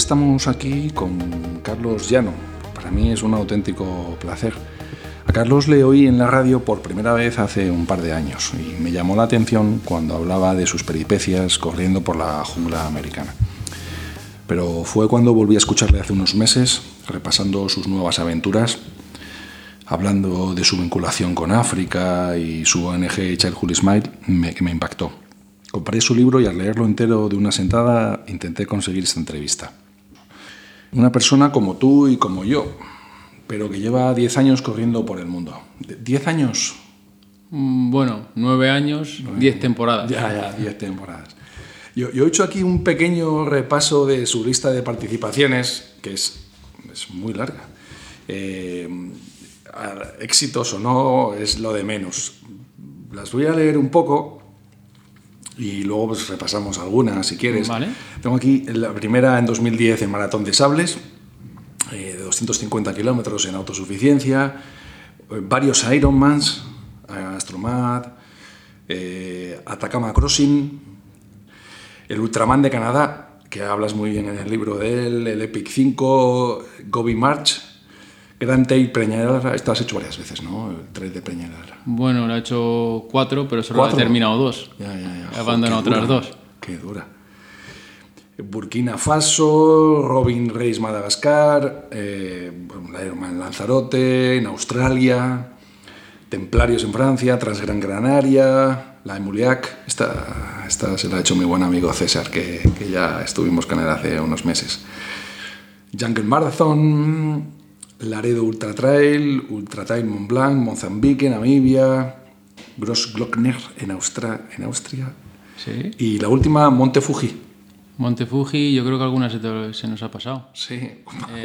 Estamos aquí con Carlos Llano. Para mí es un auténtico placer. A Carlos le oí en la radio por primera vez hace un par de años y me llamó la atención cuando hablaba de sus peripecias corriendo por la jungla americana. Pero fue cuando volví a escucharle hace unos meses, repasando sus nuevas aventuras, hablando de su vinculación con África y su ONG Childhood Smile, me, que me impactó. Compré su libro y al leerlo entero de una sentada intenté conseguir esta entrevista. Una persona como tú y como yo, pero que lleva 10 años corriendo por el mundo. ¿10 años? Mm, Bueno, nueve años, diez temporadas. Ya, ya, 10 temporadas. Yo, yo he hecho aquí un pequeño repaso de su lista de participaciones, que es, es muy larga. Eh, éxitos o no es lo de menos. Las voy a leer un poco y luego pues, repasamos algunas si quieres. Vale. Tengo aquí la primera en 2010 en Maratón de Sables, eh, de 250 kilómetros en autosuficiencia, eh, varios Ironmans, Astromat, eh, Atacama Crossing, el Ultraman de Canadá, que hablas muy bien en el libro de él, el Epic 5, Gobi March, Grand Trail Peñalara, esto has hecho varias veces, ¿no? El trail de Peñalara. Bueno, lo ha hecho cuatro, pero solo ¿Cuatro? ha terminado dos. Ya, ya, ya. He abandonado otras dos. Qué dura. Burkina Faso, Robin Reis Madagascar, eh, la Ironman Lanzarote, en Australia, Templarios en Francia, Transgran Granaria, la Emuliac. Esta, esta se la ha hecho mi buen amigo César, que, que ya estuvimos con él hace unos meses. Jungle Marathon, Laredo Ultra Trail, Ultra Trail Mont Blanc, Mozambique, Namibia, Grossglockner en, Austra- en Austria Sí. y la última Monte Fuji. Monte Fuji, yo creo que alguna se, te- se nos ha pasado. Sí. Eh,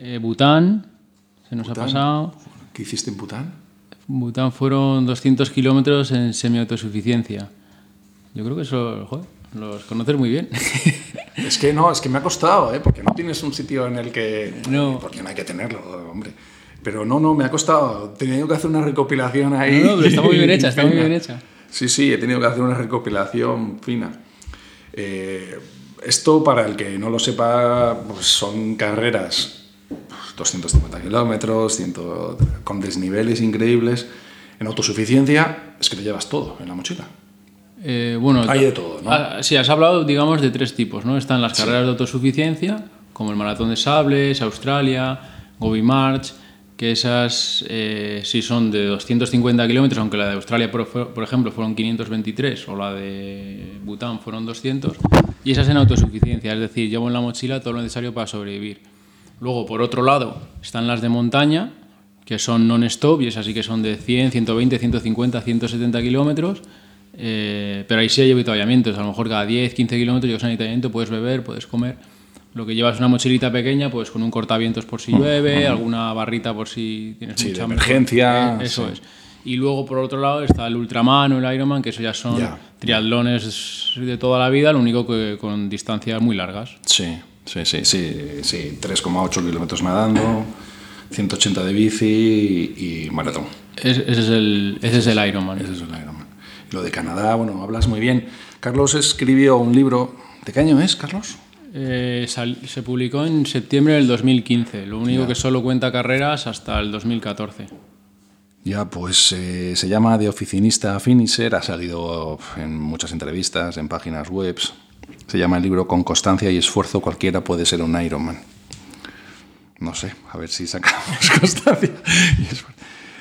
eh, Bután, se nos Bután. ha pasado. ¿Qué hiciste en Bután? Bután fueron 200 kilómetros en semi-autosuficiencia. Yo creo que eso, joder, los conoces muy bien. Es que no, es que me ha costado, ¿eh? porque no tienes un sitio en el que... No. Porque no hay que tenerlo, hombre. Pero no, no, me ha costado. He tenido que hacer una recopilación ahí. No, no, pero está muy bien hecha, está muy bien hecha. Sí, sí, he tenido que hacer una recopilación fina. Eh, esto, para el que no lo sepa, pues son carreras pues, 250 kilómetros, 100 con desniveles increíbles. En autosuficiencia es que te llevas todo en la mochila. Eh, bueno, Hay de todo, ¿no? Ah, sí, has hablado, digamos, de tres tipos, ¿no? Están las carreras de autosuficiencia, como el Maratón de Sables, Australia, Gobi March, que esas eh, sí son de 250 kilómetros, aunque la de Australia, por, por ejemplo, fueron 523, o la de Bután fueron 200, y esas en autosuficiencia, es decir, llevo en la mochila todo lo necesario para sobrevivir. Luego, por otro lado, están las de montaña, que son non-stop, y esas sí que son de 100, 120, 150, 170 kilómetros, eh, pero ahí sí hay avituallamientos. A lo mejor cada 10, 15 kilómetros llegas a un avituallamiento, puedes beber, puedes comer. Lo que llevas es una mochilita pequeña, pues con un cortavientos por si llueve, alguna barrita por si tienes Sí, mucha de emergencia, Eh, eso sí. es. Y luego, por otro lado, está el Ultraman o el Ironman, que eso ya son triatlones de toda la vida, lo único que con distancias muy largas. Sí, sí, sí, sí, sí. 3,8 kilómetros nadando, 180 de bici y, y maratón. Es- ese, es el, ese es el Ironman. Ese es el Ironman. Lo de Canadá, bueno, hablas muy bien. Carlos escribió un libro. ¿De qué año es, Carlos? Eh, sal- se publicó en septiembre del 2015, lo único Ya. que solo cuenta carreras hasta el 2014. Ya, pues eh, se llama De oficinista a finisher, ha salido en muchas entrevistas, en páginas web. Se llama el libro Con constancia y esfuerzo cualquiera puede ser un Ironman. No sé, a ver si sacamos constancia. y esfuerzo.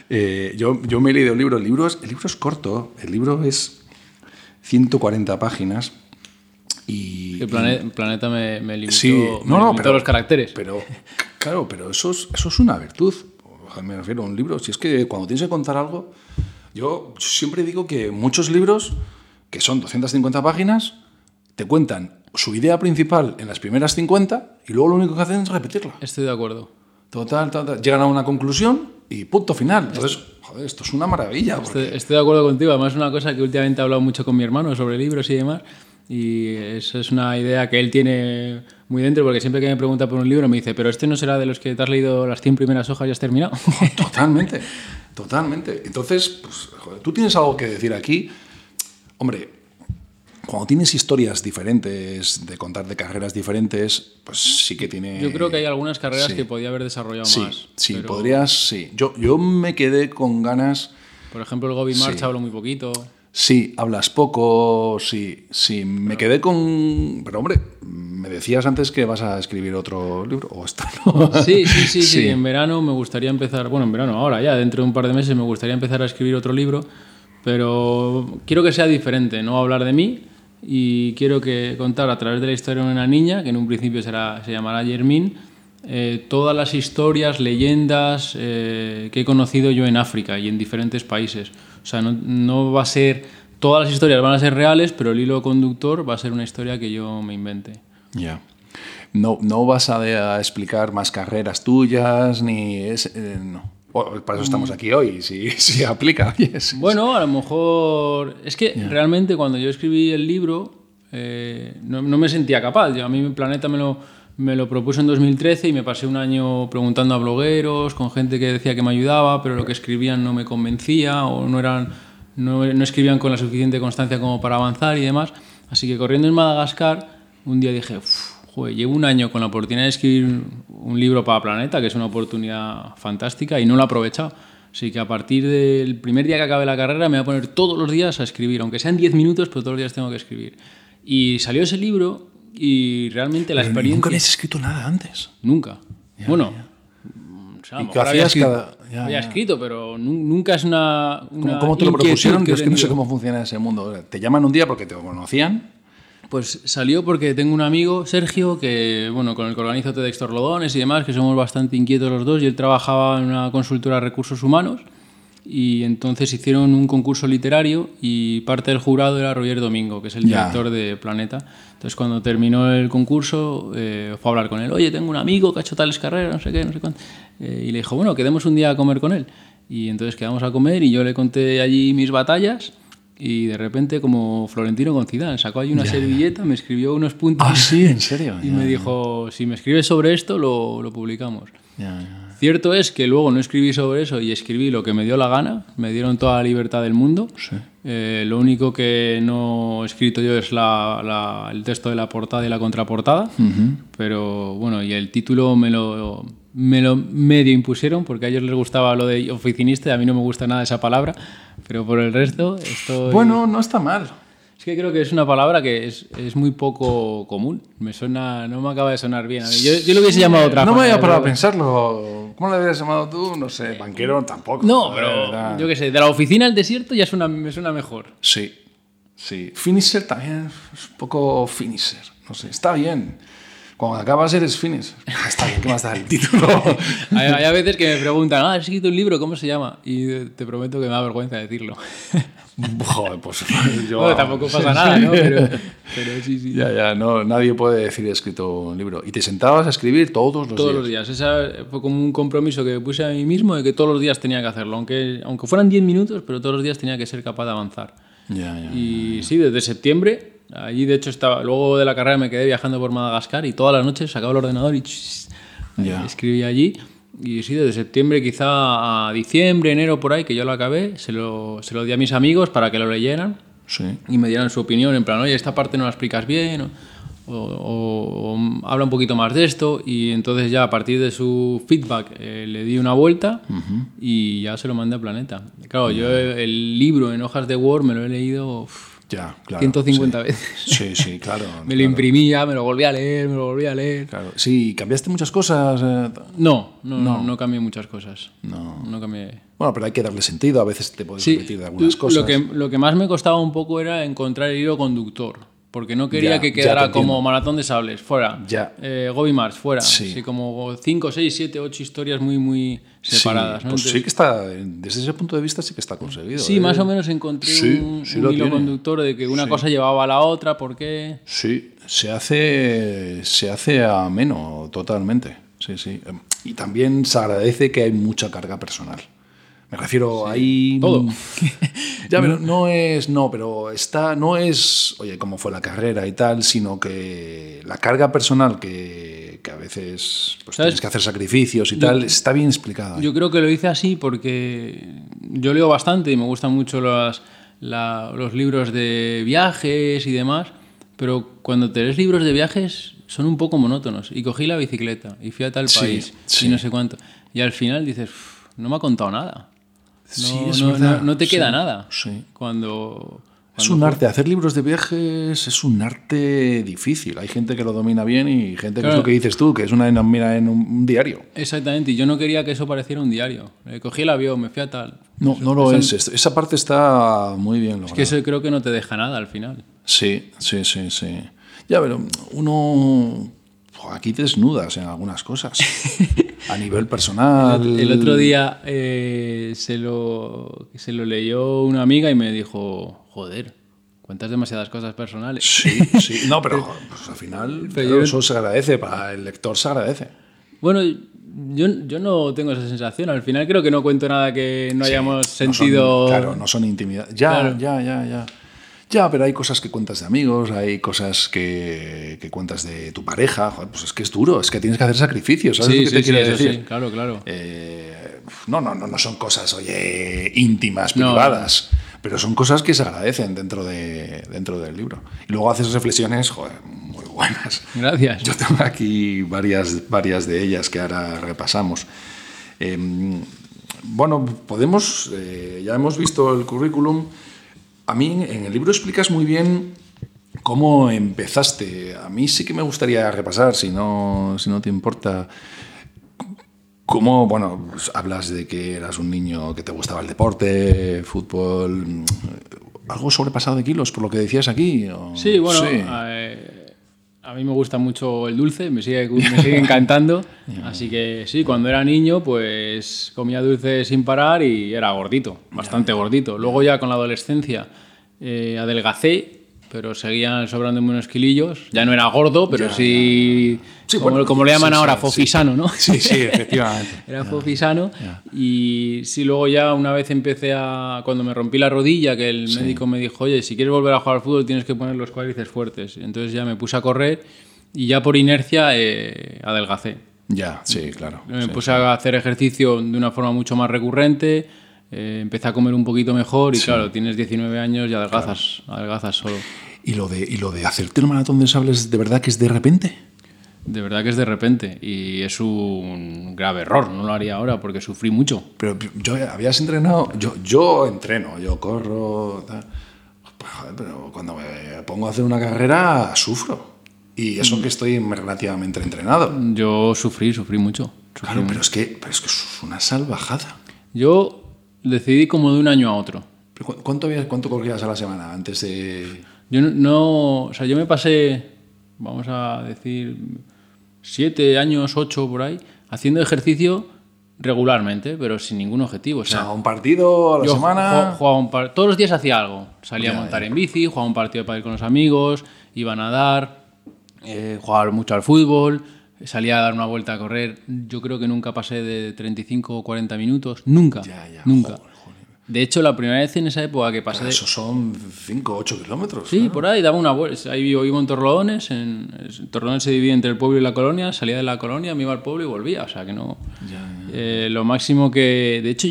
Eh, yo, yo me he leído el libro, el libro, es, el libro es corto, el libro es 140 páginas y... El plane- planeta me, me limitó, Sí, me no, no, limitó pero, los caracteres. Pero, claro, pero eso es, eso es una virtud. Me refiero a un libro. Si es que cuando tienes que contar algo, yo siempre digo que muchos libros, que son 250 páginas, te cuentan su idea principal en las primeras 50 y luego lo único que hacen es repetirla. Estoy de acuerdo. Total, total, llegan a una conclusión y punto final. Entonces, joder, esto es una maravilla. porque- Estoy, estoy de acuerdo contigo. Además, es una cosa que últimamente he hablado mucho con mi hermano sobre libros y demás. Y eso es una idea que él tiene muy dentro, porque siempre que me pregunta por un libro me dice, pero este no será de los que te has leído las 100 primeras hojas y has terminado. Totalmente, totalmente. Entonces, pues, joder, tú tienes algo que decir aquí. Hombre, cuando tienes historias diferentes, de contar de carreras diferentes, pues sí que tiene... Yo creo que hay algunas carreras sí. que podía haber desarrollado Sí, más. sí, pero, podrías, sí. Yo, yo me quedé con ganas... Por ejemplo, el Gobi March Sí. hablo muy poquito. Sí, hablas poco, sí, sí. Me quedé con... Pero hombre, me decías antes que vas a escribir otro libro, o esto no. Sí, sí, sí, sí, Sí. En verano me gustaría empezar, bueno, en verano, ahora ya, dentro de un par de meses me gustaría empezar a escribir otro libro, pero quiero que sea diferente, no hablar de mí y quiero que contar a través de la historia de una niña, que en un principio será, se llamará Yermín, eh, todas las historias, leyendas eh, que he conocido yo en África y en diferentes países. O sea, no, va a ser, todas las historias van a ser reales, pero el hilo conductor va a ser una historia que yo me invente. Ya. No, no vas a, explicar más carreras tuyas, ni... Eh, no. Para eso estamos aquí hoy, si, si aplica. Bueno, a lo mejor. Es que realmente cuando yo escribí el libro eh, no, no me sentía capaz. Yo, a mí mi planeta me lo, me lo propuso en 2013 y me pasé un año preguntando a blogueros, con gente que decía que me ayudaba, pero lo que escribían no me convencía o no, eran, no, no escribían con la suficiente constancia como para avanzar y demás. Así que corriendo en Madagascar, un día dije, "Uf, joder, llevo un año con la oportunidad de escribir un libro para Planeta, que es una oportunidad fantástica, y no lo he aprovechado. Así que a partir del primer día que acabe la carrera me voy a poner todos los días a escribir, aunque sean 10 minutos, pero todos los días tengo que escribir. Y salió ese libro y realmente la Pero experiencia... Nunca habías escrito nada antes. Nunca. bueno, mm, o sea, a ¿Y lo qué mejor había escrito, cada- ya, había ya. escrito, pero nu- nunca es una... ¿Cómo, una cómo te lo propusieron? que Yo es que no sé cómo funciona ese mundo. Te llaman un día porque te conocían. Pues salió porque tengo un amigo, Sergio, que bueno, con el que organizo TEDx Torlodones y demás, que somos bastante inquietos los dos, y él trabajaba en una consultora de recursos humanos, y entonces hicieron un concurso literario y parte del jurado era Roger Domingo, que es el director de Planeta. Entonces cuando terminó el concurso eh, fue a hablar con él, oye, tengo un amigo que ha hecho tales carreras, no sé qué, no sé cuánto. Eh, y le dijo, bueno, quedemos un día a comer con él. Y entonces quedamos a comer y yo le conté allí mis batallas. Y de repente, como Florentino con Zidane, sacó ahí una servilleta, me escribió unos puntos Ah, sí, en serio. y me dijo, si me escribes sobre esto, lo, lo publicamos. Cierto es que luego no escribí sobre eso y escribí lo que me dio la gana, me dieron toda la libertad del mundo. Sí. Eh, lo único que no he escrito yo es la- la- el texto de la portada y la contraportada, pero bueno, y el título me lo, me lo medio impusieron porque a ellos les gustaba lo de oficinista y a mí no me gusta nada esa palabra, pero por el resto estoy... Bueno, no está mal. Es que creo que es una palabra que es, es muy poco común. Me suena, no me acaba de sonar bien. Yo, yo lo hubiese llamado otra No me había parado a pensarlo. ¿Cómo lo habías llamado tú? No sé, banquero tampoco. No, pero era- yo qué sé, de la oficina al desierto ya suena, me suena mejor. Sí, sí. Finisher también es un poco finisher. No sé, está bien. Cuando acabas eres finisher. Está bien, ¿qué más da el título? Hay, hay a veces que me preguntan, ah, has escrito un libro, ¿cómo se llama? Y te prometo que me da vergüenza decirlo. Joder, pues yo... Bueno, tampoco pasa nada, ¿no? Pero, pero sí, sí. Ya, ya, no, nadie puede decir he escrito un libro. ¿Y te sentabas a escribir todos los Todos días? los días. Esa fue como un compromiso que puse a mí mismo de que todos los días tenía que hacerlo. Aunque, aunque fueran 10 minutos, pero todos los días tenía que ser capaz de avanzar. Ya, ya. Y sí, desde septiembre, allí de hecho estaba, luego de la carrera me quedé viajando por Madagascar y todas las noches sacaba el ordenador y Ya. escribía allí. Y sí, desde septiembre quizá a diciembre, enero por ahí, que yo lo acabé, se lo, se lo di a mis amigos para que lo leyeran Sí. y me dieran su opinión, en plan, oye, esta parte no la explicas bien, o, o- o habla un poquito más de esto, y entonces ya a partir de su feedback eh, le di una vuelta y ya se lo mandé a Planeta. Claro, yo el libro en hojas de Word me lo he leído uf, Ya, claro. 150 sí. veces. Sí, sí, claro. Me lo imprimía, me lo volví a leer, me lo volví a leer. Claro. Sí, cambiaste muchas cosas. eh, No, no, no, no cambié muchas cosas. No. No cambié. Bueno, pero hay que darle sentido. A veces te puedes Sí, repetir de algunas cosas. Lo que, lo que más me costaba un poco era encontrar el hilo conductor. Porque no quería Ya, que quedara como Maratón de Sables, fuera. Ya. Eh, Gobi March, fuera. Sí. Así como 5, 6, 7, 8 historias muy, muy separadas. Sí, ¿no? pues Entonces- sí que está, desde ese punto de vista sí que está conseguido. sí, ¿eh? más o menos encontré Sí, un, sí un hilo tiene. conductor de que una cosa llevaba a la otra, ¿por qué? Sí, se hace, se hace ameno totalmente. Sí, sí. Y también se agradece que hay mucha carga personal. Me refiero ahí. Todo. Ya, pero no es. No, pero está. No es. Oye, cómo fue la carrera y tal, sino que la carga personal que, que a veces pues, ¿Sabes? tienes que hacer sacrificios y tal, está bien explicada. Yo creo que lo hice así porque yo leo bastante y me gustan mucho las, la- los libros de viajes y demás, pero cuando te lees libros de viajes son un poco monótonos. Y cogí la bicicleta y fui a tal país sí. y no sé cuánto. Y al final dices, "Uf, no me ha contado nada. No, Sí, es no- verdad. no- no te queda Sí, nada. sí. Cuando, Es un arte, hacer libros de viajes es un arte difícil. Hay gente que lo domina bien y gente que es lo que dices tú, que es una mira en un, diario. Exactamente, y yo no quería que eso pareciera un diario. Eh, cogí el avión, me fui a tal. No, no lo es. Esa parte está muy bien lograda. Es que eso creo que no te deja nada al final. Sí, sí, sí, sí. Ya, pero uno aquí te desnudas en algunas cosas. A nivel personal. El otro día eh, se, lo, se lo leyó una amiga y me dijo, joder, cuentas demasiadas cosas personales. Sí, sí. No, pero pues, al final Pero claro, yo- eso se agradece. Para el lector se agradece. Bueno, yo, yo no tengo esa sensación. Al final creo que no cuento nada que no hayamos No son- sentido... claro, no son intimidad. Ya, Claro. ya, ya, ya. Ya, pero hay cosas que cuentas de amigos, hay cosas que, que cuentas de tu pareja. Joder, pues es que es duro, es que tienes que hacer sacrificios. ¿Sabes Sí, lo que sí, te sí, quiero decir? sí, claro, claro. Eh, no, no, no, no son cosas, oye, íntimas, No. privadas, pero son cosas que se agradecen dentro, de, dentro del libro. Y luego haces reflexiones, joder, muy buenas. Gracias. Yo tengo aquí varias, varias de ellas que ahora repasamos. Eh, bueno, podemos, eh, ya hemos visto el currículum. A mí en- el libro explicas muy bien cómo empezaste. A mí sí que me gustaría repasar, si no, si no te importa. ¿Cómo, bueno, pues hablas de que eras un niño que te gustaba el deporte, fútbol, algo sobrepasado de kilos, por lo que decías aquí? o- Sí, bueno, Sí. eh, a mí me gusta mucho el dulce, me sigue, me sigue encantando. Así que sí, cuando era niño, pues comía dulce sin parar y era gordito, bastante gordito. Luego ya con la adolescencia eh, adelgacé, pero seguían sobrándome unos kilillos. Ya no era gordo, pero sí, Sí, como, bueno, como le llaman sí, ahora, sí, fofisano, ¿no? Sí, sí, efectivamente. Era fofisano y sí, luego ya una vez empecé a... Cuando me rompí la rodilla, que el médico me dijo, oye, si quieres volver a jugar al fútbol tienes que poner los cuádriceps fuertes. Entonces ya me puse a correr y ya por inercia eh, adelgacé. Ya, sí, claro. Me puse a hacer ejercicio de una forma mucho más recurrente, eh, empecé a comer un poquito mejor y claro, tienes 19 años y adelgazas, adelgazas solo. ¿Y lo, de, ¿Y lo de hacerte el maratón de sables, de verdad que es de repente? De verdad que es de repente y es un grave error, no lo haría ahora porque sufrí mucho. Pero yo habías entrenado, yo, yo entreno, yo corro, tal. Pues, joder, pero cuando me pongo a hacer una carrera sufro. Y eso que estoy relativamente entrenado. Yo sufrí, sufrí mucho. sufrí Claro, pero es que, pero es que es una salvajada. Yo decidí como de un año a otro. Pero ¿cu- ¿Cuánto, ¿Cuánto corrías a la semana antes de...? Yo no- no, o sea, yo me pasé, vamos a decir, siete años, ocho por ahí, haciendo ejercicio regularmente, pero sin ningún objetivo. O O sea, un partido a la yo semana... ju- jugaba un par- todos los días hacía algo. Salía Ya, a montar en bici, jugaba un partido para ir con los amigos, iba a nadar, eh, jugaba mucho al fútbol, salía a dar una vuelta a correr. Yo creo que nunca pasé de 35 o 40 minutos. Nunca. Ya, ya, nunca. joder, joder. De hecho, la primera vez en esa época que pasé... Pero eso son 5 o 8 kilómetros. Sí, por ahí daba una vuelta. Ahí vivo, vivo en. En, se divide entre el pueblo y la colonia. Salía de la colonia, me iba al pueblo y volvía. O sea que no. Eh, lo máximo que. De hecho,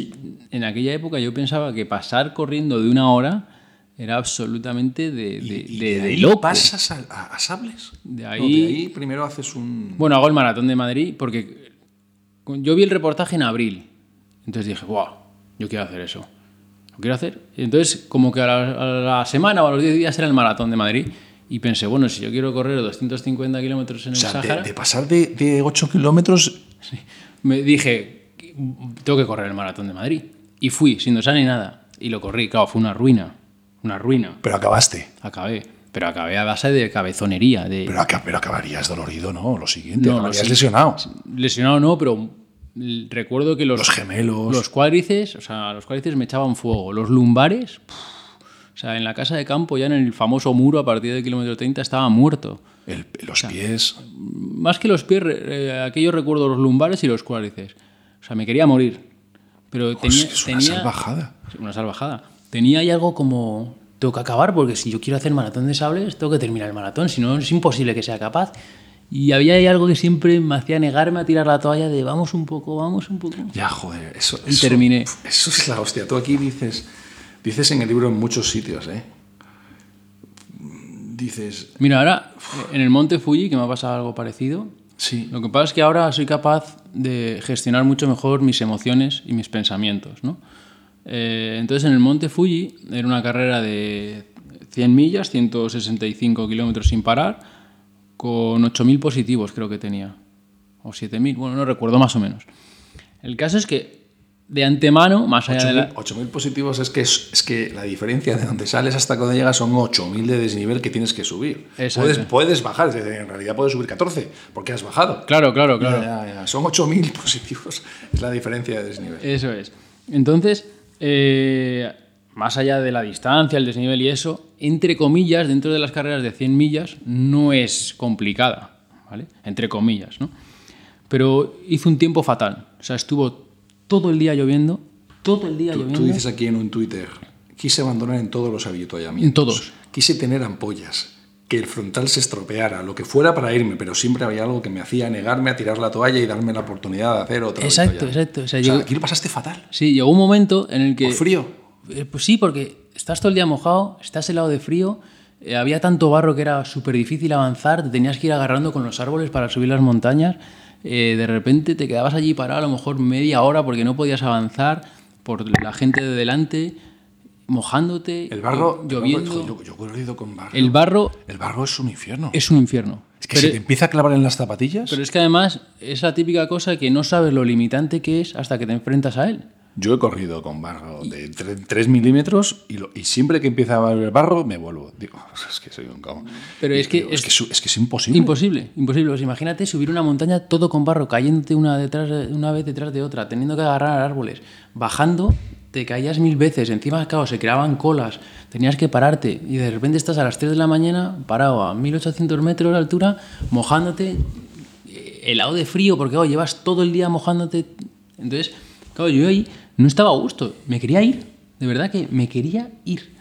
en aquella época yo pensaba que pasar corriendo de una hora era absolutamente de, de, ¿Y de- de ahí loco. pasas a, a- a sables? De No, ahí- de ahí primero haces un... Bueno, hago el maratón de Madrid porque yo vi el reportaje en abril. Entonces dije, wow, yo quiero hacer eso. Lo quiero hacer. Entonces, como que a la, a la semana o a los 10 días era el maratón de Madrid. Y pensé, bueno, si yo quiero correr 250 kilómetros en O el sea, de, pasar de, de 8 kilómetros... me dije, tengo que correr el maratón de Madrid. Y fui, sin dosar ni nada. Y lo corrí. Claro, fue una ruina. Una ruina. Pero acabaste. Acabé. Pero acabé a base de cabezonería. De, Pero, aca- pero acabarías dolorido, ¿no? Lo siguiente, No, no, habías sí. lesionado. Lesionado no, pero recuerdo que los, Los gemelos. los cuádriceps, o sea, los cuádriceps me echaban fuego. Los lumbares, puf, o sea, en la casa de campo, ya en el famoso muro a partir del kilómetro 30, estaba muerto. El- los pies. Más que los pies, eh, aquello recuerdo los lumbares y los cuádriceps. O sea, me quería morir. Pero tenía, es una tenía- salvajada. una salvajada. Tenía ahí algo como, tengo que acabar porque si yo quiero hacer maratón de sables, tengo que terminar el maratón, si no es imposible que sea capaz. Y había ahí algo que siempre me hacía negarme a tirar la toalla de vamos un poco, vamos un poco. Ya, joder, eso, Y eso- terminé. Eso es la hostia. Tú aquí dices, Dices en el libro en muchos sitios, ¿eh? Dices, Mira, ahora en el monte Fuji, que me ha pasado algo parecido, sí, lo que pasa es que ahora soy capaz de gestionar mucho mejor mis emociones y mis pensamientos, ¿no? Eh, entonces en el monte Fuji era una carrera de 100 millas, 165 kilómetros sin parar, con 8.000 positivos creo que tenía, o 7.000, bueno, no recuerdo más o menos. El caso es que de antemano, más allá de la... 8.000 positivos es que, es, es que la diferencia de donde sales hasta donde llegas son 8.000 de desnivel que tienes que subir. Puedes, puedes bajar, en realidad puedes subir 14 porque has bajado. Claro, claro, claro. Ya, ya, ya. Son 8.000 positivos, es la diferencia de desnivel. Eso es. Entonces, eh, más allá de la distancia, el desnivel y eso, entre comillas, dentro de las carreras de 100 millas, no es complicada, ¿vale? Entre comillas, ¿no? Pero hizo un tiempo fatal. O sea, estuvo todo el día lloviendo, todo el día Tú, lloviendo. tú dices aquí en un Twitter, quise abandonar en todos los avituallamientos. En todos. Quise tener ampollas, que el frontal se estropeara, lo que fuera para irme, pero siempre había algo que me hacía negarme a tirar la toalla y darme la oportunidad de hacer otra Exacto, exacto. O sea, O sea, llegó- aquí lo pasaste fatal. Sí, llegó un momento en el que... ¿Por frío? Eh, Pues sí, porque estás todo el día mojado, estás helado de frío, eh, había tanto barro que era súper difícil avanzar, te tenías que ir agarrando con los árboles para subir las montañas, eh, de repente te quedabas allí parado a lo mejor media hora porque no podías avanzar por la gente de delante, mojándote, El barro, eh, lloviendo. el yo, yo he corrido con barro. El barro El barro es un infierno. es un infierno. Es que Pero- se te empieza a clavar en las zapatillas. pero es que además es la típica cosa que no sabes lo limitante que es hasta que te enfrentas a él. Yo he corrido con barro de 3 milímetros y, lo- y siempre que empieza a haber barro me vuelvo. Digo, es que soy un cabrón. Pero es que digo, es, que, es, es que es imposible. Imposible, imposible. Pues imagínate subir una montaña todo con barro, cayéndote una, detrás de- una vez detrás de otra, teniendo que agarrar árboles, bajando, te caías mil veces, encima, claro, se creaban colas, tenías que pararte y de repente estás a las 3 de la mañana parado a 1800 metros de altura, mojándote, eh, helado de frío, porque claro, llevas todo el día mojándote. Entonces, claro, yo ahí no estaba a gusto, me quería ir, de verdad que me quería ir.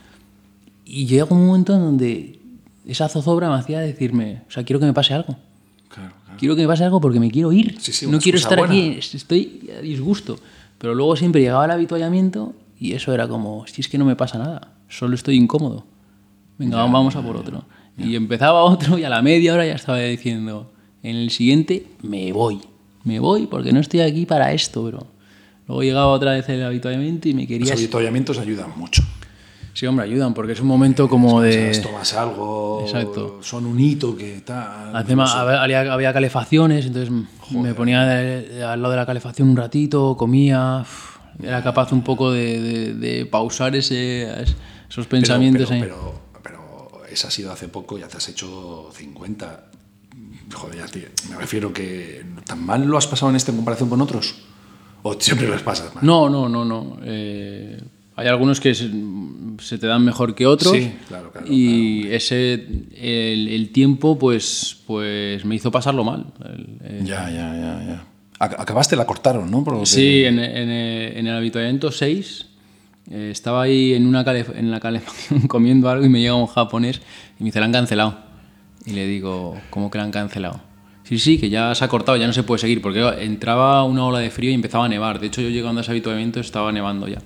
Y llegó un momento en donde esa zozobra me hacía decirme, o sea, quiero que me pase algo. Claro, claro. Quiero que me pase algo porque me quiero ir. Sí, sí, no quiero estar aquí, buena. estoy a disgusto. Pero luego siempre llegaba el habituallamiento y eso era como, si es que no me pasa nada, solo estoy incómodo. Venga, vamos a por otro. Y empezaba otro y a la media hora ya estaba diciendo, en el siguiente me voy. Me voy porque no estoy aquí para esto, bro. Luego llegaba otra vez el habituallamiento y me Los quería... avituallamientos ayudan mucho. Sí, hombre, ayudan porque es un momento como ¿Sabes? de... Tomas algo, Exacto. son un hito que tal. Además, no sé. había, había calefacciones, entonces me ponía de- al lado de la calefacción un ratito, comía. Era capaz un poco de, de- de pausar ese, esos pensamientos pero, ahí. pero, pero, pero esa ha sido hace poco, ya te has hecho 50. Joder, ya te- me refiero que tan mal lo has pasado en este en comparación con otros. O siempre los pasas mal. No, no, no, no. Eh, hay algunos que se, se te dan mejor que otros. Sí, claro, claro, Y ese el, el tiempo, pues, pues me hizo pasarlo mal. El- el- Ya, ya, ya, ya. Ac- Acabaste, la cortaron, ¿no? Por lo que- Sí, en, en, el- en el habituallamiento 6 eh, estaba ahí en, una calef- en la calefacción comiendo algo y me llega un japonés y me dice, la han cancelado. Y le digo, ¿cómo que la han cancelado? Sí, sí, que ya se ha cortado, ya no se puede seguir, porque entraba una ola de frío y empezaba a nevar. De hecho, yo llegando a ese habituallamiento estaba nevando ya.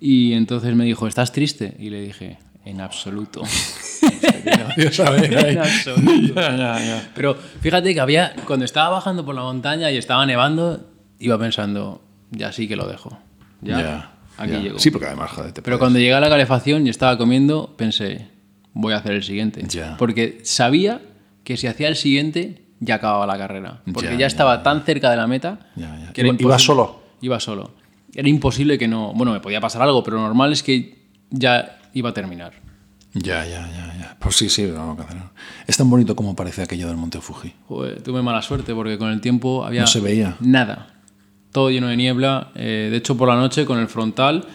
Y entonces me dijo, ¿estás triste? Y le dije, en absoluto. Dios sabe, en absoluto. Ya, ya, ya. Pero fíjate que había, cuando estaba bajando por la montaña y estaba nevando, iba pensando, ya sí que lo dejo. Ya, Ya, aquí llego. Sí, porque además, joder, te Pero puedes- cuando llegué a la calefacción y estaba comiendo, pensé, voy a hacer el siguiente. Ya. Porque sabía que si hacía el siguiente, ya acababa la carrera. Porque Ya, ya, ya, estaba tan cerca de la meta Ya, ya. que era Iba- ¿Ibas imposible- solo? Iba solo. Era imposible que no... Bueno, me podía pasar algo, pero lo normal es que ya iba a terminar. Ya, ya, ya, ya. Pues sí, sí, no, no, Es tan bonito como parece aquello del Monte Fuji. Joder, tuve mala suerte porque con el tiempo había No se veía. nada. Todo lleno de niebla. Eh, de hecho, por la noche con el frontal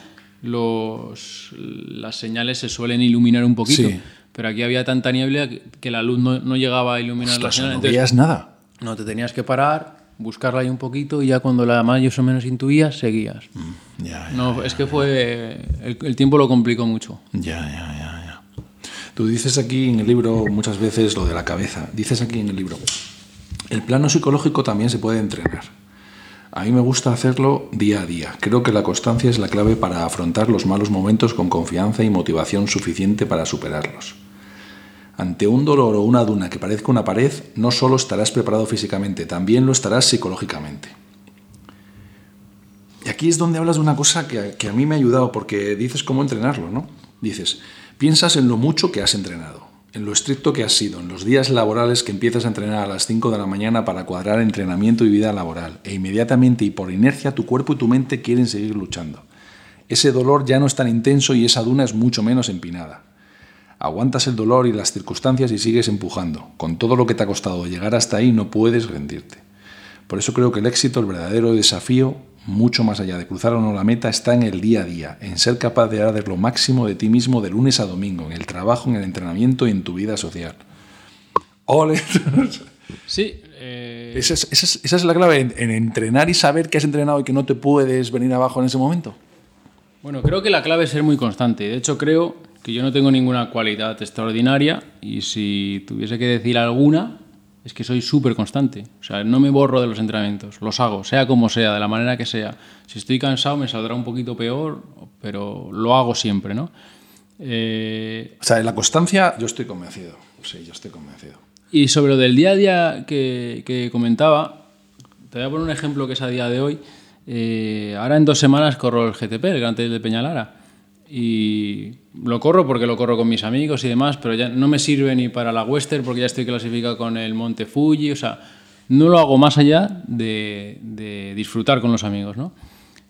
los, las señales se suelen iluminar un poquito. Sí. Pero aquí había tanta niebla que, la luz no, no llegaba a iluminar la Ostras, señal. no Entonces, veías nada. no, te tenías que parar, buscarla ahí un poquito y ya cuando la más o menos intuías, seguías. Mm, Ya, ya, No, es que fue... El, el tiempo lo complicó mucho. ya, ya, ya, ya. Tú dices aquí en el libro muchas veces lo de la cabeza. Dices aquí en el libro, el plano psicológico también se puede entrenar. A mí me gusta hacerlo día a día. Creo que la constancia es la clave para afrontar los malos momentos con confianza y motivación suficiente para superarlos. Ante un dolor o una duna que parezca una pared, no solo estarás preparado físicamente, también lo estarás psicológicamente. Y aquí es donde hablas de una cosa que, que a mí me ha ayudado, porque dices cómo entrenarlo, ¿no? Dices, piensas en lo mucho que has entrenado en lo estricto que has sido, en los días laborales que empiezas a entrenar a las 5 de la mañana para cuadrar entrenamiento y vida laboral, e inmediatamente y por inercia tu cuerpo y tu mente quieren seguir luchando. Ese dolor ya no es tan intenso y esa duna es mucho menos empinada. Aguantas el dolor y las circunstancias y sigues empujando. Con todo lo que te ha costado llegar hasta ahí no puedes rendirte. Por eso creo que el éxito, el verdadero desafío, mucho más allá de cruzar o no la meta, está en el día a día, en ser capaz de dar lo máximo de ti mismo de lunes a domingo, en el trabajo, en el entrenamiento y en tu vida social. ¡Ole! Sí. Eh, Esa, es, esa, es, esa, es, la clave, en, en, entrenar y saber que has entrenado y que no te puedes venir abajo en ese momento. Bueno, creo que la clave es ser muy constante. De hecho, creo que yo no tengo ninguna cualidad extraordinaria y si tuviese que decir alguna, es que soy súper constante. O sea, no me borro de los entrenamientos, los hago, sea como sea, de la manera que sea. Si estoy cansado me saldrá un poquito peor, pero lo hago siempre, ¿no? Eh... O sea, en la constancia yo estoy convencido. Sí, yo estoy convencido. Y sobre lo del día a día que, que comentaba, te voy a poner un ejemplo que es a día de hoy. Eh, ahora en dos semanas corro el GTP, el Gran Trail de Peñalara. Y lo corro porque lo corro con mis amigos y demás, pero ya no me sirve ni para la Western porque ya estoy clasificado con el Monte Fuji, o sea, no lo hago más allá de, de disfrutar con los amigos, ¿no?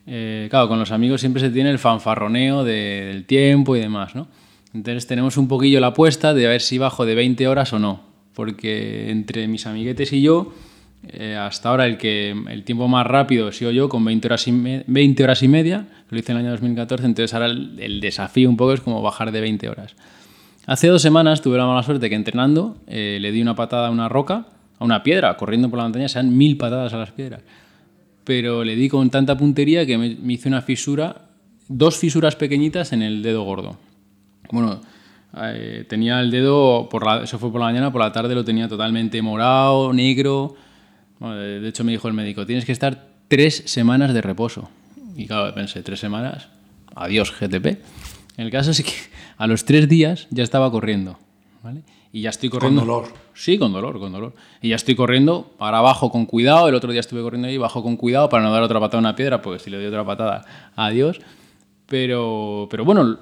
Eh, claro, con los amigos siempre se tiene el fanfarroneo de, del tiempo y demás, ¿no? Entonces tenemos un poquillo la apuesta de a ver si bajo de 20 horas o no, porque entre mis amiguetes y yo, eh, hasta ahora el, que, el tiempo más rápido he sido yo con 20 horas y, me, 20 horas y media, lo hice en el año 2014, entonces ahora el, el, desafío un poco es como bajar de 20 horas. Hace dos semanas tuve la mala suerte que entrenando eh, le di una patada a una roca, a una piedra, corriendo por la montaña, se dan mil patadas a las piedras. Pero le di con tanta puntería que me, me hice una fisura, dos fisuras pequeñitas en el dedo gordo. Bueno, eh, tenía el dedo, por la, eso fue por la mañana, por la tarde lo tenía totalmente morado, negro. Bueno, de hecho me dijo el médico, tienes que estar tres semanas de reposo. Y claro, pensé, tres semanas, adiós GTP. El caso es que a los tres días ya estaba corriendo, ¿vale? Y ya estoy corriendo. Con dolor. Sí, con dolor, con dolor. Y ya estoy corriendo para abajo con cuidado. El otro día estuve corriendo ahí, bajo con cuidado para no dar otra patada a una piedra, porque si le doy otra patada, adiós. Pero, pero bueno,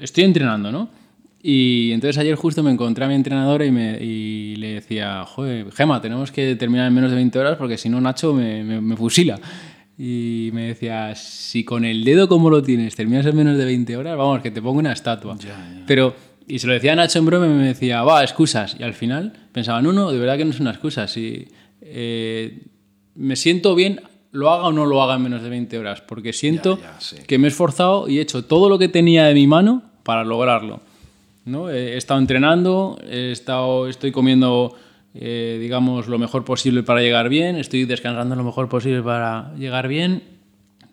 estoy entrenando, ¿no? Y entonces ayer justo me encontré a mi entrenadora y, me, y le decía, joder, Gema, tenemos que terminar en menos de 20 horas porque si no Nacho me, me, me, fusila. Y me decía, si con el dedo como lo tienes terminas en menos de 20 horas, vamos, que te pongo una estatua. Ya, ya. Pero, y se lo decía a Nacho en broma y me decía, va, excusas. Y al final pensaba, no, no, de verdad que no es una excusa. Si eh, me siento bien, lo haga o no lo haga en menos de 20 horas, porque siento Ya, sí. que me he esforzado y he hecho todo lo que tenía de mi mano para lograrlo. ¿No? He estado entrenando, he estado, estoy comiendo, eh, digamos, lo mejor posible para llegar bien, estoy descansando lo mejor posible para llegar bien.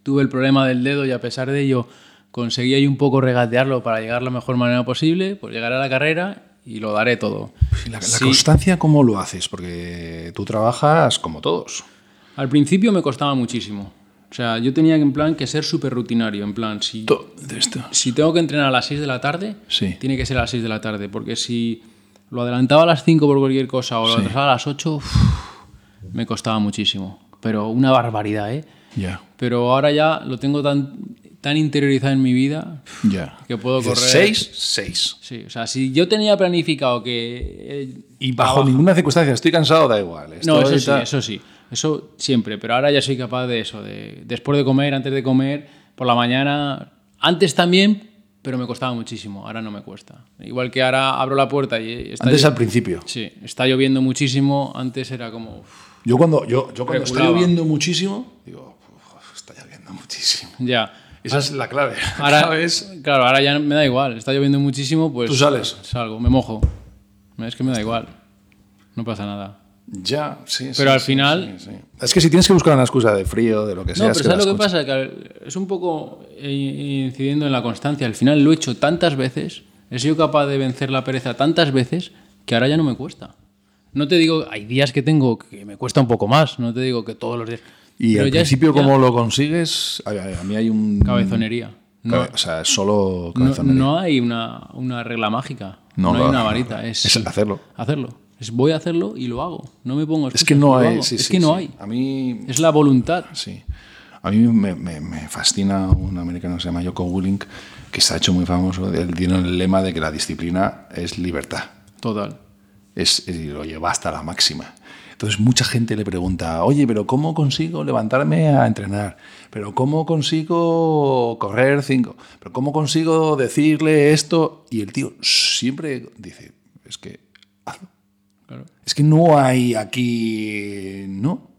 Tuve el problema del dedo y a pesar de ello conseguí ahí un poco regatearlo para llegar la mejor manera posible, pues llegaré a la carrera y lo daré todo. La, la Sí. constancia, ¿cómo lo haces? Porque tú trabajas como todos. Al principio me costaba muchísimo. O sea, yo tenía en plan que ser súper rutinario, en plan, si, de esto. si tengo que entrenar a las 6 de la tarde, Sí. tiene que ser a las 6 de la tarde, porque si lo adelantaba a las 5 por cualquier cosa o lo Sí. atrasaba a las 8, uf, me costaba muchísimo. Pero una barbaridad, ¿eh? Ya, Pero ahora ya lo tengo tan, tan interiorizado en mi vida ya. que puedo correr. Seis, seis. Sí, o sea, si yo tenía planificado que. eh, Y bajo ninguna circunstancia, estoy cansado, da igual. No, Estoy eso sí, eso sí. Eso siempre. Pero ahora ya soy capaz de eso. De, después de comer, antes de comer, por la mañana. Antes también, pero me costaba muchísimo. Ahora no me cuesta. Igual que ahora abro la puerta y está, Antes al principio. sí, está lloviendo muchísimo. Antes era como. Yo cuando, yo, yo cuando está lloviendo muchísimo, digo, "Uf, está lloviendo muchísimo. ya. Esa es la clave. La Ahora, clave es- claro, ahora ya me da igual. Está lloviendo muchísimo, pues. Tú sales. Salgo, me mojo. Es que me da igual. No pasa nada. Ya, sí. sí, Pero al sí, final- sí, sí. Es que si tienes que buscar una excusa de frío, de lo que sea. No, es pero que ¿sabes la lo que pasa? Que al- es un poco eh, incidiendo en la constancia. Al final lo he hecho tantas veces, he sido capaz de vencer la pereza tantas veces que ahora ya no me cuesta. No te digo, hay días que tengo que me cuesta un poco más, no te digo que todos los días. Y Pero al ya es- principio, ya- ¿cómo lo consigues? A, a- a mí hay un... Cabezonería. No, o sea, solo no, cabezonería. no hay una, una regla mágica. No, No, hay no, una no, varita. no. Es, Es hacerlo. Hacerlo. Es voy a hacerlo y lo hago. No me pongo Es excusas, que no hay... sí, es sí, que no sí. hay. A mí... Es la voluntad. Sí. A mí me, me- me fascina un americano que se llama Joko Willink, que se ha hecho muy famoso. Él tiene el lema de que la disciplina es libertad. Total. Es, y lo lleva hasta la máxima. Entonces mucha gente le pregunta, oye, pero ¿cómo consigo levantarme a entrenar? ¿Pero cómo consigo correr cinco? ¿Pero cómo consigo decirle esto? Y el tío siempre dice, es que hazlo. Claro. Es que no hay aquí... No.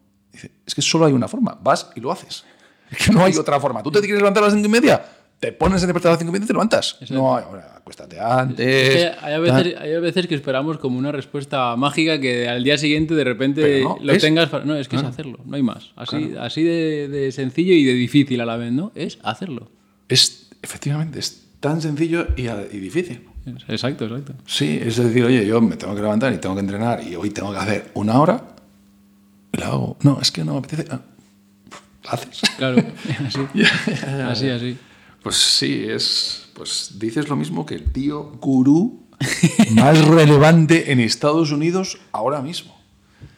Es que solo hay una forma. Vas y lo haces. Es que no hay otra forma. ¿Tú te quieres levantar a las cinco y media? Te pones en despertar a las cinco y media y te levantas. No hay... Ahora, acuéstate antes. Es que hay, a veces, hay a veces que esperamos como una respuesta mágica que al día siguiente de repente no, lo es- tengas. para- No, es que es hacerlo, no hay más. Así, así de, de sencillo y de difícil a la vez, ¿no? Es hacerlo. Es, efectivamente, es tan sencillo y, y difícil. Exacto, exacto. Sí, es decir, oye, yo me tengo que levantar y tengo que entrenar y hoy tengo que hacer una hora y la hago. No, es que no me apetece. Ah, ¿la haces? Claro, así. así, así. Pues sí, es. Pues dices lo mismo que el tío gurú más relevante en Estados Unidos ahora mismo.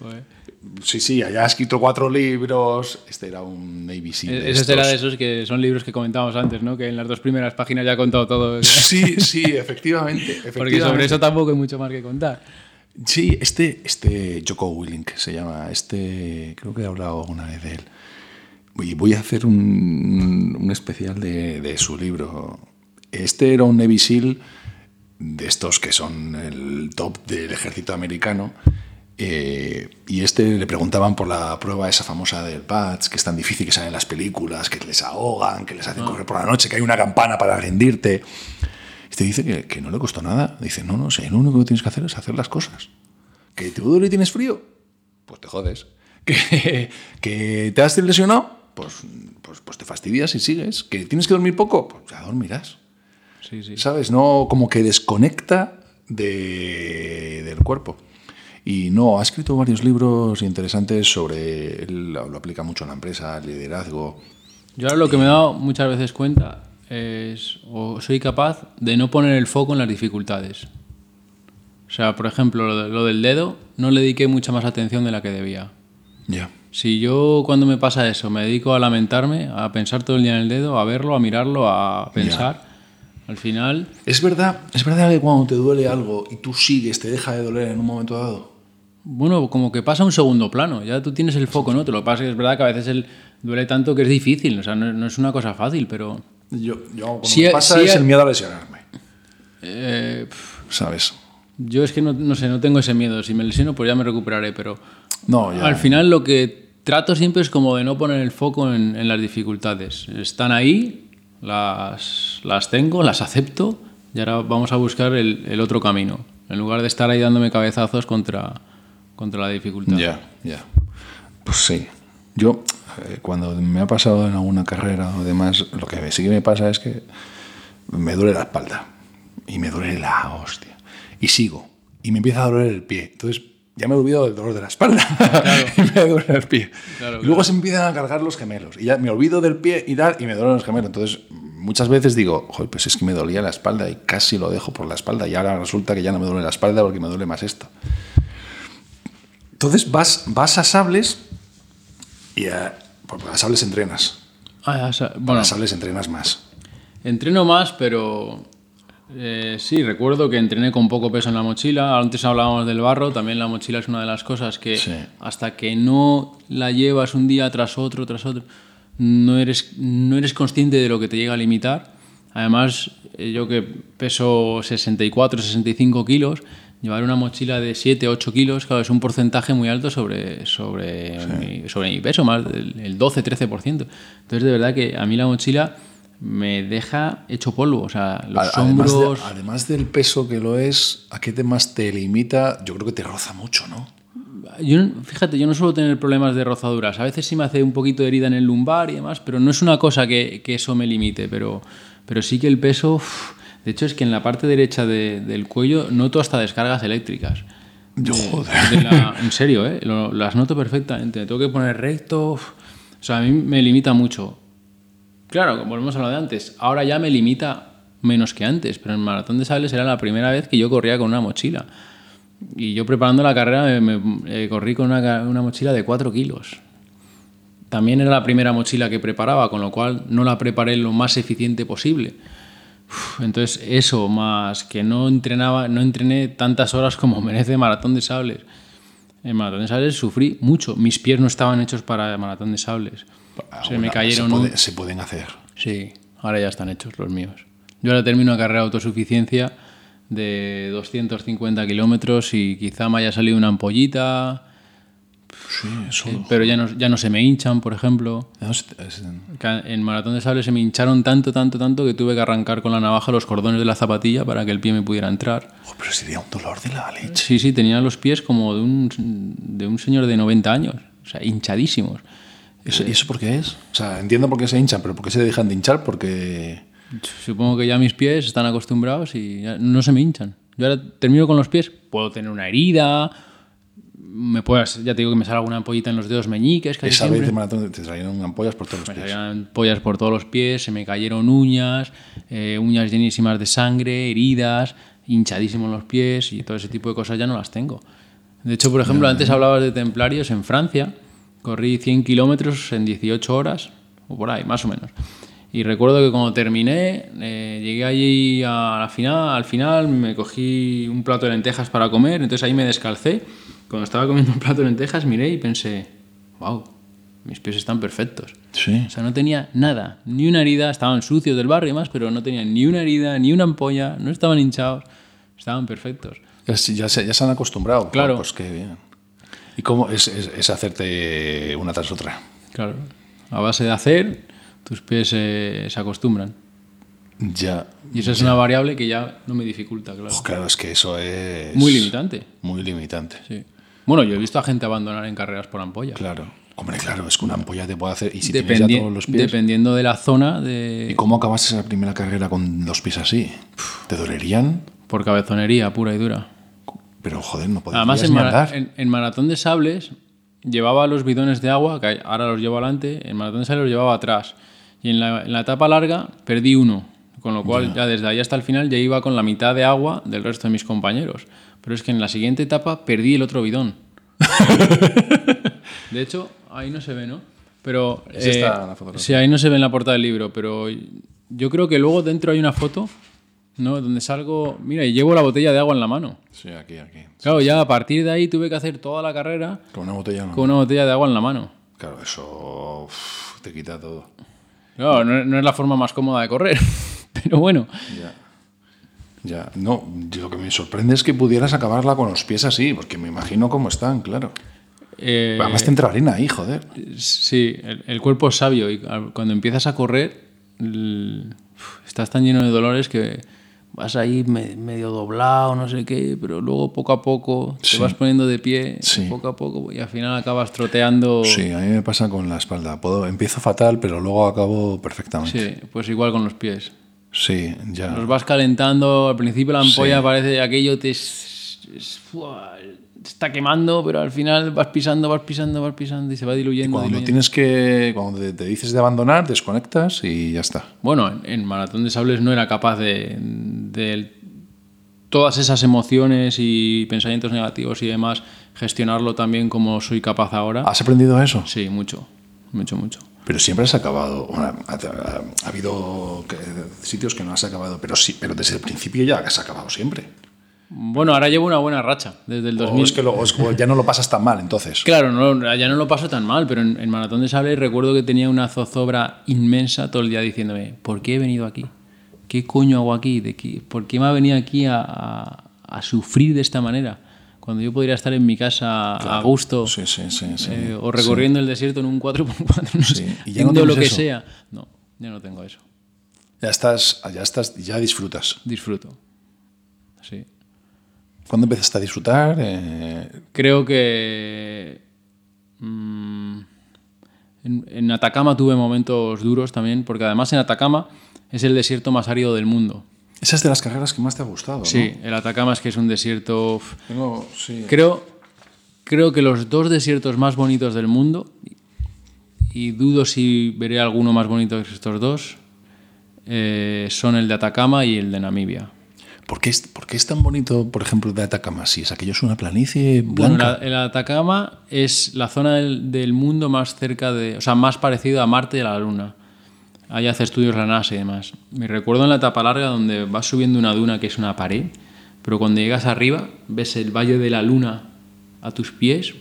Joder. Sí, sí, allá ha escrito cuatro libros. Este era un Navy Seal. de Ese estos. de esos que son libros que comentábamos antes, ¿no? Que en las dos primeras páginas ya ha contado todo. Sí, sí, efectivamente. Porque efectivamente. sobre eso tampoco hay mucho más que contar. Sí, este, este Joko Willink se llama. Este, creo que he hablado alguna vez de él. Y voy a hacer un, un especial de, de su libro. Este era un Navy SEAL de estos que son el top del ejército americano. Eh, y este le preguntaban por la prueba esa famosa del PATS, que es tan difícil que sale en las películas, que les ahogan, que les hacen correr por la noche, que hay una campana para rendirte. Y te dice que, que no le costó nada. Dice, no, no, si lo único que tienes que hacer es hacer las cosas. ¿Que te duele y tienes frío? Pues te jodes. ¿Que, que te has lesionado? Pues, pues, pues te fastidias y sigues. ¿Que tienes que dormir poco? Pues ya dormirás. Sí, sí. ¿Sabes? No, como que desconecta de- del cuerpo. Y no, ha escrito varios libros interesantes sobre, él lo, aplica mucho en la empresa, liderazgo. Yo ahora lo que me he dado muchas veces cuenta es, o soy capaz de no poner el foco en las dificultades. O sea, por ejemplo, lo, de- lo del dedo, no le dediqué mucha más atención de la que debía. Ya. Si yo cuando me pasa eso me dedico a lamentarme, a pensar todo el día en el dedo, a verlo, a mirarlo, a pensar, al final, Es verdad, es verdad que cuando te duele algo y tú sigues, te deja de doler en un momento dado. Bueno, como que pasa a un segundo plano, ya tú tienes el foco en otro. Lo que pasa es que es verdad que a veces el duele tanto que es difícil, o sea, no, no es una cosa fácil, pero... Yo, yo cuando Sí, me pasa sí, es eh. el miedo a lesionarme, eh, ¿sabes? yo es que no, no sé, no tengo ese miedo. Si me lesiono, pues ya me recuperaré, pero... No, ya. Al final lo que trato siempre es como de no poner el foco en, en las dificultades. Están ahí, las, las tengo, las acepto y ahora vamos a buscar el, el otro camino. En lugar de estar ahí dándome cabezazos contra, contra la dificultad. Ya, ya. Pues sí. Yo, eh, cuando me ha pasado en alguna carrera o demás, lo que sí que me pasa es que me duele la espalda. Y me duele la hostia. Y sigo. Y me empieza a doler el pie. Entonces, ya me he olvidado del dolor de la espalda. y me duele el pie. Claro, y luego claro. se empiezan a cargar los gemelos. Y ya me olvido del pie y tal, y me duelen los gemelos. Entonces, muchas veces digo, Joder, pues es que me dolía la espalda y casi lo dejo por la espalda. Y ahora resulta que ya no me duele la espalda porque me duele más esto. Entonces vas, vas a sables y a, porque a sables entrenas. Ah, Bueno, bueno, a sables entrenas más. entreno más, pero eh, sí, recuerdo que entrené con poco peso en la mochila. Antes hablábamos del barro, también la mochila es una de las cosas que Sí. hasta que no la llevas un día tras otro, tras otro, no eres, no eres consciente de lo que te llega a limitar. Además, eh, yo que peso 64, 65 kilos, llevar una mochila de 7, 8 kilos, claro, es un porcentaje muy alto sobre, sobre, mi, sobre mi peso, más del el 12, 13%. Entonces, de verdad que a mí la mochila me deja hecho polvo. O sea, los Además, de- hombros. además del peso que lo es, ¿a qué temas te limita? Yo creo que te roza mucho, ¿no? Yo, fíjate, yo no suelo tener problemas de rozaduras. A veces sí me hace un poquito de herida en el lumbar y demás, pero no es una cosa que, que eso me limite. Pero, pero sí que el peso. uf, de hecho, es que en la parte derecha de- del cuello noto hasta descargas eléctricas. Yo, De- joder. de la- en serio, ¿eh? Lo- las noto perfectamente. Me tengo que poner recto. O sea, a mí me limita mucho. Claro, volvemos a lo de antes. Ahora ya me limita menos que antes, pero en Maratón de Sables era la primera vez que yo corría con una mochila. Y yo preparando la carrera me, me, eh, corrí con una, una mochila de 4 kilos. También era la primera mochila que preparaba, con lo cual no la preparé lo más eficiente posible. Entonces eso, más que no entrenaba, no entrené tantas horas como merece Maratón de Sables. En Maratón de Sables sufrí mucho. Mis pies no estaban hechos para Maratón de Sables. Se me cayeron. Se, un- se pueden hacer. Sí, ahora ya están hechos los míos. Yo ahora termino una carrera de autosuficiencia de 250 kilómetros y quizá me haya salido una ampollita, Sí, eh, pero ya no, ya no se me hinchan, por ejemplo. no es- En Maratón de Sable se me hincharon tanto, tanto, tanto que tuve que arrancar con la navaja los cordones de la zapatilla para que el pie me pudiera entrar. oh, pero sería un dolor de la leche. Sí, sí, tenía los pies como de un, de un señor de 90 años, o sea, hinchadísimos. ¿Eso, ¿Y eso por qué es? O sea, entiendo por qué se hinchan, pero ¿por qué se dejan de hinchar? Porque. Supongo que ya mis pies están acostumbrados y no se me hinchan. Yo ahora termino con los pies, puedo tener una herida, me puedes, ya te digo que me sale alguna ampollita en los dedos meñiques, casi Esa siempre. vez de maratón te trajeron ampollas por todos los Me pies. salían pollas por todos los pies, se me cayeron uñas, eh, uñas llenísimas de sangre, heridas, hinchadísimos los pies y todo ese tipo de cosas ya no las tengo. De hecho, por ejemplo, antes hablabas de templarios en Francia, corrí 100 kilómetros en 18 horas, o por ahí, más o menos. Y recuerdo que cuando terminé, eh, llegué allí a la final, al final me cogí un plato de lentejas para comer, entonces ahí me descalcé. Cuando estaba comiendo un plato de lentejas miré y pensé, wow, mis pies están perfectos. Sí. O sea, no tenía nada, ni una herida, estaban sucios del barrio y más, pero no tenían ni una herida, ni una ampolla, no estaban hinchados, estaban perfectos. Ya, se- ya se, ya se han acostumbrado. Claro. Pues qué bien. ¿Y cómo es, es, es hacerte una tras otra? Claro, a base de hacer, tus pies eh, se acostumbran. Ya. Y esa es una variable que ya no me dificulta, claro. Oh, claro, es que eso es. Muy limitante. Muy limitante. Sí. Bueno, yo he visto a gente abandonar en carreras por ampolla. Claro. Hombre, claro, es que una ampolla te puede hacer. Y si tienes ya todos los pies. Dependiendo de la zona, ¿Y de cómo acabaste esa primera carrera con los pies así? ¿Te dolerían? por cabezonería pura y dura. Pero joder, no podías Además, en, mara- en- en maratón de sables llevaba los bidones de agua, que ahora los llevo adelante, en maratón de sables los llevaba atrás. Y en la, en la etapa larga perdí uno, con lo cual ya desde ahí hasta el final ya iba con la mitad de agua del resto de mis compañeros. Pero es que en la siguiente etapa perdí el otro bidón. de hecho, ahí no se ve, ¿no? Pero Es esta la fotografía. sí, ahí no se ve en la portada del libro, pero yo creo que luego dentro hay una foto, ¿no? Donde salgo, mira, y llevo la botella de agua en la mano. Sí, aquí, aquí. Claro, ya a partir de ahí tuve que hacer toda la carrera Con una botella no. con una botella de agua en la mano. Claro, eso uf, te quita todo. Claro, no, no es la forma más cómoda de correr, pero bueno. Ya. Ya, no, lo que me sorprende es que pudieras acabarla con los pies así, porque me imagino cómo están, claro. Eh, Además te entra harina ahí, joder. sí, el, el cuerpo es sabio y cuando empiezas a correr el- estás tan lleno de dolores que vas ahí me- medio doblado, no sé qué, pero luego poco a poco te Sí. vas poniendo de pie, Sí. poco a poco, y al final acabas troteando. Sí, a mí me pasa con la espalda. Puedo, empiezo fatal, pero luego acabo perfectamente. Sí, pues igual con los pies. Sí, ya. Los vas calentando, al principio la ampolla parece aquello te es- es- ¡fua! te está quemando, pero al final vas pisando, vas pisando, vas pisando y se va diluyendo. Cuando diluyendo. tienes que, cuando te, te dices de abandonar, desconectas y ya está. Bueno, en, en Maratón de Sables no era capaz de, de todas esas emociones y pensamientos negativos y demás gestionarlo también como soy capaz ahora. ¿Has aprendido eso? Sí, mucho, mucho, mucho. Pero siempre has acabado. bueno, ha, ha- ha habido que- sitios que no has acabado, pero sí, pero desde el principio ya has acabado siempre. Bueno, ahora llevo una buena racha desde el 2000. O es que lo- es ya no lo pasas tan mal, entonces. Claro, no, ya no lo paso tan mal, pero en, en Maratón de Sable recuerdo que tenía una zozobra inmensa todo el día diciéndome, ¿por qué he venido aquí? ¿Qué coño hago aquí? ¿De qué? ¿Por qué me ha venido aquí a, a- a sufrir de esta manera? Cuando yo podría estar en mi casa a gusto Sí, sí, sí. sí. eh, o recorriendo el desierto en un 4x4, no Sí. sé, ¿Y ya no lo que eso? sea. No, ya no tengo eso. Ya estás, ya estás, ya disfrutas. Disfruto. Sí. ¿Cuándo empezaste a disfrutar? Eh, Creo que mm, en, en Atacama tuve momentos duros también, porque además en Atacama es el desierto más árido del mundo. Esa es de las carreras que más te ha gustado, ¿no? Sí, el Atacama es que es un desierto... Tengo- sí. Creo, creo que los dos desiertos más bonitos del mundo y dudo si veré alguno más bonito que estos dos, eh, son el de Atacama y el de Namibia. ¿Por qué, es, por qué es tan bonito, por ejemplo, el de Atacama? Si es aquello es una planicie Bueno, blanca. la- el Atacama es la zona del, del mundo más cerca de, o sea, más parecido a Marte y a la Luna. Ahí hace estudios la NASA y demás. Me recuerdo en la etapa larga donde vas subiendo una duna que es una pared, pero cuando llegas arriba ves el Valle de la Luna a tus pies,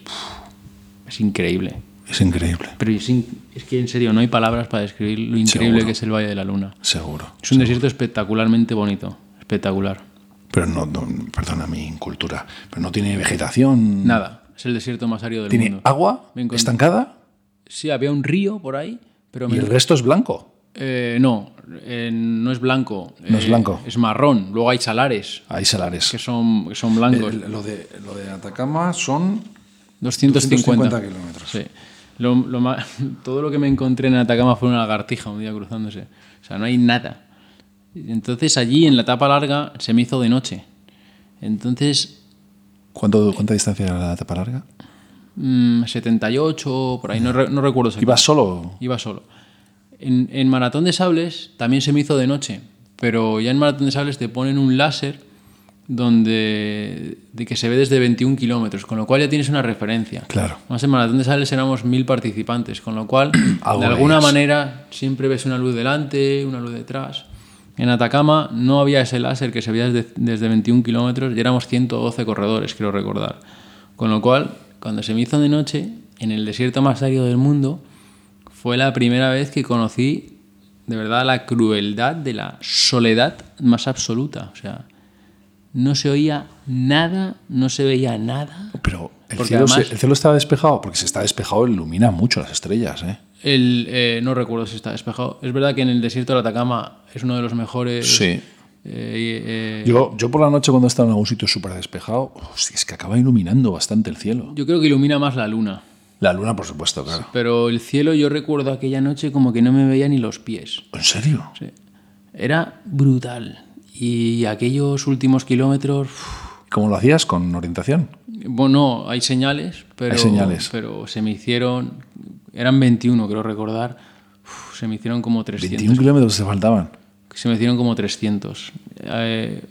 es increíble. Es increíble, Pero es, in- es que en serio no hay palabras para describir lo increíble Seguro. que es el Valle de la Luna. seguro. Es un desierto espectacularmente bonito, espectacular. Pero no, no- perdona mi incultura, pero no tiene vegetación. Nada, es el desierto más árido del ¿Tiene mundo. agua Me encontré- estancada? Sí, había un río por ahí, pero Y me- el resto es blanco. Eh, no, eh, no es blanco. No es eh, blanco. Es marrón. Luego hay salares Hay salares. que son, que son blancos. lo, de, lo de Atacama son 250. 250 kilómetros. Sí. Lo- lo ma- todo lo que me encontré en Atacama fue una lagartija un día cruzándose. O sea, no hay nada. Entonces allí en la etapa larga se me hizo de noche. Entonces, ¿Cuánto, ¿Cuánta distancia era la etapa larga? mm, 78, por ahí, no, re- no recuerdo exactamente. ¿Ibas solo? Iba solo. En, en Maratón de Sables también se me hizo de noche, pero ya en Maratón de Sables te ponen un láser donde de que se ve desde 21 kilómetros, con lo cual ya tienes una referencia. Claro. Más en Maratón de Sables éramos mil participantes, con lo cual de alguna manera siempre ves una luz delante, una luz detrás. En Atacama no había ese láser que se veía desde, desde 21 kilómetros y éramos 112 corredores, quiero recordar. Con lo cual, cuando se me hizo de noche, en el desierto más árido del mundo, fue la primera vez que conocí de verdad la crueldad de la soledad más absoluta. O sea, no se oía nada, no se veía nada. Pero el cielo, se- además- el cielo estaba despejado, porque si está despejado ilumina mucho las estrellas, ¿eh? El, eh, no recuerdo si está despejado. Es verdad que en el desierto del Atacama es uno de los mejores. Sí. eh, eh, Yo, yo por la noche cuando he estado en algún sitio súper despejado, hostia, es que acaba iluminando bastante el cielo. yo creo que ilumina más la luna. La luna, por supuesto, claro. Pero el cielo, yo recuerdo aquella noche como que no me veía ni los pies. ¿En serio? Sí. Era brutal. Y aquellos últimos kilómetros. ¿Cómo lo hacías? ¿Con orientación? Bueno, hay señales, pero, Hay señales. pero se me hicieron. Eran 21, creo recordar. se me hicieron como 300. 21 kilómetros te faltaban. Se me hicieron como 300. Eh,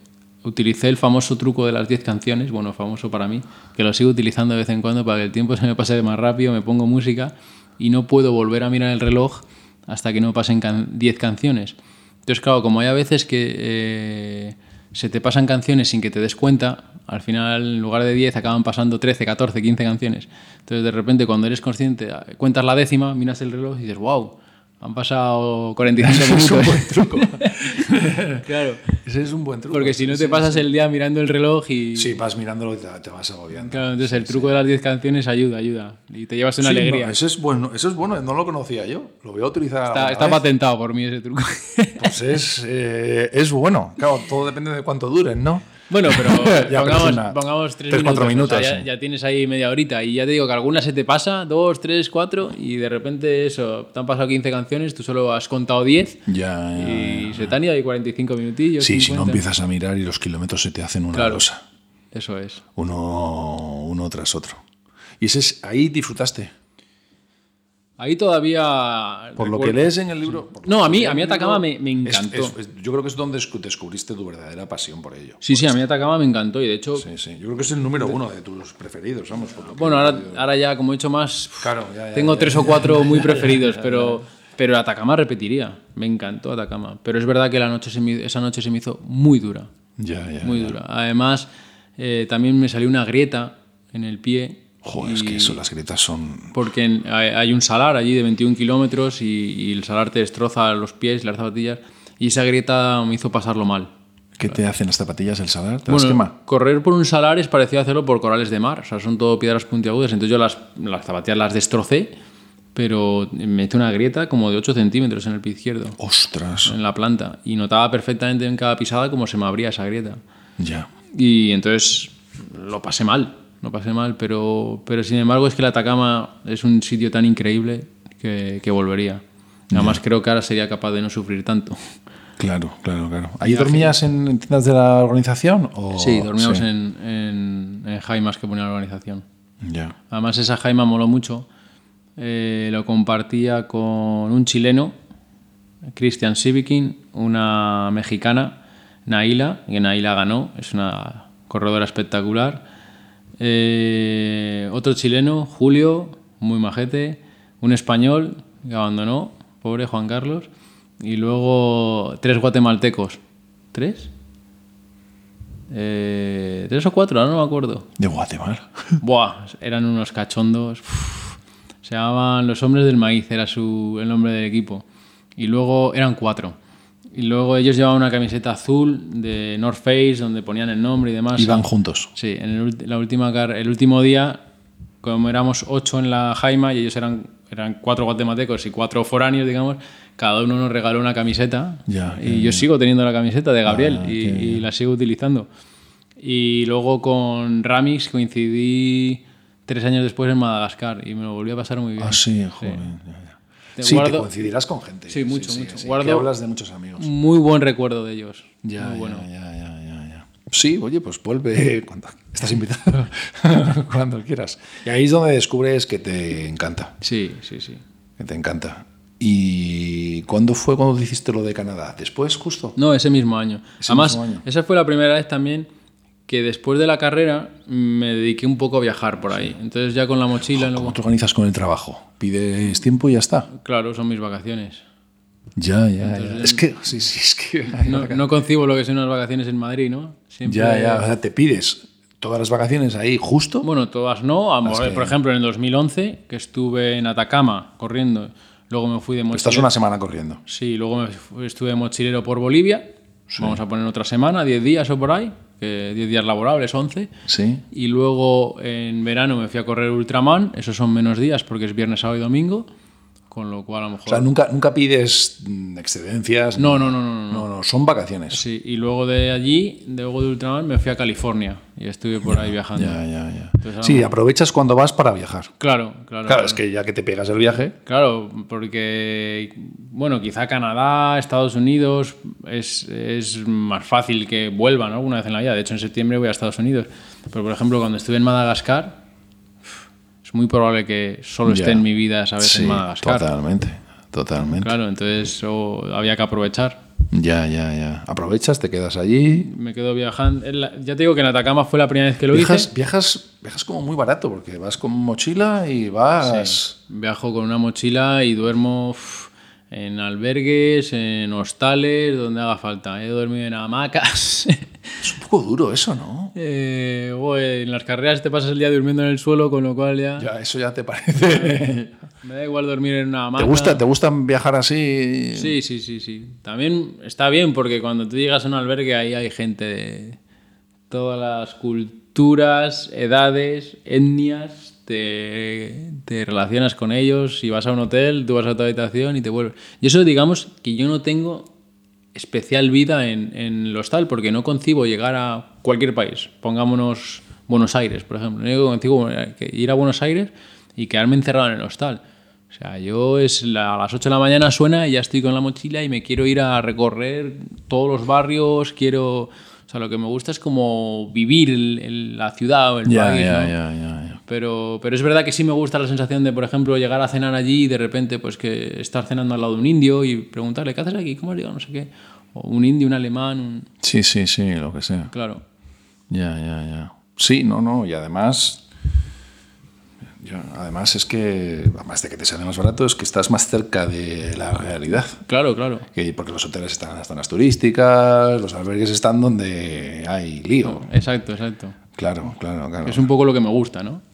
utilicé el famoso truco de las 10 canciones, bueno, famoso para mí, que lo sigo utilizando de vez en cuando para que el tiempo se me pase más rápido, me pongo música y no puedo volver a mirar el reloj hasta que no pasen can- 10 canciones. Entonces, claro, como hay a veces que eh, se te pasan canciones sin que te des cuenta, al final en lugar de 10 acaban pasando 13, 14, 15 canciones. Entonces, de repente, cuando eres consciente, cuentas la décima, miras el reloj y dices, wow, han pasado 45 minutos. claro. Ese es un buen truco. Porque si no te pasas el día mirando el reloj y... Sí, vas mirándolo y te, te vas agobiando. Claro, entonces el truco de las 10 canciones ayuda, ayuda. Y te llevas una Sí, alegría. no, eso es bueno, eso es bueno, no lo conocía yo. Lo voy a utilizar. está patentado por mí ese truco. Pues es, eh, es bueno. Claro, todo depende de cuánto duren, ¿no? Bueno, pero Ya, pongamos, una- pongamos tres, tres, minutos. cuatro minutos, O sea, ya, sí. ya tienes ahí media horita y ya te digo que alguna se te pasa, dos, tres, cuatro, y de repente eso, te han pasado 15 canciones, tú solo has contado 10 Ya, ya, y se te han ido ahí 45 minutillos. Sí, si no 50. empiezas a mirar y los kilómetros se te hacen una Claro. cosa. Eso es. Uno, uno tras otro. Y ese es, ahí disfrutaste. Ahí todavía... Por lo que lees en el libro. No, a mí- a mí Atacama me- me encantó. es- es- yo creo que es donde descu- descubriste tu verdadera pasión por ello. Sí, sí, a mí Atacama me encantó y de hecho Sí, sí. Yo creo que es el número uno de tus preferidos, vamos. por lo que Bueno, ahora, ahora ya, como he hecho más, Claro, ya, ya, tengo ya, tres o cuatro muy preferidos, pero, pero Atacama repetiría. Me encantó Atacama. Pero es verdad que la noche se me- esa noche se me hizo muy dura, Ya, ya. muy dura. Además, eh, también me salió una grieta en el pie. Joder, es que eso, las grietas son. Porque hay, un salar allí de 21 kilómetros y, y el salar te destroza los pies y las zapatillas. Y esa grieta me hizo pasarlo mal. ¿Qué te hacen las zapatillas el salar? ¿Te las Bueno, quema? correr por un salar es parecido a hacerlo por corales de mar. O sea, son todo piedras puntiagudas. Entonces yo las, las zapatillas las destrocé, pero me hice una grieta como de 8 centímetros en el pie izquierdo, Ostras. en la planta. Y notaba perfectamente en cada pisada cómo se me abría esa grieta. Ya. Y entonces lo pasé mal, lo pasé mal. Pero, pero sin embargo es que el Atacama es un sitio tan increíble que, que volvería. Además creo que ahora sería capaz de no sufrir tanto. Claro, claro, claro. ¿Ahí dormías en en tiendas de la organización? O... Sí, dormíamos Sí. En, en, en jaimas que ponía la organización. Ya. Además, esa jaima moló mucho eh, lo compartía con un chileno, Christian Sivikin, una mexicana, Naila, que Naila ganó, es una corredora espectacular. Eh, otro chileno, Julio, muy majete. Un español que abandonó, pobre Juan Carlos. Y luego tres guatemaltecos. ¿Tres? Eh, ¿Tres o cuatro? Ahora no me acuerdo. De Guatemala. Buah, eran unos cachondos. Uf. Se llamaban Los Hombres del Maíz, era su, el nombre del equipo. Y luego eran cuatro. Y luego ellos llevaban una camiseta azul de North Face donde ponían el nombre y demás. Iban juntos. Sí, en el, la última el último día, como éramos ocho en la Jaima y ellos eran, eran cuatro guatemaltecos y cuatro foráneos, digamos, cada uno nos regaló una camiseta. Ya, y yo sigo teniendo la camiseta de Gabriel Ah, y, y la sigo utilizando. Y luego con Ramix coincidí tres años después en Madagascar y me lo volví a pasar muy bien. Ah, sí, ya, ya. Te Sí, te guardo- coincidirás con gente. Sí, mucho, mucho. sí, Guardo- hablas de muchos amigos. Muy buen recuerdo de ellos. Ya, muy ya, bueno. ya, ya, ya, ya. Sí, oye, pues vuelve cuando estás invitado, cuando quieras. Y ahí es donde descubres que te encanta, Sí, sí, sí. que te encanta. ¿Y cuándo fue cuando hiciste lo de Canadá? ¿Después, justo? No, ese mismo año. Ese Además, mismo año. esa fue la primera vez también que después de la carrera me dediqué un poco a viajar por ahí. Entonces ya con la mochila, luego, ¿Cómo te organizas con el trabajo? ¿Pides tiempo y ya está? claro, son mis vacaciones. Ya, ya, ya. Es que, sí, sí, es que... No, no concibo lo que son unas vacaciones en Madrid, ¿no? Siempre- Ya, ya, o sea, te pides todas las vacaciones ahí justo. Bueno, todas no. A- que- Por ejemplo, en el 2011, que estuve en Atacama corriendo, luego me fui de mochilero. Estás una semana corriendo. Sí, luego me estuve de mochilero por Bolivia. Vamos a poner otra semana, 10 días o por ahí, que 10 días laborables, 11. Sí. Y luego en verano me fui a correr Ultraman, esos son menos días porque es viernes, sábado y domingo, con lo cual a lo mejor... O sea, nunca, nunca pides mm, excedencias. no, no, no, no, no, no. Son vacaciones. Sí, y luego de allí, luego de Ultraman, me fui a California y estuve por ahí viajando. Ya, ya, ya. Sí, aprovechas cuando vas para viajar. Claro, claro. Claro, es que ya que te pegas el viaje. Claro, porque, bueno, quizá Canadá, Estados Unidos es, es más fácil que vuelva ¿no? alguna vez en la vida. De hecho, en septiembre voy a Estados Unidos. Pero, por ejemplo, cuando estuve en Madagascar, es muy probable que solo esté en mi vida esa vez Sí, en Madagascar. totalmente. Totalmente. Claro, entonces eso había que aprovechar. Ya, ya, ya. Aprovechas, te quedas allí. Me quedo viajando. Ya te digo que en Atacama fue la primera vez que lo Viajas, hice. viajas, viajas como muy barato porque vas con mochila y vas. Viajo con una mochila y duermo en albergues, en hostales, donde haga falta. He dormido en hamacas. Es un poco duro eso, ¿no? Eh, en las carreras te pasas el día durmiendo en el suelo, con lo cual ya, Ya, eso ya te parece. me da igual dormir en una hamaca. ¿Te gusta, ¿Te gusta viajar así? Sí, sí, sí, sí. También está bien porque cuando tú llegas a un albergue ahí hay gente de todas las culturas, edades, etnias, te, te relacionas con ellos, si vas a un hotel, tú vas a tu habitación y te vuelves. Y eso digamos que yo no tengo especial vida en, en el hostal porque no concibo llegar a cualquier país. Pongámonos Buenos Aires, por ejemplo. No concibo ir a Buenos Aires y quedarme encerrado en el hostal. O sea, yo es la- a las 8 de la mañana suena y ya estoy con la mochila y me quiero ir a recorrer todos los barrios, quiero... O sea, lo que me gusta es como vivir el- el- la ciudad o el Ya, país, ya, ya. Pero, pero es verdad que sí me gusta la sensación de, por ejemplo, llegar a cenar allí y de repente pues que estar cenando al lado de un indio y preguntarle, ¿qué haces aquí? ¿Cómo has llegado? No sé qué. O un indio, un alemán, un... Sí, sí, sí, lo que sea. Claro. Ya, ya, ya. Sí, no, no, y además. además es que, además de que te sale más barato, es que estás más cerca de la realidad. Claro, claro. Que, porque los hoteles están en las zonas turísticas, los albergues están donde hay lío. Exacto, exacto. Claro, claro, claro. Es un poco lo que me gusta, ¿no?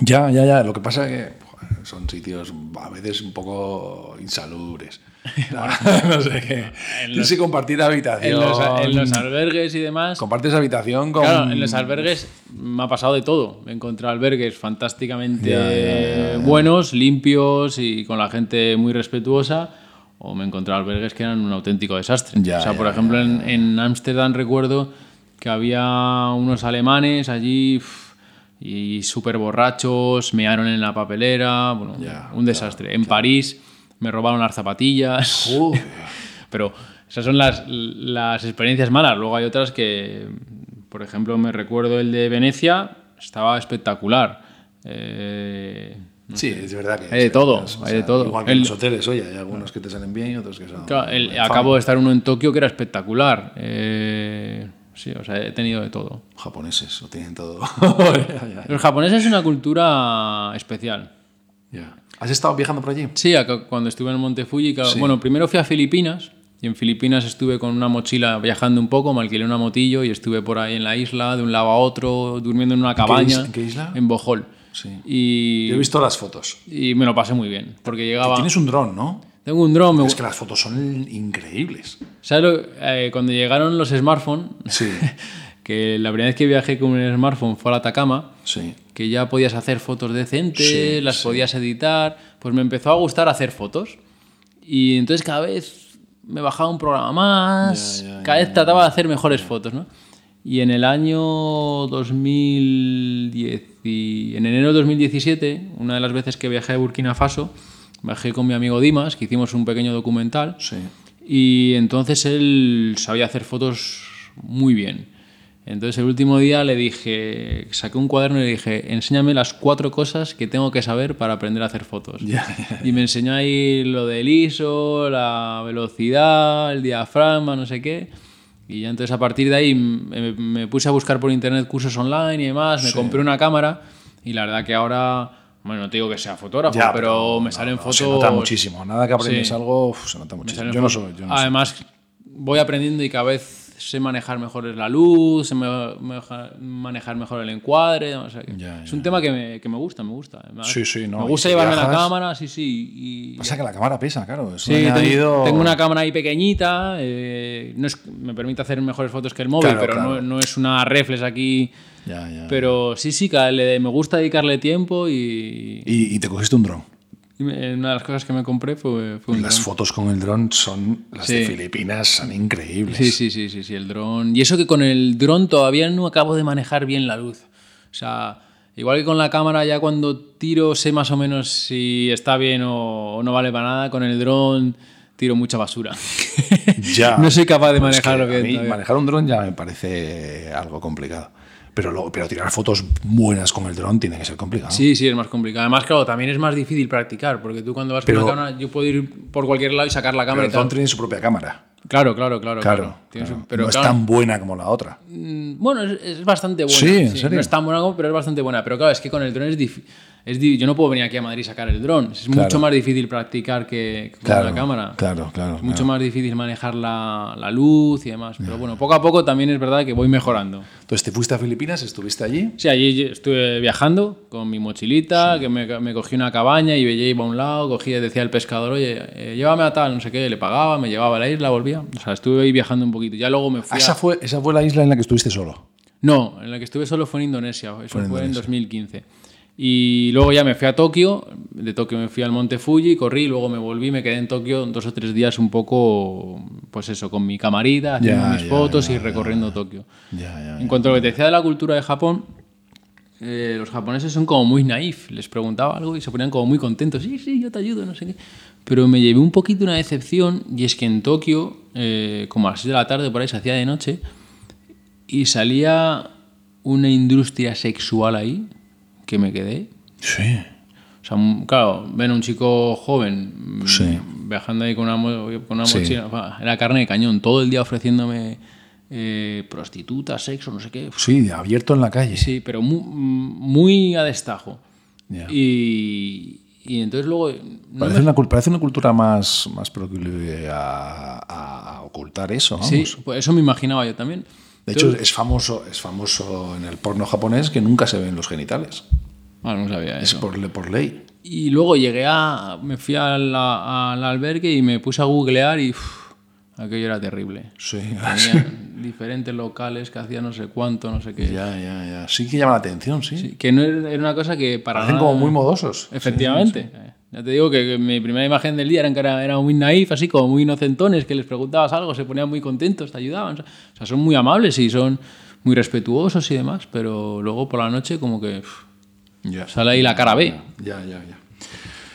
Ya, ya, ya. Lo que pasa es que joder, son sitios a veces un poco insalubres. no sé qué. Tienes que compartir habitación. En los, en los albergues y demás. Compartes habitación con. Claro, en los albergues me ha pasado de todo. Me he encontrado albergues fantásticamente Ya, ya, ya, buenos, limpios y con la gente muy respetuosa. O me he encontrado albergues que eran un auténtico desastre. O sea, por ejemplo, en- Ámsterdam recuerdo que había unos alemanes allí y súper borrachos, mearon en la papelera. Bueno, un desastre. en París me robaron las zapatillas. Pero esas son las, las experiencias malas. Luego hay otras que, por ejemplo, me recuerdo el de Venecia, estaba espectacular. Eh, Sí, es verdad que Hay de es- todo, es- o hay de todo. Igual que en los hoteles, oye, hay algunos que te salen bien y otros que son. Claro, el- acabo de estar uno en Tokio que era espectacular. Eh, sí, o sea, he tenido de todo. Japoneses, lo tienen todo. Los japoneses es una cultura especial. ya. ¿Has estado viajando por allí? Sí, acá- cuando estuve en Monte Fuji, Sí. bueno, primero fui a Filipinas y en Filipinas estuve con una mochila viajando un poco, me alquilé una motillo y estuve por ahí en la isla, de un lado a otro, durmiendo en una cabaña. en qué isla? En Bohol. Sí. Y, Yo he visto las fotos. y me lo pasé muy bien, porque llegaba... Tienes un dron, ¿no? Tengo un dron, Es que las fotos son increíbles. ¿Sabes lo- eh, cuando llegaron los smartphones, Sí, que la primera vez que viajé con un smartphone fue a Atacama, sí. que ya podías hacer fotos decentes, Sí, las podías editar, pues me empezó a gustar hacer fotos. Y entonces cada vez me bajaba un programa más, Ya, ya, cada ya, vez trataba de hacer mejores fotos, ¿no? Y en el año 2010, y en enero de 2017, una de las veces que viajé a Burkina Faso, viajé con mi amigo Dimas, que hicimos un pequeño documental. Sí. Y entonces él sabía hacer fotos muy bien. Entonces el último día le dije, saqué un cuaderno y le dije, enséñame las cuatro cosas que tengo que saber para aprender a hacer fotos. Ya, ya, Y me enseñó ahí lo del ISO, la velocidad, el diafragma, no sé qué. Y ya entonces a partir de ahí me, me puse a buscar por internet cursos online y demás, me compré una cámara y la verdad que ahora, bueno, no te digo que sea fotógrafo, Ya, pero me no, salen no, fotos... Se nota muchísimo. Nada que aprendes Sí. algo, uf, se nota muchísimo. Yo no soy. Yo no soy. Además, voy aprendiendo y cada vez sé manejar mejor la luz, sé manejar mejor el encuadre. o sea que Ya, es ya, un tema que me, que me gusta, me gusta. Sí, sí, no, Me gusta llevarme la cámara, sí, sí. Y, Pasa que la cámara pesa, claro. Es Sí, un tengo, una cámara ahí pequeñita, eh, no es- me permite hacer mejores fotos que el móvil, Claro, pero claro. No, no es una reflex aquí. Ya, ya. Pero sí, sí, le- me gusta dedicarle tiempo y, Y, y te cogiste un dron. una de las cosas que me compré fue, fue un Las dron. fotos con el dron son. Las de Sí. Filipinas son increíbles. Sí, sí, sí, sí, sí, el dron. Y eso que con el dron todavía no acabo de manejar bien la luz. O sea, igual que con la cámara ya cuando tiro sé más o menos si está bien o, no vale para nada, con el dron tiro mucha basura. Ya. no soy capaz de Pues manejarlo a bien. mí todavía. manejar un dron ya me parece algo complicado. Pero, pero tirar fotos buenas con el dron tiene que ser complicado. Sí, sí, es más complicado. Además, claro, también es más difícil practicar, porque tú cuando vas Pero- con la cámara, yo puedo ir por cualquier lado y sacar la Pero cámara el y tal. dron tiene su propia cámara. Claro, claro, claro. Claro. Su- pero no claro, es tan buena como la otra. Mm, Bueno, es, es bastante buena. Sí, ¿en serio? No es tan buena, como- pero es bastante buena. Pero claro, es que con el dron es difícil. Es yo no puedo venir aquí a Madrid y sacar el dron. Es Claro. mucho más difícil practicar que con Claro, la cámara. claro, claro, Es mucho claro. más difícil manejar la, la luz y demás. Pero bueno, poco a poco también es verdad que voy mejorando. Entonces te fuiste a Filipinas, estuviste allí. Sí, allí estuve viajando con mi mochilita, que me, me cogí una cabaña y veía iba a un lado, cogía, decía el pescador, oye, eh, llévame a tal, no sé qué, le pagaba, me llevaba a la isla, volvía. O sea, estuve ahí viajando un poquito. Ya luego me Ah, fui a... esa, fue, esa fue la isla en la que estuviste solo. No, en la que estuve solo fue en Indonesia, eso Fue fue, en en Indonesia. 2015. Y luego ya me fui a Tokio, de Tokio me fui al Monte Fuji, corrí, luego me volví, me quedé en Tokio dos o tres días un poco, pues eso, con mi camarita, haciendo mis fotos y recorriendo Tokio. En cuanto a lo que te decía de la cultura de Japón, eh, los japoneses son como muy naif. Les preguntaba algo y se ponían como muy contentos. Sí, sí, yo te ayudo, no sé qué. Pero me llevé un poquito una decepción y es que en Tokio, eh, como a las 6 de la tarde por ahí, se hacía de noche y salía una industria sexual ahí que me quedé. Sí. O sea, claro, ven a un chico joven mm, Sí. viajando ahí con una, con una Sí. mochila, era carne de cañón, todo el día ofreciéndome eh, prostitutas, sexo, no sé qué. Sí, abierto en la calle. Sí, pero mu- muy, a destajo. Ya. Y, y entonces luego... no Parece, me- una, parece una cultura más, más proclive a, a ocultar eso. Vamos. sí, pues eso me imaginaba yo también. De hecho, es famoso, es famoso en el porno japonés que nunca se ven los genitales. Ah, no sabía Es eso. por, le- por ley. Y luego llegué a... Me fui al, al albergue y me puse a googlear y... aquello era terrible. Sí. Tenía diferentes locales que hacían no sé cuánto, no sé qué. ya, ya, ya. Sí que llama la atención, sí. Sí, que no era una cosa que para Parecen nada- como muy modosos. Efectivamente. Eh, Ya te digo que, que mi primera imagen del día era que era, era muy naif, así como muy inocentones, que les preguntabas algo, se ponían muy contentos, te ayudaban. O sea, son muy amables y son muy respetuosos y demás, pero luego por la noche como que Ya. sale ahí la cara B. Ya, ya, ya.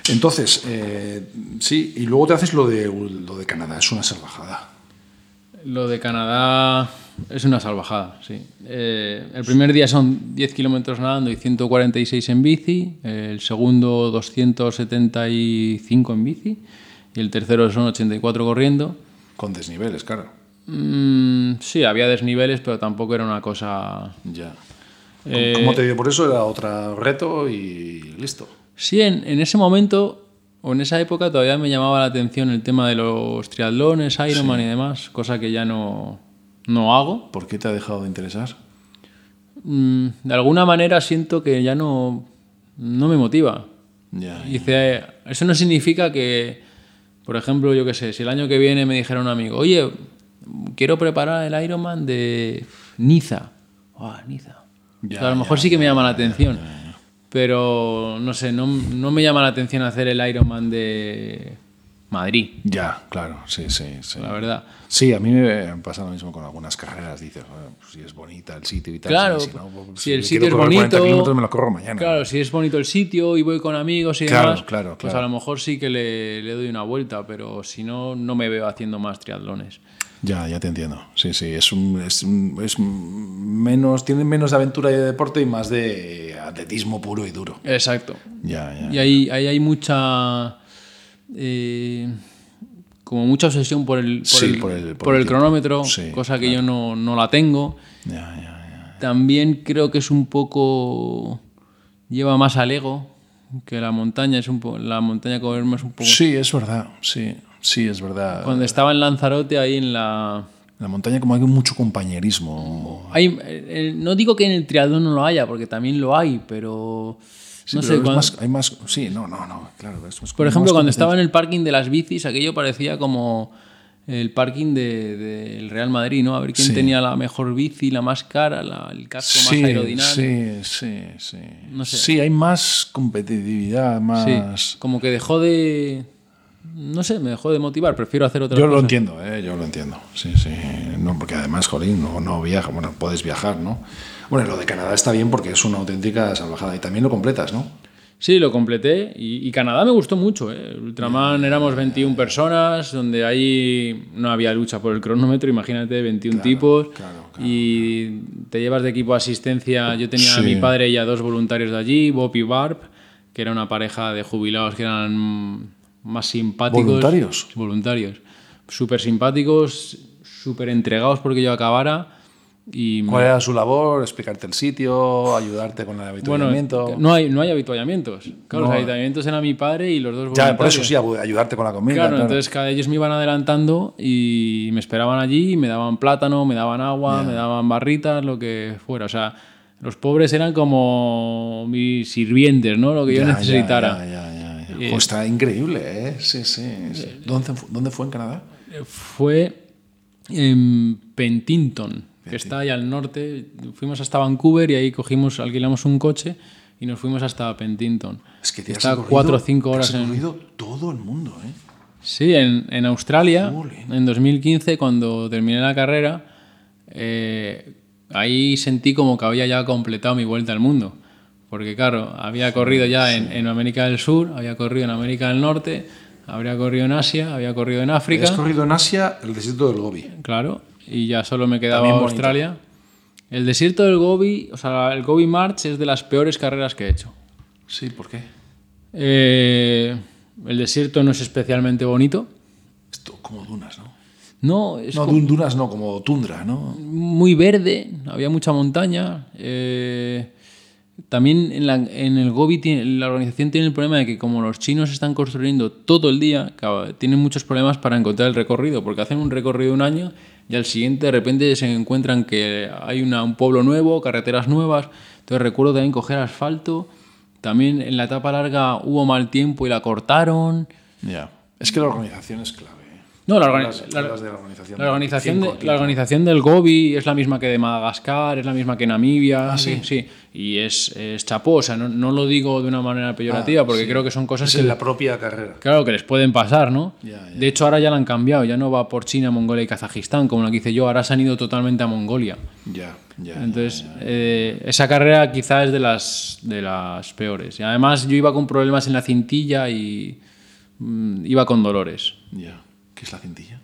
Entonces, eh, sí, y luego te haces lo de, lo de Canadá, es una salvajada. Lo de Canadá... es una salvajada, sí. Eh, el primer día son 10 kilómetros nadando y 146 en bici, el segundo 275 en bici y el tercero son 84 corriendo. Con desniveles, claro. Mm, sí, había desniveles, pero tampoco era una cosa... Ya. Eh, ¿Cómo te dio por eso? Era otro reto y listo. Sí, en, en ese momento o en esa época todavía me llamaba la atención el tema de los triatlones, Ironman y demás, cosa que ya no, no hago. ¿Por qué te ha dejado de interesar? Mm, de alguna manera siento que ya no, no me motiva. Dice, eso no significa que, por ejemplo, yo qué sé, si el año que viene me dijera un amigo, oye, quiero preparar el Ironman de Niza. Ah, Niza. Ya, O sea, a lo mejor sí que me llama la atención. Pero no sé, no, no me llama la atención hacer el Ironman de Madrid, Ya, claro, sí, sí, sí. la verdad. Sí, a mí me pasa lo mismo con algunas carreras. Dices, "Bueno, pues si es bonita el sitio y tal. Claro, si, no, pues, si el sitio es correr 40 bonito- me lo corro mañana. Claro, si es bonito el sitio y voy con amigos y Claro, demás, claro, pues claro. a lo mejor sí que le, le doy una vuelta, pero si no, no me veo haciendo más triatlones. Ya, ya te entiendo. Sí, sí, es un, es, un- es menos, tiene menos de aventura y de deporte y más de atletismo puro y duro. Exacto. Ya, ya. Y ahí, ahí hay mucha. Eh, como mucha obsesión por el, por Sí, el, por el- por por el cronómetro, Sí, cosa que yo no, no la tengo. También creo que es un poco. lleva más al ego que la montaña. Es un po- la montaña como es un poco. Sí, es verdad. Sí, sí, es verdad. Cuando estaba en Lanzarote, ahí en la. En la montaña como hay mucho compañerismo. Hay, eh, eh, no digo que en el triatlón no lo haya, porque también lo hay, pero. Sí, no sé, cuando- más- hay más... Sí, no, no, no, claro. es- Por ejemplo, más cuando estaba en el parking de las bicis, aquello parecía como el parking del de, Real Madrid, ¿no? A ver quién Sí. tenía la mejor bici, la más cara, la- el casco Sí, más aerodinámico. sí, sí, sí. No sé. Sí, hay más competitividad, más... Sí, como que dejó de... No sé, me dejó de motivar, prefiero hacer otra Yo lo cosa. entiendo, ¿eh? yo lo entiendo. Sí, sí. No, porque además, jolín, no, no viaja. Bueno, puedes viajar, ¿no? Bueno, lo de Canadá está bien porque es una auténtica salvajada y también lo completas, ¿no? Sí, lo completé y, y Canadá me gustó mucho. ¿eh? Ultraman éramos 21 personas, donde ahí no había lucha por el cronómetro, imagínate, 21 tipos. claro, Y te llevas de equipo de asistencia. Yo tenía a mi padre y a dos voluntarios de allí, Bob y Barb, que era una pareja de jubilados que eran más simpáticos. ¿Voluntarios? Voluntarios. Súper simpáticos, súper entregados porque yo acabara. Y ¿Cuál era su labor? Explicarte el sitio, ayudarte con el bueno, avituallamiento. no hay, no hay habituallamientos. Claro, No. los habituallamientos eran mi padre y los dos ya, por eso voluntarios. sí, ayudarte con la comida. Claro, claro. entonces cada ellos me iban adelantando y me esperaban allí, me daban plátano, me daban agua, me daban barritas, lo que fuera. O sea, los pobres eran como mis sirvientes, ¿no? Lo que yo Ya, ya, ya, Ya, ya. Jo, está increíble, ¿eh? Sí, sí. sí. ¿Dónde, fu- ¿Dónde fue en Canadá? Fue en Penticton, que está ahí al norte. Fuimos hasta Vancouver y ahí cogimos, alquilamos un coche y nos fuimos hasta Penticton. Es que te has está cuatro o cinco te has horas en, todo el mundo, ¿eh? Sí, en, en Australia, en 2015, cuando terminé la carrera, eh, ahí sentí como que había ya completado mi vuelta al mundo. Porque claro, había corrido ya en, en América del Sur, había corrido en América del Norte, habría corrido en Asia, había corrido en África, Has corrido en Asia, el desierto del Gobi. claro, y ya solo me quedaba bonito. Australia. El desierto del Gobi, o sea, el Gobi March es de las peores carreras que he hecho. Sí, ¿por qué? Eh, el desierto no es especialmente bonito. Esto como dunas, ¿no? No, es No, dun- dunas no, como tundra, ¿no? muy verde, había mucha montaña. eh, también en, la- en el Gobi tiene- la organización tiene el problema de que como los chinos están construyendo todo el día, tienen muchos problemas para encontrar el recorrido, porque hacen un recorrido de un año y al siguiente de repente se encuentran que hay una- un pueblo nuevo, carreteras nuevas. Entonces recuerdo también coger asfalto. También en la etapa larga hubo mal tiempo y la cortaron. Ya. Es que la organización es clave. No, la, organi- Hablas- la- hablas de la organización. la organización, Cinco, de- la organización del Gobi es la misma que de Madagascar, es la misma que Namibia. sí? sí. Y es, es chapó, o sea, no, no lo digo de una manera peyorativa porque creo que son cosas Es que, en la propia carrera. claro, que les pueden pasar, ¿no? Ya, ya. De hecho, ahora ya la han cambiado, ya no va por China, Mongolia y Kazajistán, como la que hice yo, ahora se han ido totalmente a Mongolia. Ya, ya. Entonces, eh, esa carrera quizá es de las, de las peores. Y además, yo iba con problemas en la cintilla y mm, iba con dolores. ya. ¿Qué es la cintilla?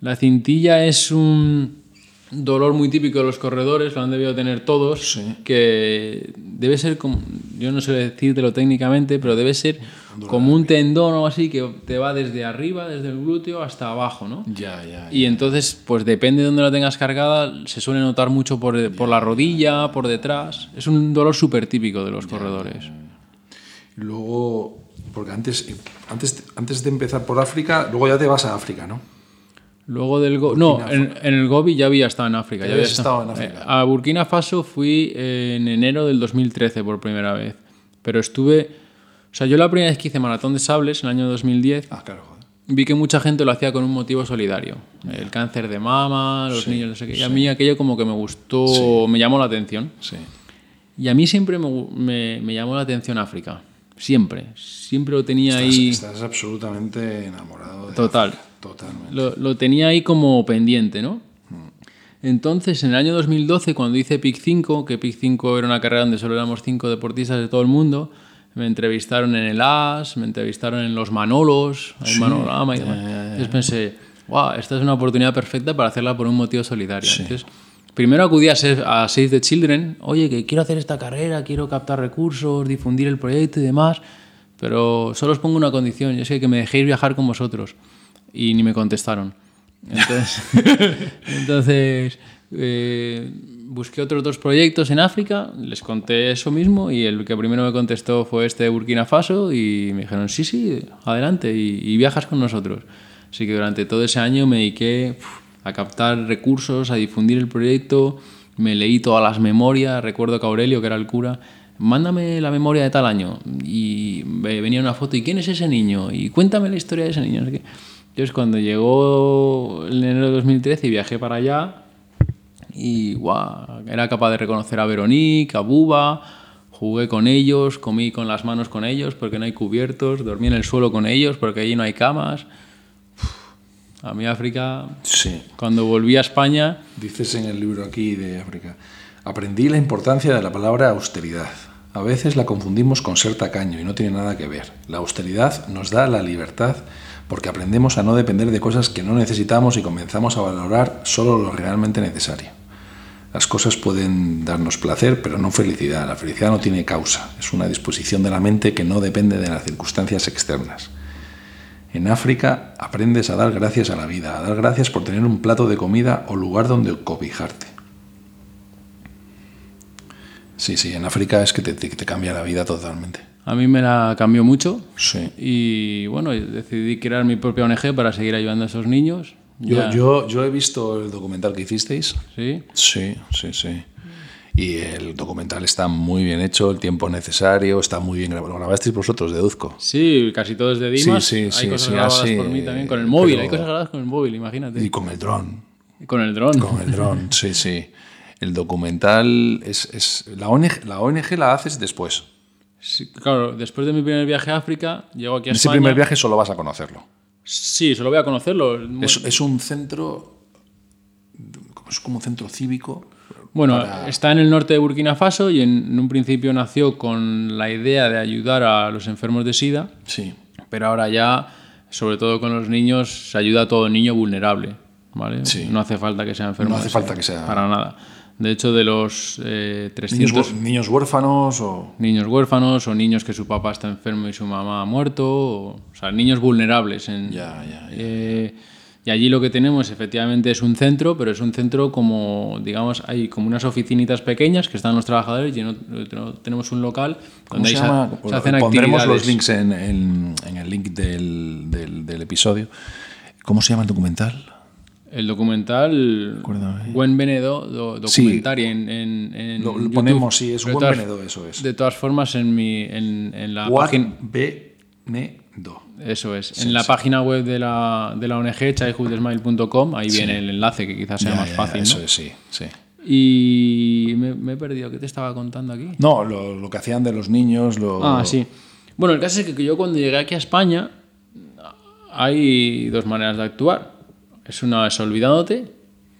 La cintilla es un, dolor muy típico de los corredores, lo han debido tener todos, Sí. que debe ser como, yo no sé decírtelo técnicamente, pero debe ser como un tendón o así que te va desde arriba, desde el glúteo hasta abajo, ¿no? Ya, ya. Y entonces, pues depende de dónde la tengas cargada, se suele notar mucho por, por la rodilla, por detrás. Es un dolor súper típico de los corredores. Luego, porque antes, antes, antes de empezar por África, luego ya te vas a África, ¿no? Luego del Go No, en, en el Gobi ya había estado en África. Ya había habías estado en África. Eh, a Burkina Faso fui en enero del 2013 por primera vez. Pero estuve. O sea, yo la primera vez que hice maratón de sables, en el año 2010, Ah, claro, joder. vi que mucha gente lo hacía con un motivo solidario. El cáncer de mama, los niños, no sé qué. Y a mí aquello como que me gustó, me llamó la atención. Sí. Y a mí siempre me, me- me llamó la atención África. Siempre. Siempre lo tenía Estás, ahí. estás absolutamente enamorado de Total. África. Totalmente. Lo, lo tenía ahí como pendiente, ¿no? Entonces, en el año 2012, cuando hice PIC 5, que PIC 5 era una carrera donde solo éramos cinco deportistas de todo el mundo, me entrevistaron en el AS, me entrevistaron en los Manolos, en Manorama y demás. Entonces pensé, wow, esta es una oportunidad perfecta para hacerla por un motivo solidario. Entonces, primero acudí a Save, the Children, oye, que quiero hacer esta carrera, quiero captar recursos, difundir el proyecto y demás, pero solo os pongo una condición, y es que, que me dejéis viajar con vosotros. Y ni me contestaron. Entonces, entonces eh, busqué otros dos proyectos en África, les conté eso mismo y el que primero me contestó fue este de Burkina Faso y me dijeron, sí, sí, adelante y, y viajas con nosotros. Así que durante todo ese año me dediqué uf, a captar recursos, a difundir el proyecto, me leí todas las memorias, recuerdo que Aurelio, que era el cura, mándame la memoria de tal año y ve- venía una foto y quién es ese niño y cuéntame la historia de ese niño. Entonces cuando llegó el enero de 2013 y viajé para allá y guau, era capaz de reconocer a Veronique, a Buba, jugué con ellos, comí con las manos con ellos porque no hay cubiertos, dormí en el suelo con ellos porque allí no hay camas. A mí África, Sí. cuando volví a España, Dices en el libro aquí de África, aprendí la importancia de la palabra austeridad. A veces la confundimos con ser tacaño y no tiene nada que ver. La austeridad nos da la libertad porque aprendemos a no depender de cosas que no necesitamos y comenzamos a valorar solo lo realmente necesario. Las cosas pueden darnos placer, pero no felicidad. La felicidad no tiene causa, es una disposición de la mente que no depende de las circunstancias externas. En África aprendes a dar gracias a la vida, a dar gracias por tener un plato de comida o lugar donde cobijarte. Sí, sí, en África es que te, te- te cambia la vida totalmente. a mí me la cambió mucho Sí. y bueno, decidí crear mi propia ONG para seguir ayudando a esos niños. Yo, yo, yo he visto el documental que hicisteis. ¿Sí? Sí, sí, sí. Y el documental está muy bien hecho, el tiempo necesario, está muy bien grabado. Lo grabasteis vosotros, deduzco. Sí, casi todo es de Dimas. Sí, sí, hay sí, cosas sí, grabadas por mí también. Con el móvil, pero- hay cosas grabadas con el móvil, imagínate. Y con el dron. con el dron. Con el dron, sí, sí. El documental es. es la, ONG, la ONG la haces después. Sí, claro, después de mi primer viaje a África, llego aquí a En ese primer viaje solo vas a conocerlo. Sí, solo voy a conocerlo. Es, es un centro. Es como un centro cívico. Bueno, para- está en el norte de Burkina Faso y en, en un principio nació con la idea de ayudar a los enfermos de SIDA, Sí. pero ahora ya, sobre todo con los niños, se ayuda a todo niño vulnerable. ¿vale? Sí. No hace falta que sea enfermo. No hace SIDA, falta que sea- Para nada. De hecho, de los eh, Niños, 300 huer- niños huérfanos o. niños huérfanos o niños que su papá está enfermo y su mamá ha muerto, o, o sea, niños vulnerables. En, Ya, ya, ya. eh, y allí lo que tenemos efectivamente es un centro, pero es un centro como, digamos, hay como unas oficinitas pequeñas que están los trabajadores y otro- tenemos un local ¿Cómo donde se llama? se, hacen Pondremos actividades. los links en, en- en el link del, del- del episodio. ¿Cómo se llama el documental? El documental Acuérdame. Buen Venedo do, Sí. en, Lo- ponemos, sí, es Buen todas- Venedo, eso es. De todas formas, en, mi, en, la página... Eso es. en la página web de la, de la ONG, childhoodsmile.com, ahí viene el enlace que quizás sea Ya, más ya, fácil. Eso ¿no? es, sí, sí. Y me, me he perdido. ¿Qué te estaba contando aquí? No, lo, lo que hacían de los niños, lo... Ah, sí. Bueno, el caso es que yo cuando llegué aquí a España hay dos maneras de actuar. Es una es olvidándote,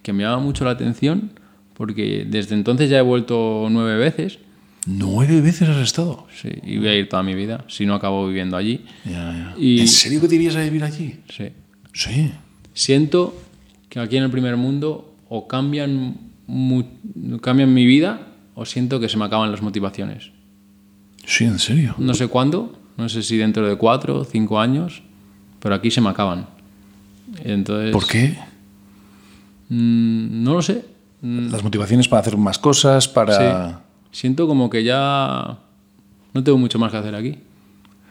que me llama mucho la atención, porque desde entonces ya he vuelto nueve veces. Nueve veces has estado. Sí, y voy a ir toda mi vida, si no acabo viviendo allí. Ya, ya. Y- ¿En serio que te irías a vivir allí? Sí. Sí. Siento que aquí en el primer mundo o cambian, mu- cambian mi vida o siento que se me acaban las motivaciones. Sí, en serio. No sé cuándo, no sé si dentro de cuatro o cinco años, pero aquí se me acaban. Entonces, ¿Por qué? mm, no lo sé. Mm, Las motivaciones para hacer más cosas, para... sí. Siento como que ya no tengo mucho más que hacer aquí.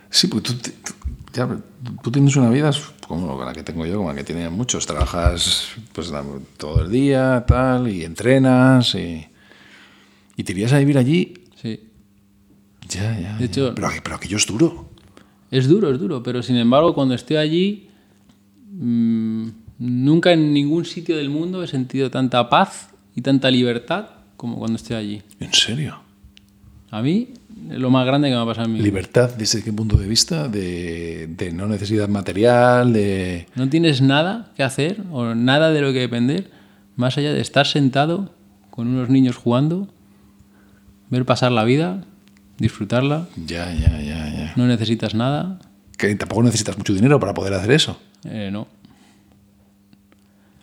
Sí, porque tú, tú- ya, tú tienes una vida como la que tengo yo, como la que tienen muchos. Trabajas pues, todo el día, tal, y entrenas, y, y te irías a vivir allí. Sí. Ya, ya. De ya. hecho- pero, pero aquello es duro. Es duro, es duro, pero sin embargo cuando estoy allí, mm, nunca en ningún sitio del mundo he sentido tanta paz y tanta libertad como cuando estoy allí. ¿En serio? A mí lo más grande que me ha pasado en mi. Libertad, ¿desde qué punto de vista? De, de no necesidad material, de... No tienes nada que hacer o nada de lo que depender, más allá de estar sentado con unos niños jugando, ver pasar la vida, disfrutarla, Ya, ya, ya, ya. no necesitas nada, Que tampoco necesitas mucho dinero para poder hacer eso. Eh, no.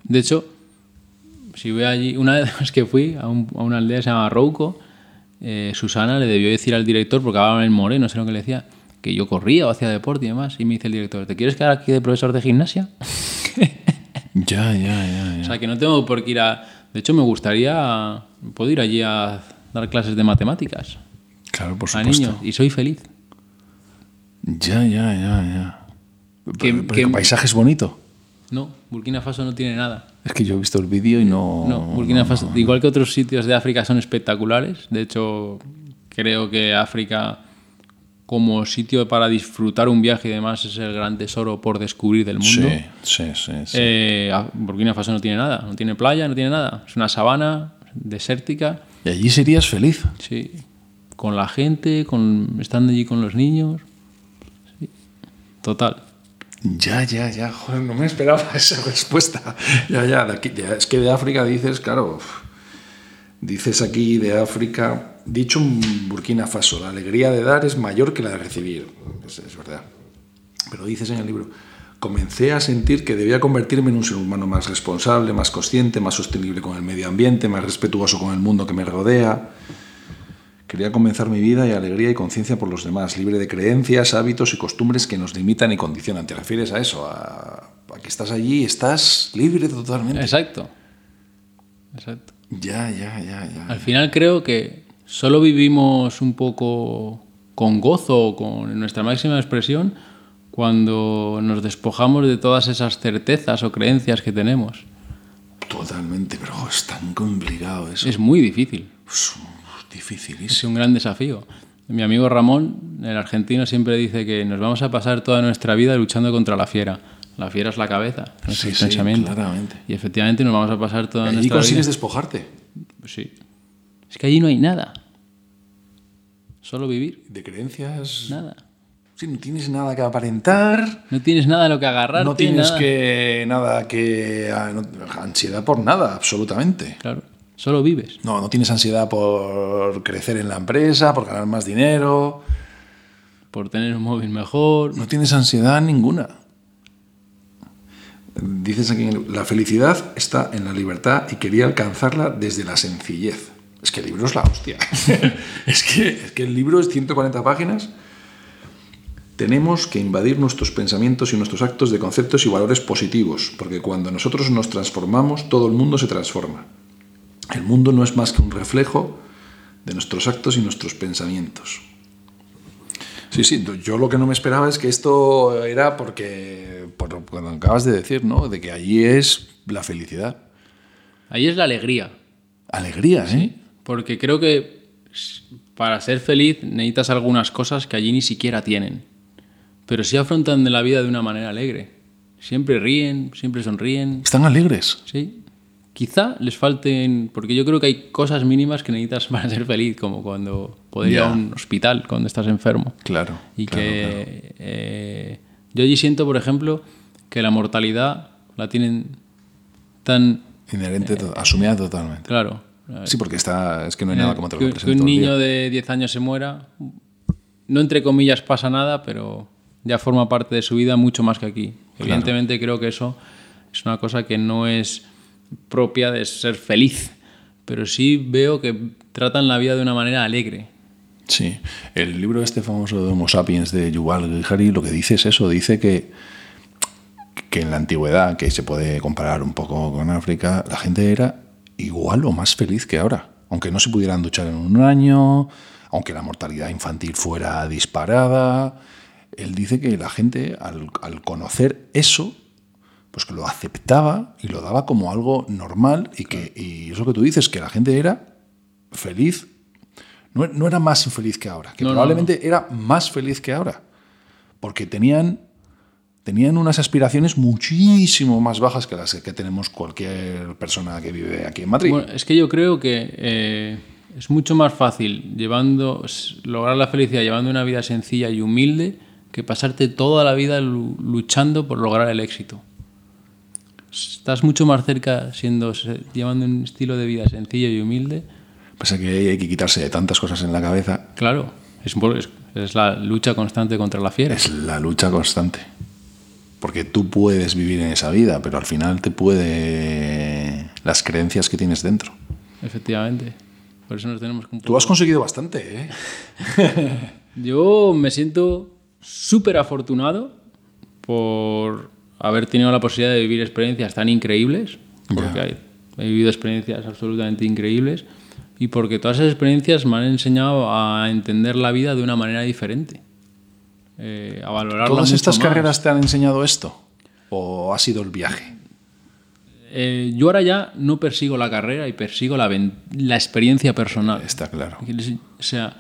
De hecho, si voy allí, una vez que fui a, un- a una aldea que se llama Rouco, eh, Susana le debió decir al director, porque hablaba en el More, no sé lo que le decía, que yo corría o hacía deporte y demás. Y me dice el director, ¿te quieres quedar aquí de profesor de gimnasia? Ya, ya, ya, O ya. sea, que no tengo por qué ir a... De hecho, me gustaría... Puedo ir allí a dar clases de matemáticas Claro, por a supuesto. niños y soy feliz. Ya, ya, ya, ya. Que- Pero- pero que- el paisaje es bonito. No, Burkina Faso no tiene nada. Es que yo he visto el vídeo y no... No, Burkina Faso, igual que otros sitios de África, son espectaculares. De hecho, creo que África, como sitio para disfrutar un viaje y demás, es el gran tesoro por descubrir del mundo. Sí, sí, sí. sí. Eh, Burkina Faso no tiene nada, no tiene playa, no tiene nada. Es una sabana desértica, Y allí serías feliz. sí, con la gente, con, estando allí con los niños. Sí, total. Ya, ya, ya. Joder, no me esperaba esa respuesta. Ya, ya. Es que de África dices, claro. Dices aquí de África. Dicho Burkina Faso, la alegría de dar es mayor que la de recibir. Es verdad. Pero dices en el libro. Comencé a sentir que debía convertirme en un ser humano más responsable, más consciente, más sostenible con el medio ambiente, más respetuoso con el mundo que me rodea. Quería comenzar mi vida y alegría y conciencia por los demás, libre de creencias, hábitos y costumbres que nos limitan y condicionan. ¿Te refieres a eso? A, a que estás allí y estás libre totalmente. Exacto. Exacto. Ya, ya, ya, ya. Al final creo que solo vivimos un poco con gozo, con nuestra máxima expresión, cuando nos despojamos de todas esas certezas o creencias que tenemos. Totalmente, pero es tan complicado eso. Es muy difícil, Es dificilísimo. es un gran desafío. Mi amigo Ramón, el argentino, siempre dice que nos vamos a pasar toda nuestra vida luchando contra la fiera. La fiera es la cabeza, nuestro Sí, sí, pensamiento. claramente. Y efectivamente nos vamos a pasar toda Allí nuestra consigues vida. despojarte Sí. Es que allí no hay nada. Solo vivir, de creencias. nada. Sí, no tienes nada que aparentar. No tienes nada a lo que agarrarte. No tienes nada. que nada que ah, ansiedad por nada, absolutamente. Claro, solo vives. No, no tienes ansiedad por crecer en la empresa, por ganar más dinero. Por tener un móvil mejor. No tienes ansiedad ninguna. Dices aquí, la felicidad está en la libertad y quería alcanzarla desde la sencillez. Es que el libro es la hostia. es, que, es que el libro es 140 páginas. Tenemos que invadir nuestros pensamientos y nuestros actos de conceptos y valores positivos, porque cuando nosotros nos transformamos, todo el mundo se transforma. El mundo no es más que un reflejo de nuestros actos y nuestros pensamientos. Sí, sí, yo lo que no me esperaba es que esto era porque, por lo que acabas de decir, ¿no? De que allí es la felicidad. Ahí es la alegría. Alegría, ¿eh? Porque creo que para ser feliz necesitas algunas cosas que allí ni siquiera tienen. Pero sí afrontan la vida de una manera alegre. Siempre ríen, siempre sonríen. Están alegres. Sí. Quizá les falten, porque yo creo que hay cosas mínimas que necesitas para ser feliz, como cuando poder ir a un hospital cuando estás enfermo. Claro. Y claro, que claro. eh, yo allí siento, por ejemplo, que la mortalidad la tienen tan Inherente, to- asumida totalmente. claro. Sí, porque está, es que no hay nada como te lo que, un niño de 10 años se muera, no entre comillas pasa nada, pero ya forma parte de su vida mucho más que aquí. Evidentemente creo que eso es una cosa que no es propia de ser feliz, pero sí veo que tratan la vida de una manera alegre. Sí, el libro este famoso de Homo sapiens de Yuval Harari lo que dice es eso, dice que, que en la antigüedad, que se puede comparar un poco con África, la gente era igual o más feliz que ahora, aunque no se pudieran duchar en un año, aunque la mortalidad infantil fuera disparada. Él dice que la gente al, al conocer eso, pues que lo aceptaba y lo daba como algo normal y que y eso que tú dices, que la gente era feliz, no, no era más infeliz que ahora, que No, no, probablemente era más feliz que ahora, porque tenían, tenían unas aspiraciones muchísimo más bajas que las que tenemos cualquier persona que vive aquí en Madrid. Bueno, es que yo creo que eh, es mucho más fácil llevando, lograr la felicidad llevando una vida sencilla y humilde que pasarte toda la vida lu- luchando por lograr el éxito. Estás mucho más cerca siendo llevando un estilo de vida sencillo y humilde. Pasa que hay que quitarse de tantas cosas en la cabeza, Claro, es, es- la lucha constante contra la fiera. es la lucha constante. Porque tú puedes vivir en esa vida, pero al final te puede las creencias que tienes dentro. Efectivamente. Por eso nos tenemos que un Tú has conseguido bastante, ¿eh? Yo me siento súper afortunado por haber tenido la posibilidad de vivir experiencias tan increíbles, porque hay- he vivido experiencias absolutamente increíbles y porque todas esas experiencias me han enseñado a entender la vida de una manera diferente, eh, a valorarla ¿Todas estas más. carreras te han enseñado esto? ¿O ha sido el viaje? Eh, yo ahora ya no persigo la carrera y persigo la, la experiencia personal. Está claro. O sea,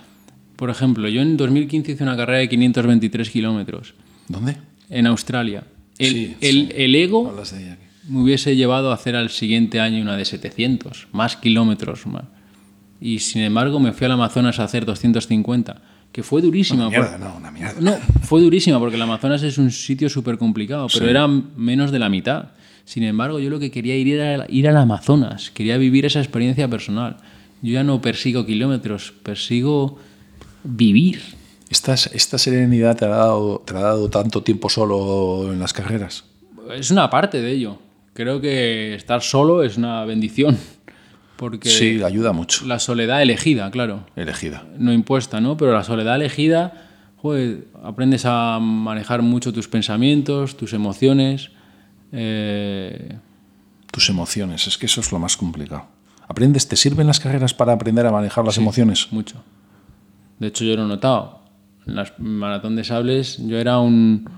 por ejemplo, yo en 2015 hice una carrera de 523 kilómetros ¿Dónde? en Australia. El, Sí, el- sí. el ego me hubiese llevado a hacer al siguiente año una de 700, más kilómetros más. Y sin embargo me fui al Amazonas a hacer 250, que fue durísima. Una por- mierda, no, una mierda. no, fue durísima porque el Amazonas es un sitio súper complicado, pero era menos de la mitad. Sin embargo, yo lo que quería ir era ir al Amazonas, quería vivir esa experiencia personal. Yo ya no persigo kilómetros, persigo vivir. ¿Esta, esta serenidad te ha, dado, te ha dado tanto tiempo solo en las carreras? Es una parte de ello. Creo que estar solo es una bendición, porque Sí, ayuda mucho. la soledad elegida, claro, Elegida. no impuesta, ¿no? Pero la soledad elegida, joder, aprendes a manejar mucho tus pensamientos, tus emociones. eh, Tus emociones, es que eso es lo más complicado. ¿Aprendes? ¿Te sirven las carreras para aprender a manejar las emociones? mucho. De hecho, yo lo he notado. En las maratón de sables, yo era un,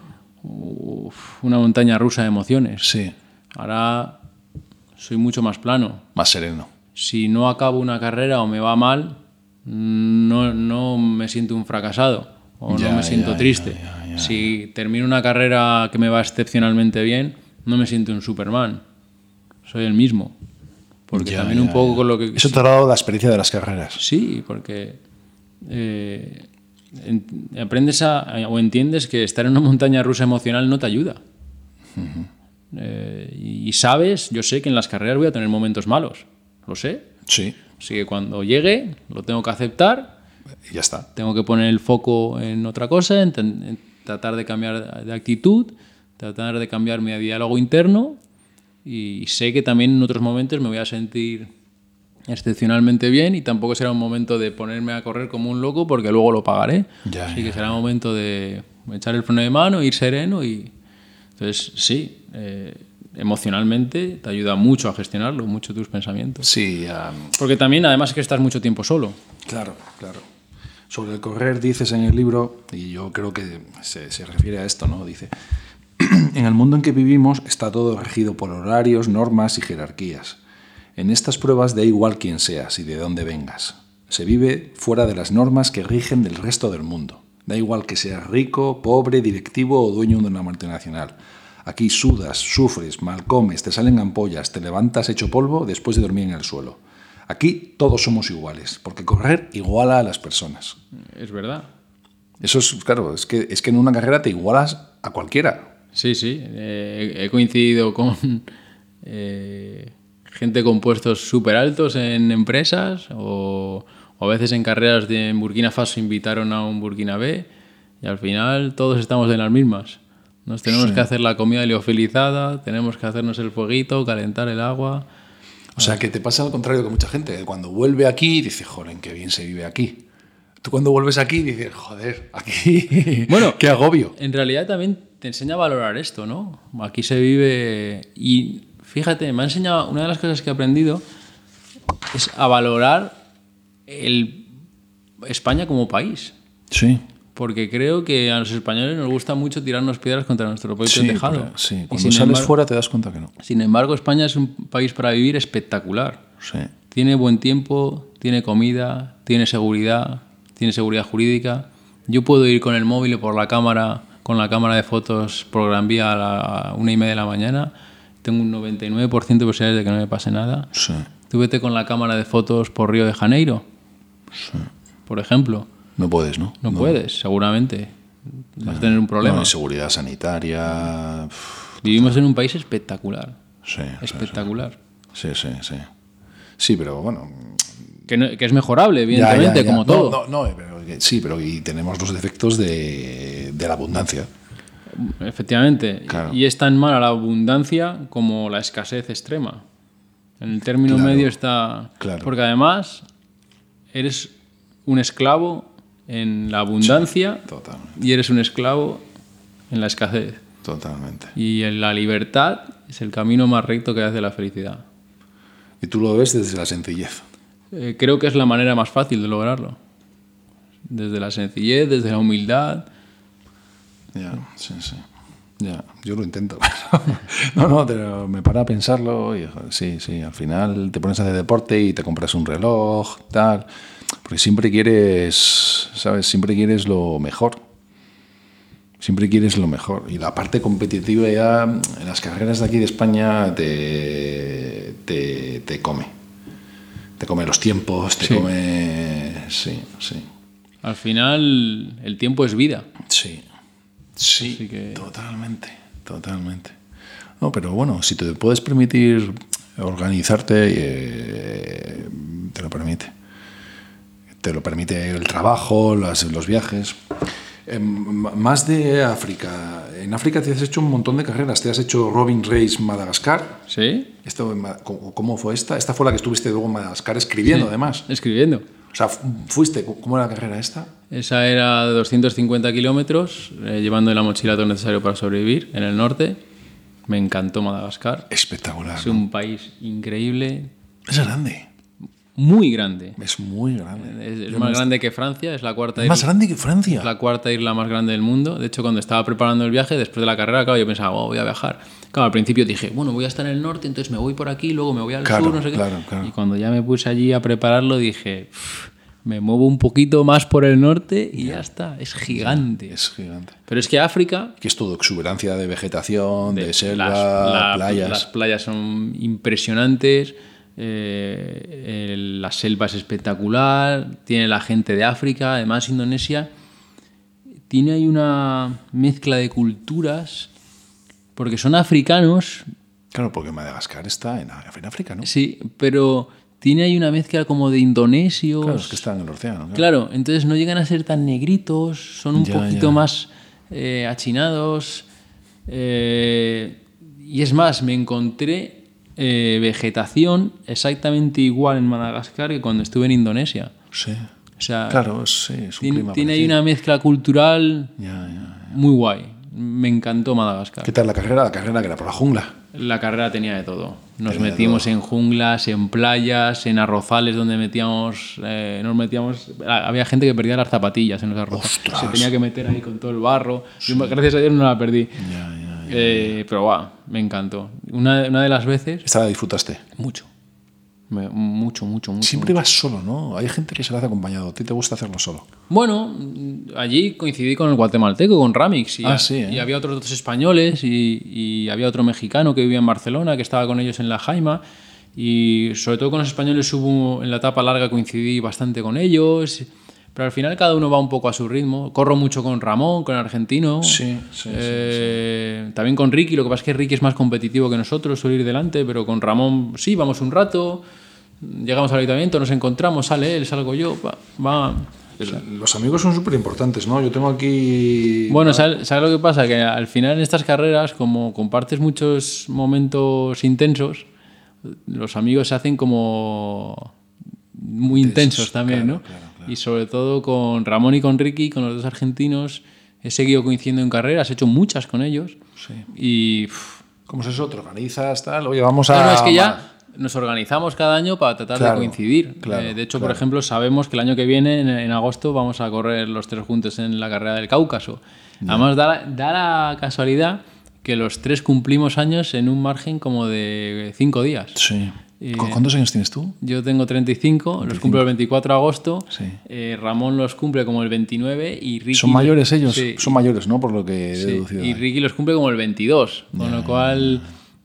uf, una montaña rusa de emociones. Sí, Ahora soy mucho más plano. más sereno. Si no acabo una carrera o me va mal, no, no me siento un fracasado o Ya, no me siento ya, triste. ya. Si termino una carrera que me va excepcionalmente bien, no me siento un Superman. Soy el mismo. Porque también un poco con lo que... Eso te ha dado la experiencia de las carreras. Sí, porque eh, aprendes a, o entiendes que estar en una montaña rusa emocional no te ayuda. Eh, y sabes, yo sé que en las carreras voy a tener momentos malos, lo sé. Sí, Así que cuando llegue lo tengo que aceptar, y ya está. tengo que poner el foco en otra cosa, en, en tratar de cambiar de actitud, tratar de cambiar mi diálogo interno y sé que también en otros momentos me voy a sentir excepcionalmente bien y tampoco será un momento de ponerme a correr como un loco porque luego lo pagaré. Ya, Así ya, que será un momento de echar el freno de mano, ir sereno y entonces sí, eh, emocionalmente te ayuda mucho a gestionarlo, mucho tus pensamientos. Sí, Porque también además que estás mucho tiempo solo. Claro, claro. Sobre el correr dices en el libro, y yo creo que se, se refiere a esto, ¿no? Dice, en el mundo en que vivimos está todo regido por horarios, normas y jerarquías. En estas pruebas da igual quién seas y de dónde vengas. Se vive fuera de las normas que rigen del resto del mundo. Da igual que seas rico, pobre, directivo o dueño de una multinacional. Aquí sudas, sufres, mal comes, te salen ampollas, te levantas hecho polvo después de dormir en el suelo. Aquí todos somos iguales, porque correr iguala a las personas. Es verdad. Eso es, claro, es que, es que en una carrera te igualas a cualquiera. Sí, sí. eh, he coincidido con eh, gente con puestos súper altos en empresas o, o a veces en carreras de en Burkina Faso invitaron a un Burkina B y al final todos estamos en las mismas. Nos tenemos que hacer la comida liofilizada, tenemos que hacernos el fueguito, calentar el agua. O sea, que te pasa al contrario que mucha gente. Cuando vuelve aquí, dice, joder, qué bien se vive aquí. Tú cuando vuelves aquí, dices, joder, aquí. Bueno, qué agobio. En realidad también te enseña a valorar esto, ¿no? Aquí se vive y fíjate, me ha enseñado, una de las cosas que he aprendido es a valorar el España como país. Sí. Porque creo que a los españoles nos gusta mucho tirarnos piedras contra nuestro propio Sí, tejado. pero- sí. Y Cuando sales embargo- fuera te das cuenta que no. Sin embargo, España es un país para vivir espectacular. Sí. Tiene buen tiempo, tiene comida, tiene seguridad, tiene seguridad jurídica. Yo puedo ir con el móvil o por la cámara, con la cámara de fotos por Gran Vía a la una y media de la mañana. Tengo un 99% de posibilidades de que no me pase nada. Sí. Tú vete con la cámara de fotos por Río de Janeiro, por ejemplo. No puedes, ¿no? No, puedes, seguramente. Vas a tener un problema. No, seguridad sanitaria. Vivimos en un país espectacular. Sí, sí, Espectacular. sí, sí, sí. Sí, pero bueno. Que, no- que es mejorable, evidentemente, ya, ya. como todo. No, no, pero sí, pero y tenemos los defectos de, de la abundancia. Efectivamente. Claro. Y es tan mala la abundancia como la escasez extrema. En el término Claro. medio está. Claro. Porque además eres un esclavo en la abundancia Totalmente. y eres un esclavo en la escasez. Totalmente. Y en la libertad es el camino más recto que hace la felicidad. Y tú lo ves desde la sencillez. Eh, creo que es la manera más fácil de lograrlo. Desde la sencillez, desde la humildad. Ya, sí, sí. Ya, yo lo intento. no, no, pero me para a pensarlo y sí, sí, al final te pones a hacer deporte y te compras un reloj, tal, porque siempre quieres, ¿sabes? Siempre quieres lo mejor. Siempre quieres lo mejor. Y la parte competitiva ya en las carreras de aquí de España te, te, te come. Te come los tiempos, te Sí. come... Sí, sí. Al final, el tiempo es vida. Sí, sí, que- totalmente, totalmente. No, pero bueno, si te puedes permitir organizarte, eh, te lo permite. Te lo permite el trabajo, las- los viajes. Em, más de África. En África te has hecho un montón de carreras. Te has hecho Robin Race Madagascar. ¿Sí? Esto, en Ma- ¿cómo, cómo fue esta? Esta fue la que estuviste luego en Madagascar escribiendo, además. Escribiendo. O sea, fu- fuiste. ¿Cómo era la carrera esta? Esa era de 250 kilómetros, eh, llevando en la mochila todo lo necesario para sobrevivir en el norte. Me encantó Madagascar. Espectacular. Es un país increíble, Es grande. muy grande. Es muy grande. Es, es más grande que Francia, es la cuarta más isla, grande que Francia. es la cuarta isla más grande del mundo. De hecho, cuando estaba preparando el viaje, después de la carrera, claro, yo pensaba, oh, voy a viajar. Claro, al principio dije, bueno, voy a estar en el norte, entonces me voy por aquí, luego me voy al Claro, sur, no sé qué. claro, claro. Y cuando ya me puse allí a prepararlo, dije, "Uf, me muevo un poquito más por el norte y ya está. Es gigante. Es gigante. Pero es que África, Que es todo exuberancia de vegetación, de, de- selva, las, la- playas. las playas son impresionantes, eh, el- la selva es espectacular, tiene la gente de África, además Indonesia tiene ahí una mezcla de culturas, porque son africanos, Claro, porque Madagascar está en, África, ¿no? sí, pero tiene ahí una mezcla como de indonesios. Claro, es que está en el océano. claro. Claro, entonces no llegan a ser tan negritos, son un Ya, poquito ya. más eh, achinados. eh, y es más, me encontré eh, vegetación exactamente igual en Madagascar que cuando estuve en Indonesia. Sí. O sea, Claro, sí, es un tiene, clima tiene ahí una mezcla cultural ya. muy guay. Me encantó Madagascar. ¿Qué tal la carrera? La carrera que era por la jungla. La carrera tenía de todo. Nos Tenía metimos en junglas, en playas, en arrozales donde metíamos, eh, nos metíamos. Había gente que perdía las zapatillas en los arrozales. ¡Ostras! Se tenía que meter ahí con todo el barro. Yo, gracias a Dios no la perdí. Ya, ya. Eh, pero guau, me encantó. Una, una de las veces, Esta la disfrutaste. mucho. Me- mucho, mucho, mucho. Siempre vas solo, ¿no? Hay gente que se la hace acompañado. ¿A ti te gusta hacerlo solo? Bueno, allí coincidí con el guatemalteco, con Ramix. Y, Ah, sí, ¿eh? y había otros dos españoles y, y había otro mexicano que vivía en Barcelona, que estaba con ellos en la Jaima. Y sobre todo con los españoles hubo, en la etapa larga coincidí bastante con ellos. Pero al final cada uno va un poco a su ritmo. Corro mucho con Ramón, con el argentino. Sí, sí, sí, Eh, También con Ricky, lo que pasa es que Ricky es más competitivo que nosotros, suele ir delante, pero con Ramón sí, vamos un rato, llegamos al ayuntamiento, nos encontramos, sale él, salgo yo, va. va. Los amigos son súper importantes, ¿no? Yo tengo aquí... Bueno, ¿sabes, sabes lo que pasa? Que al final en estas carreras, como compartes muchos momentos intensos, los amigos se hacen como muy intensos también, claro, ¿no? claro, claro. Y sobre todo con Ramón y con Ricky, con los dos argentinos, he seguido coincidiendo en carreras, he hecho muchas con ellos. Sí. Y uf, ¿Cómo es eso? ¿Te organizas, tal? Oye, vamos a... no, no, es que ya nos organizamos cada año para tratar Claro, de coincidir. claro, Eh, de hecho, claro. por ejemplo, sabemos que el año que viene, en, en agosto, vamos a correr los tres juntos en la carrera del Cáucaso. Además, da la, da la casualidad que los tres cumplimos años en un margen como de cinco días. Sí. Eh, ¿Cu- ¿Cuántos años tienes tú? Yo tengo 35, los cumplo el 24 de agosto. Sí. eh, Ramón los cumple como el 29 y Ricky. ¿Son mayores ellos? Sí, Son mayores, ¿no? Por lo que he sí, deducido. y Ricky los cumple como el 22. Con lo cual,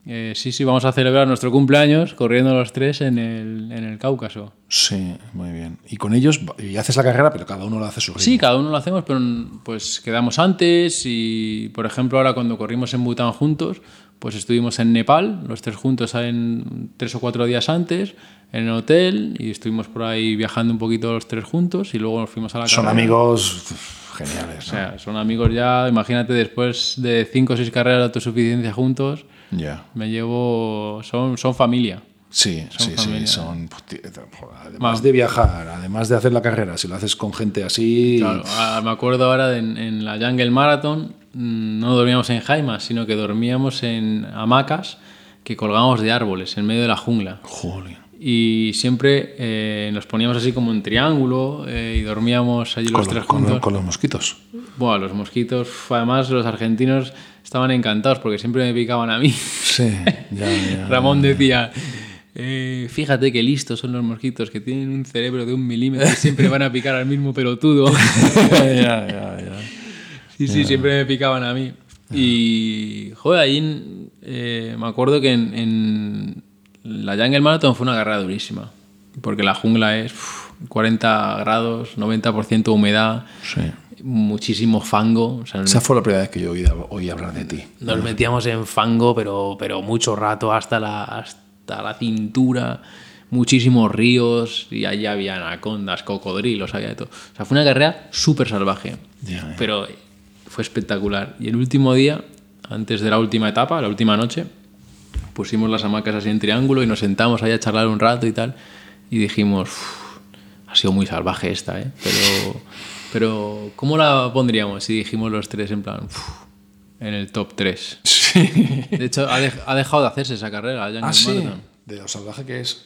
eh, sí, sí, vamos a celebrar nuestro cumpleaños corriendo los tres en el, en el Cáucaso. Sí, muy bien. Y con ellos, y haces la carrera, pero cada uno lo hace su ritmo. Sí, cada uno lo hacemos, pero pues quedamos antes y, por ejemplo, ahora cuando corrimos en Bután juntos, pues estuvimos en Nepal, los tres juntos en tres o cuatro días antes, en el hotel y estuvimos por ahí viajando un poquito los tres juntos y luego nos fuimos a la Son carrera. amigos geniales. O sea, son amigos ya, imagínate, después de cinco o seis carreras de autosuficiencia juntos, me llevo, son, son familia. Sí, sí, sí. familia. Son, pues, además de viajar, además de hacer la carrera, si lo haces con gente así. Claro, me acuerdo ahora de en, en la Jungle Marathon, mm, no dormíamos en jaimas, sino que dormíamos en hamacas que colgábamos de árboles en medio de la jungla. Joder. Y siempre eh, nos poníamos así como en triángulo eh, y dormíamos allí los Con, tres con, juntos. con los mosquitos. Buah, los mosquitos, además los argentinos estaban encantados porque siempre me picaban a mí. Sí, ya, ya. Ramón decía, eh, fíjate qué listos son los mosquitos, que tienen un cerebro de un milímetro y siempre van a picar al mismo pelotudo. ya, ya, ya. Sí, sí, siempre me picaban a mí. Y, joder, ahí eh, me acuerdo que en, en la Jungle Marathon fue una carrera durísima. Porque la jungla es uf, 40 grados, 90% humedad, Sí. Muchísimo fango. O sea, Esa fue la primera vez que yo oí, oí hablar de ti. nos metíamos en fango, pero, pero mucho rato, hasta la, hasta la cintura, muchísimos ríos, y allí había anacondas, cocodrilos, había de todo. O sea, fue una carrera súper salvaje, pero fue espectacular. Y el último día, antes de la última etapa, la última noche, pusimos las hamacas así en triángulo y nos sentamos ahí a charlar un rato y tal, y dijimos, "Uf, ha sido muy salvaje esta, ¿eh? Pero, pero ¿cómo la pondríamos? Y dijimos los tres en plan, "Uf, en el top 3. Sí. De hecho, ha, dej- ha dejado de hacerse esa carrera, ya en Ah, sí. De lo salvaje que es.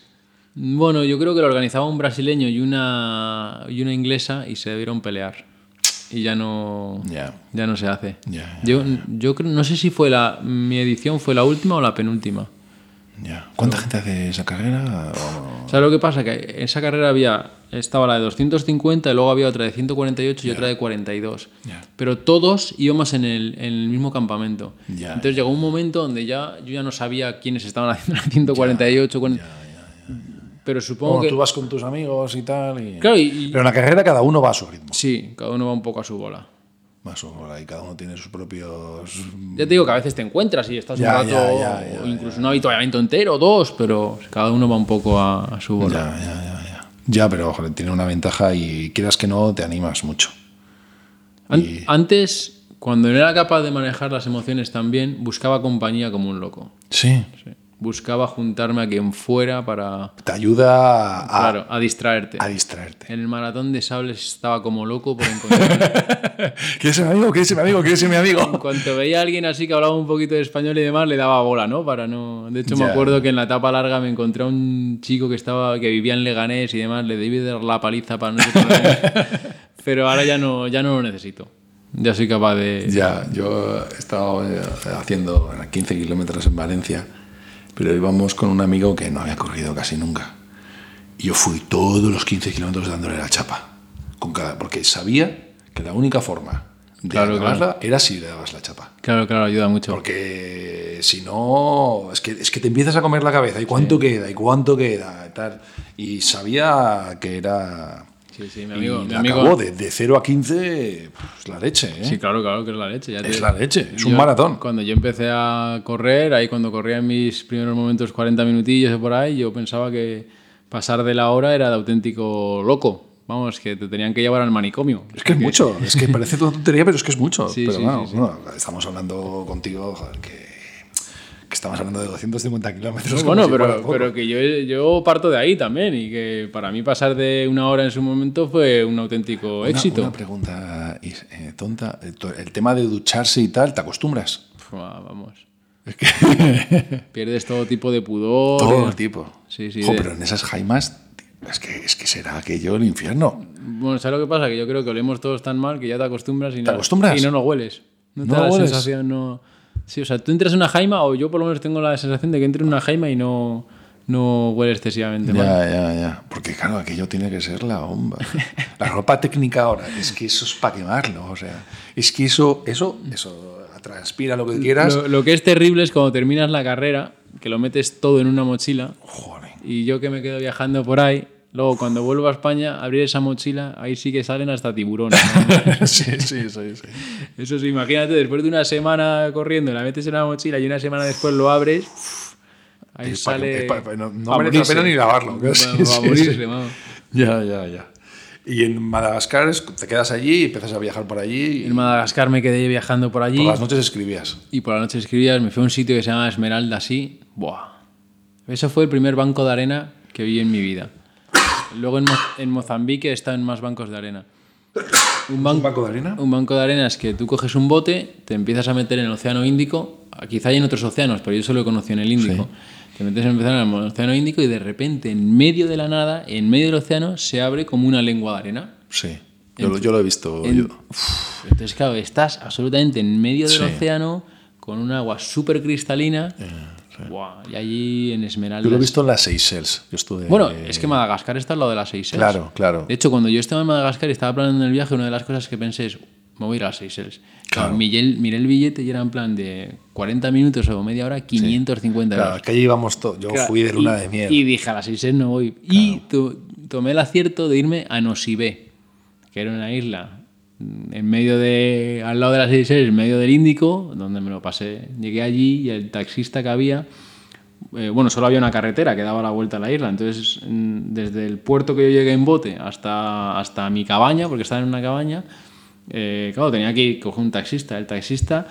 Bueno, yo creo que lo organizaba un brasileño y una, y una inglesa y se debieron pelear. Y ya no, Ya. ya no se hace. Yo yo creo, no sé si fue la, mi edición fue la última o la penúltima. Ya. ¿Cuánta gente hace esa carrera? O- ¿Sabes lo que pasa? Que en esa carrera había, estaba la de 250 y luego había otra de 148 y otra de 42. Ya. Pero todos íbamos en el, en el mismo campamento. Ya, Entonces llegó un momento donde ya yo ya no sabía quiénes estaban haciendo la 148. cuarenta- Pero supongo Bueno, que... tú vas con tus amigos y tal. Y... Claro, y- y- Pero en la carrera cada uno va a su ritmo. Sí, cada uno va un poco a su bola. Va a su bola y cada uno tiene sus propios. Ya te digo que a veces te encuentras y estás Ya, un rato, ya, ya, ya, o incluso un avituallamiento entero, dos, pero cada uno va un poco a, a su bola. Ya, ya, ya, ya. Ya, pero joder, tiene una ventaja y quieras que no, te animas mucho. An- Y- Antes, cuando no era capaz de manejar las emociones tan bien, buscaba compañía como un loco. Sí. Sí. Buscaba juntarme a quien fuera para, Te ayuda a, claro, a distraerte. a distraerte. En el maratón de sables estaba como loco por encontrar. ¿Quieres ser mi amigo? ¿Quieres ser mi amigo? ¿Quieres ser mi en amigo? cuanto veía a alguien así que hablaba un poquito de español y demás, le daba bola, ¿no? Para no. De hecho, me acuerdo que en la etapa larga me encontré a un chico que estaba, que vivía en Leganés y demás, le debí dar la paliza para no. Pero ahora ya no, ya no lo necesito. Ya soy capaz de. Ya, yo he estado eh, haciendo 15 kilómetros en Valencia, pero íbamos con un amigo que no había corrido casi nunca. Y yo fui todos los 15 kilómetros dándole la chapa, con cada, porque sabía que la única forma de Claro, era si le dabas la chapa. Claro, claro, ayuda mucho. Porque si no, es que, es que te empiezas a comer la cabeza. ¿Y cuánto queda? ¿Y cuánto queda? Y, tal. y sabía que era... Sí, sí, mi amigo. y mi amigo acabó de, de 0 a 15, pues la leche. ¿eh? Sí, claro, claro que es la leche. ya Es te- la leche, es un maratón. Cuando yo empecé a correr, ahí cuando corría en mis primeros momentos 40 minutillos o por ahí, yo pensaba que pasar de la hora era de auténtico loco. Vamos, que te tenían que llevar al manicomio. Es que es mucho, es que parece toda tontería, pero es que es mucho. Sí, pero sí, bueno, sí, sí. bueno, estamos hablando contigo, joder, que, Que estamos hablando de 250 kilómetros. bueno, si pero, que yo, yo parto de ahí también y que para mí pasar de una hora en su momento fue un auténtico Una- éxito. Una, pregunta eh, tonta. El, to- el tema de ducharse y tal, ¿te acostumbras? Vamos. Pierdes todo tipo de pudor. Todo el tipo. Sí, sí, Jo, de- pero en esas jaimas, es que, es que será aquello el infierno. Bueno, ¿sabes lo que pasa? Que yo creo que olemos todos tan mal que ya te acostumbras y, no, acostumbras? y no lo hueles. No te ¿No da la hueles? sensación, no... Sí, o sea, tú entras en una jaima, o yo por lo menos tengo la sensación de que entro en una jaima y no, no huele excesivamente mal. Ya, ya, ya. Porque claro, aquello tiene que ser la bomba. La ropa técnica ahora, es que eso es para quemarlo. O sea, es que eso, eso, eso transpira lo que quieras. Lo, lo que es terrible es cuando terminas la carrera, que lo metes todo en una mochila, Joder. y yo que me quedo viajando por ahí, luego cuando vuelvo a España, abrir esa mochila, ahí sí que salen hasta tiburones. ¿no? sí, sí, sí, sí. Eso sí, imagínate, después de una semana corriendo, la metes en una mochila y una semana después lo abres, ahí Es sale... pa- pa- no- no merece la morirse. pena ni lavarlo. Pa- Sí, sí, morirse, sí. vamos. Ya, ya, ya. Y en Madagascar te quedas allí y empiezas a viajar por allí. Y En Madagascar me quedé viajando por allí por las noches escribías. y por la noche escribías, me fui a un sitio que se llama Esmeralda, así. Buah. Ese fue el primer banco de arena que vi en mi vida. Luego en, Mo- en Mozambique en más bancos de arena. Un, ban- ¿Un banco de arena? un banco de arena es que tú coges un bote, te empiezas a meter en el Océano Índico, quizá hay en otros océanos, pero yo solo he conocido en el Índico. Te metes en el Océano Índico y de repente, en medio de la nada, en medio del océano, se abre como una lengua de arena. Sí. Yo, lo- yo lo he visto. En- yo- Entonces, claro, estás absolutamente en medio del Sí. océano con un agua súper cristalina. Buah, y allí en Esmeralda. Yo lo he visto en las Seychelles. Yo estuve. Bueno, es que Madagascar está al lado de las Seychelles. Claro, claro. De hecho, cuando yo estaba en Madagascar y estaba planeando el viaje, una de las cosas que pensé es, me voy a ir a las Seychelles. Claro. Miré, el, miré el billete y era en plan de 40 minutos o media hora, 550 Claro, euros. es que allí íbamos todos. Yo Claro, fui de luna y- de miel. Y dije, a las Seychelles no voy. Y to- tomé el acierto de irme a Nosibé, que era una isla en medio de, al lado de las Seychelles, en medio del Índico, donde me lo pasé. Llegué allí y el taxista que había, eh, bueno, solo había una carretera que daba la vuelta a la isla. Entonces, mm, desde el puerto que yo llegué en bote hasta, hasta mi cabaña, porque estaba en una cabaña, eh, claro, tenía que ir, coger un taxista. El taxista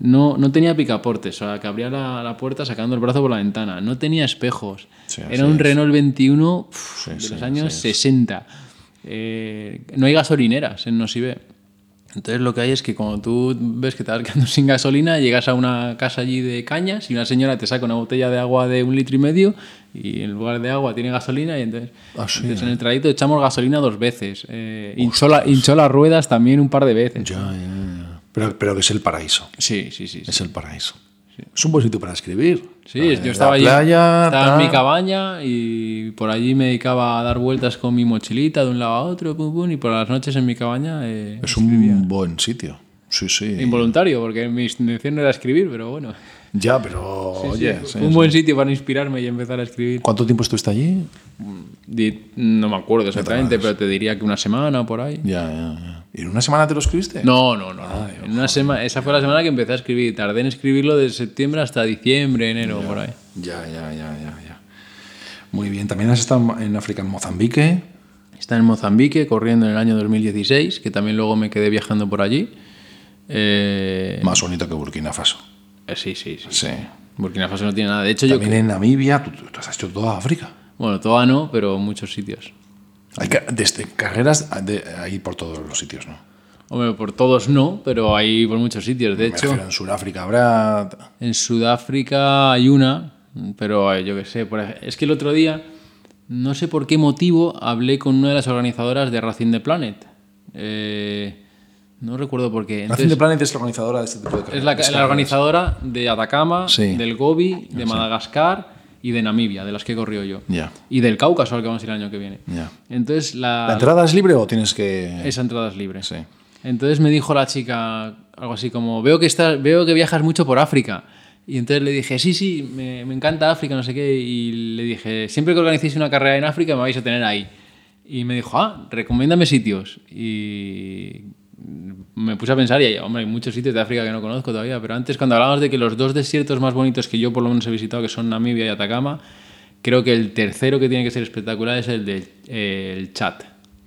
no, no tenía picaportes, o sea, que abría la, la puerta sacando el brazo por la ventana. No tenía espejos. Sí, Era un es. Renault 21 uf, Sí, de sí, los años sí, 60. Eh, no hay gasolineras en Nosibe. Entonces lo que hay es que cuando tú ves que te vas quedando sin gasolina, llegas a una casa allí de cañas y una señora te saca una botella de agua de un litro y medio y en lugar de agua tiene gasolina y entonces, Ah, sí, entonces en el trayecto echamos gasolina dos veces. Eh, hinchó, la- hinchó las ruedas también un par de veces. Ya, ya, ya. Pero, pero que es el paraíso. Sí, sí, sí. sí. Es el paraíso. Es un buen sitio para escribir. Sí, yo estaba allí, playa, estaba en mi cabaña y por allí me dedicaba a dar vueltas con mi mochilita de un lado a otro, pum, pum, y por las noches en mi cabaña eh, Es un buen sitio. Sí, sí. involuntario, porque mi intención no era escribir, pero bueno. Ya, pero oye, Sí, un buen sitio para inspirarme y empezar a escribir. ¿cuánto tiempo estuviste allí? Di- No me acuerdo exactamente, pero te diría que una semana o por ahí. Ya, ya, ya. ¿Y en una semana te lo escribiste? No, no, no. no. En una semana, esa fue la semana que empecé a escribir. Tardé en escribirlo de septiembre hasta diciembre, enero, por ahí. Ya, ya, ya, ya, ya. Muy bien. También has estado en África, en Mozambique. Está en Mozambique, corriendo en el año 2016, que también luego me quedé viajando por allí. Eh, Más bonito que Burkina Faso. eh, sí, sí, sí. Sí. Burkina Faso no tiene nada. De hecho, yo... También en Namibia. Tú, tú has hecho toda África. Bueno, toda no, pero muchos sitios. Hay desde carreras de, ahí por todos los sitios, ¿no? Hombre, por todos no, pero hay por muchos sitios. De Me hecho, en Sudáfrica habrá... en Sudáfrica hay una, pero eh, yo qué sé. por es que el otro día, no sé por qué motivo, hablé con una de las organizadoras de Racing the Planet. Eh, no recuerdo por qué. Racing the Planet es la organizadora de este tipo de carreras. Es la, la organizadora de Atacama, Sí. del Gobi, de Madagascar y de Namibia, de las que he corrido yo. Ya. Y del Cáucaso, al que vamos a ir el año que viene. Ya. Entonces, la, ¿La entrada es libre o tienes que...? esa entrada es libre. Sí. Entonces me dijo la chica algo así como, veo que, estás, veo que viajas mucho por África. Y entonces le dije, sí, sí, me, me encanta África, no sé qué. Y le dije, siempre que organicéis una carrera en África me vais a tener ahí. Y me dijo, ah, recomiéndame sitios. Y me puse a pensar, y hombre, hay muchos sitios de África que no conozco todavía, pero antes cuando hablábamos de que los dos desiertos más bonitos que yo por lo menos he visitado, que son Namibia y Atacama, creo que el tercero que tiene que ser espectacular es el del el Chad.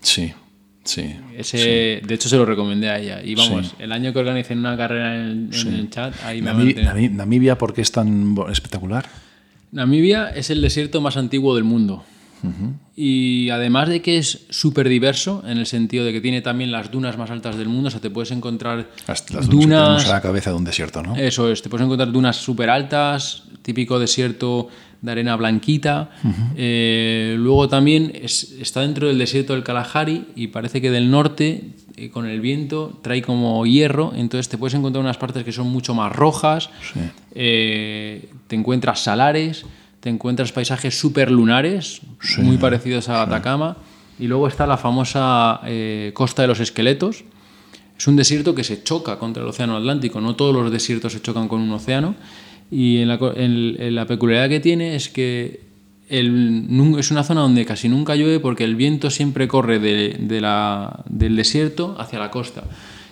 Sí. Sí. Ese, De hecho, se lo recomendé a ella. Y vamos, el año que organicé una carrera en, en el chat, ahí me Namibia, ¿por qué es tan espectacular? Namibia es el desierto más antiguo del mundo. Y además de que es súper diverso, en el sentido de que tiene también las dunas más altas del mundo, o sea, te puedes encontrar Las, las dunas que a la cabeza de un desierto, ¿no? Eso es, te puedes encontrar dunas súper altas, típico desierto de arena blanquita. Eh, luego también es- está dentro del desierto del Kalahari y parece que del norte, eh, con el viento, trae como hierro, entonces te puedes encontrar unas partes que son mucho más rojas. Sí. Eh, te encuentras salares, te encuentras paisajes súper lunares, muy parecidos a Atacama. Y luego está la famosa eh, Costa de los Esqueletos. Es un desierto que se choca contra el océano Atlántico. No todos los desiertos se chocan con un océano. Y en la, co- en- en la peculiaridad que tiene es que el- es una zona donde casi nunca llueve porque el viento siempre corre de- de la- del desierto hacia la costa.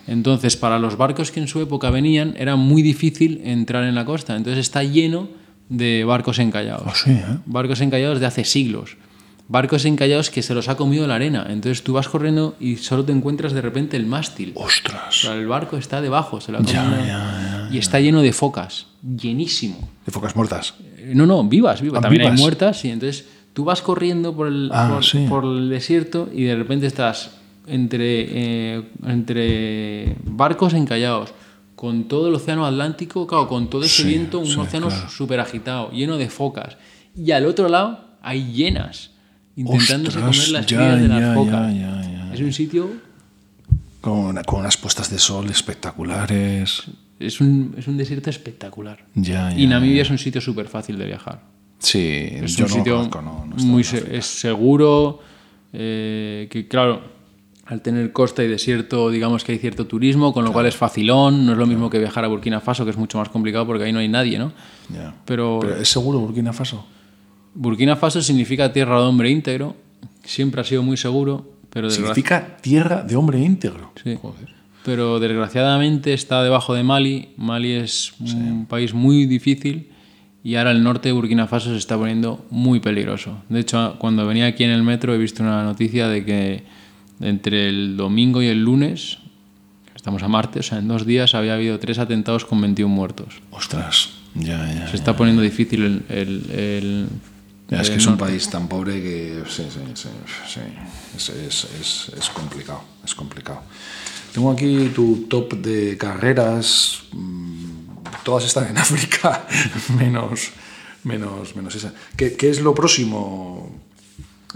Entonces, para los barcos que en su época venían, era muy difícil entrar en la costa. Entonces está lleno de barcos encallados. Ah, sí, ¿eh? Barcos encallados de hace siglos. Barcos encallados que se los ha comido la arena. Entonces tú vas corriendo y solo te encuentras de repente el mástil. O ¡Ostras! sea, el barco está debajo, se lo ha Ya, comido. ya, Y está lleno de focas, llenísimo. De focas muertas. Eh, No, no, vivas, vivas. Ah, También vivas. hay muertas, y entonces tú vas corriendo por el, Ah, por, sí. por el desierto y de repente estás entre, eh, entre barcos encallados, con todo el océano Atlántico, claro, con todo ese Sí, viento, un sí, océano claro. súper agitado, lleno de focas. Y al otro lado hay llenas, intentándose Ostras, comer las ya, crías de ya, las focas. ya. Es un sitio, Con, con unas puestas de sol espectaculares. es un, es un desierto espectacular. Y Namibia es un sitio súper fácil de viajar. Sí, Es yo un no sitio conozco, no, no muy se- es seguro, eh, que claro, al tener costa y desierto, digamos que hay cierto turismo, con lo cual es facilón, no es lo mismo que viajar a Burkina Faso, que es mucho más complicado porque ahí no hay nadie, ¿no? Ya. Pero, Pero es seguro Burkina Faso. Burkina Faso significa tierra de hombre íntegro, siempre ha sido muy seguro, pero, Significa tierra de hombre íntegro. Sí. Joder. pero desgraciadamente está debajo de Mali. Mali es un país muy difícil y ahora el norte de Burkina Faso se está poniendo muy peligroso. De hecho, cuando venía aquí en el metro he visto una noticia de que entre el domingo y el lunes, estamos a martes, o sea, en dos días había habido tres atentados con 21 muertos. Ostras. Ya, ya. Se está poniendo difícil el... el- es que es un país tan pobre que sí, sí, sí, sí. Es, es- es- es complicado, es complicado. Tengo aquí tu top de carreras. mm, Todas están en África, menos, menos, menos esa. ¿Qué, qué es lo próximo?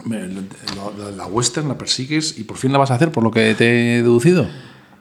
Lo- La, la western la persigues y por fin la vas a hacer, por lo que te he deducido.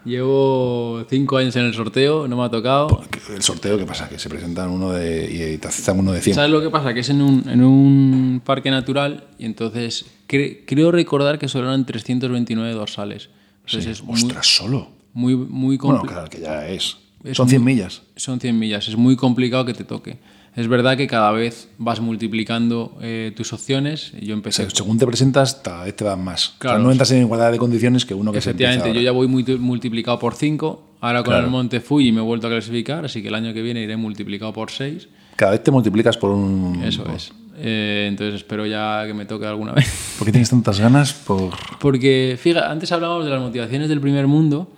Llevo cinco años en el sorteo, no me ha tocado. El sorteo, ¿qué pasa? Que se presentan uno de, y te aceptan uno de 100. ¿Sabes lo que pasa? Que es en un, en un parque natural y entonces cre- creo recordar que solo eran 329 dorsales. Entonces es muy, Ostras, solo. muy, muy Bueno, compli- claro, que ya es. Es Son 100 millas. Son 100 millas, es muy complicado que te toque. Es verdad que cada vez vas multiplicando eh, tus opciones. Yo O empecé. sea, según te presentas, cada vez te dan más. O sea, Claro. no entras en igualdad de condiciones que uno que se Efectivamente, yo ya voy multi- multiplicado por 5. Ahora con Claro. el Monte Fuji me he vuelto a clasificar, así que el año que viene iré multiplicado por 6. ahora. Cada vez te multiplicas por un... Eso es. Eh, entonces espero ya que me toque alguna vez. ¿Por qué tienes tantas ganas? Por... Porque, fíjate, antes hablábamos de las motivaciones del primer mundo.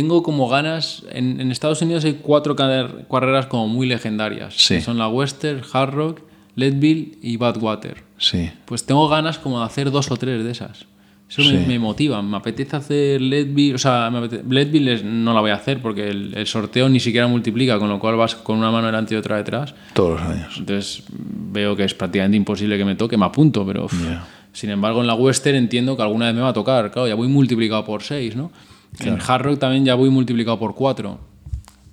Tengo como ganas. En, en Estados Unidos hay cuatro car- carreras como muy legendarias. Sí. que son la Western, Hard Rock, Leadville y Badwater. Sí. Pues tengo ganas como de hacer dos o tres de esas. Eso me, Sí. me motiva. Me apetece hacer Leadville. O sea, me apete- Leadville no la voy a hacer porque el, el sorteo ni siquiera multiplica, con lo cual vas con una mano delante y otra detrás. Todos los años. Entonces veo que es prácticamente imposible que me toque, me apunto, pero Ya. sin embargo en la Western entiendo que alguna vez me va a tocar, claro, ya voy multiplicado por 6, ¿no? En Hard Rock también ya voy multiplicado por 4.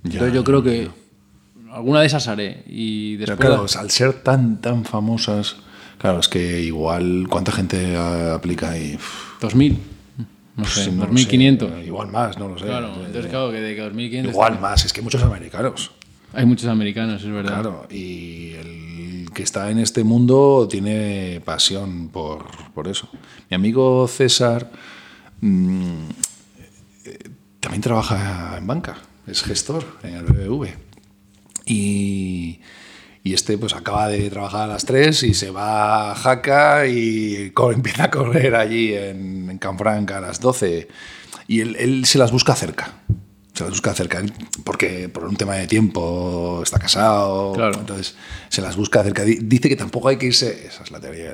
Ya, Entonces yo creo que alguna de esas haré y Pero después... claro, al ser tan, tan famosas... Claro, es que igual... ¿Cuánta gente aplica ahí? Uf, 2000, no sé, sí, no lo 2500. sé. Igual más, no lo sé. Claro, entonces claro que de que 2500 Igual más, es que hay muchos americanos. hay muchos americanos, es verdad. Claro, y el que está en este mundo tiene pasión por, por eso. Mi amigo César mm, también trabaja en banca, es gestor en el BBV. Y, este pues acaba de trabajar a las 3 y se va a Jaca y empieza a correr allí en, en Canfranca a las 12. Y él se las busca cerca. Se las busca cerca. Porque por un tema de tiempo está casado. Claro. Entonces se las busca cerca. Di- Dice que tampoco hay que irse, esa es la teoría,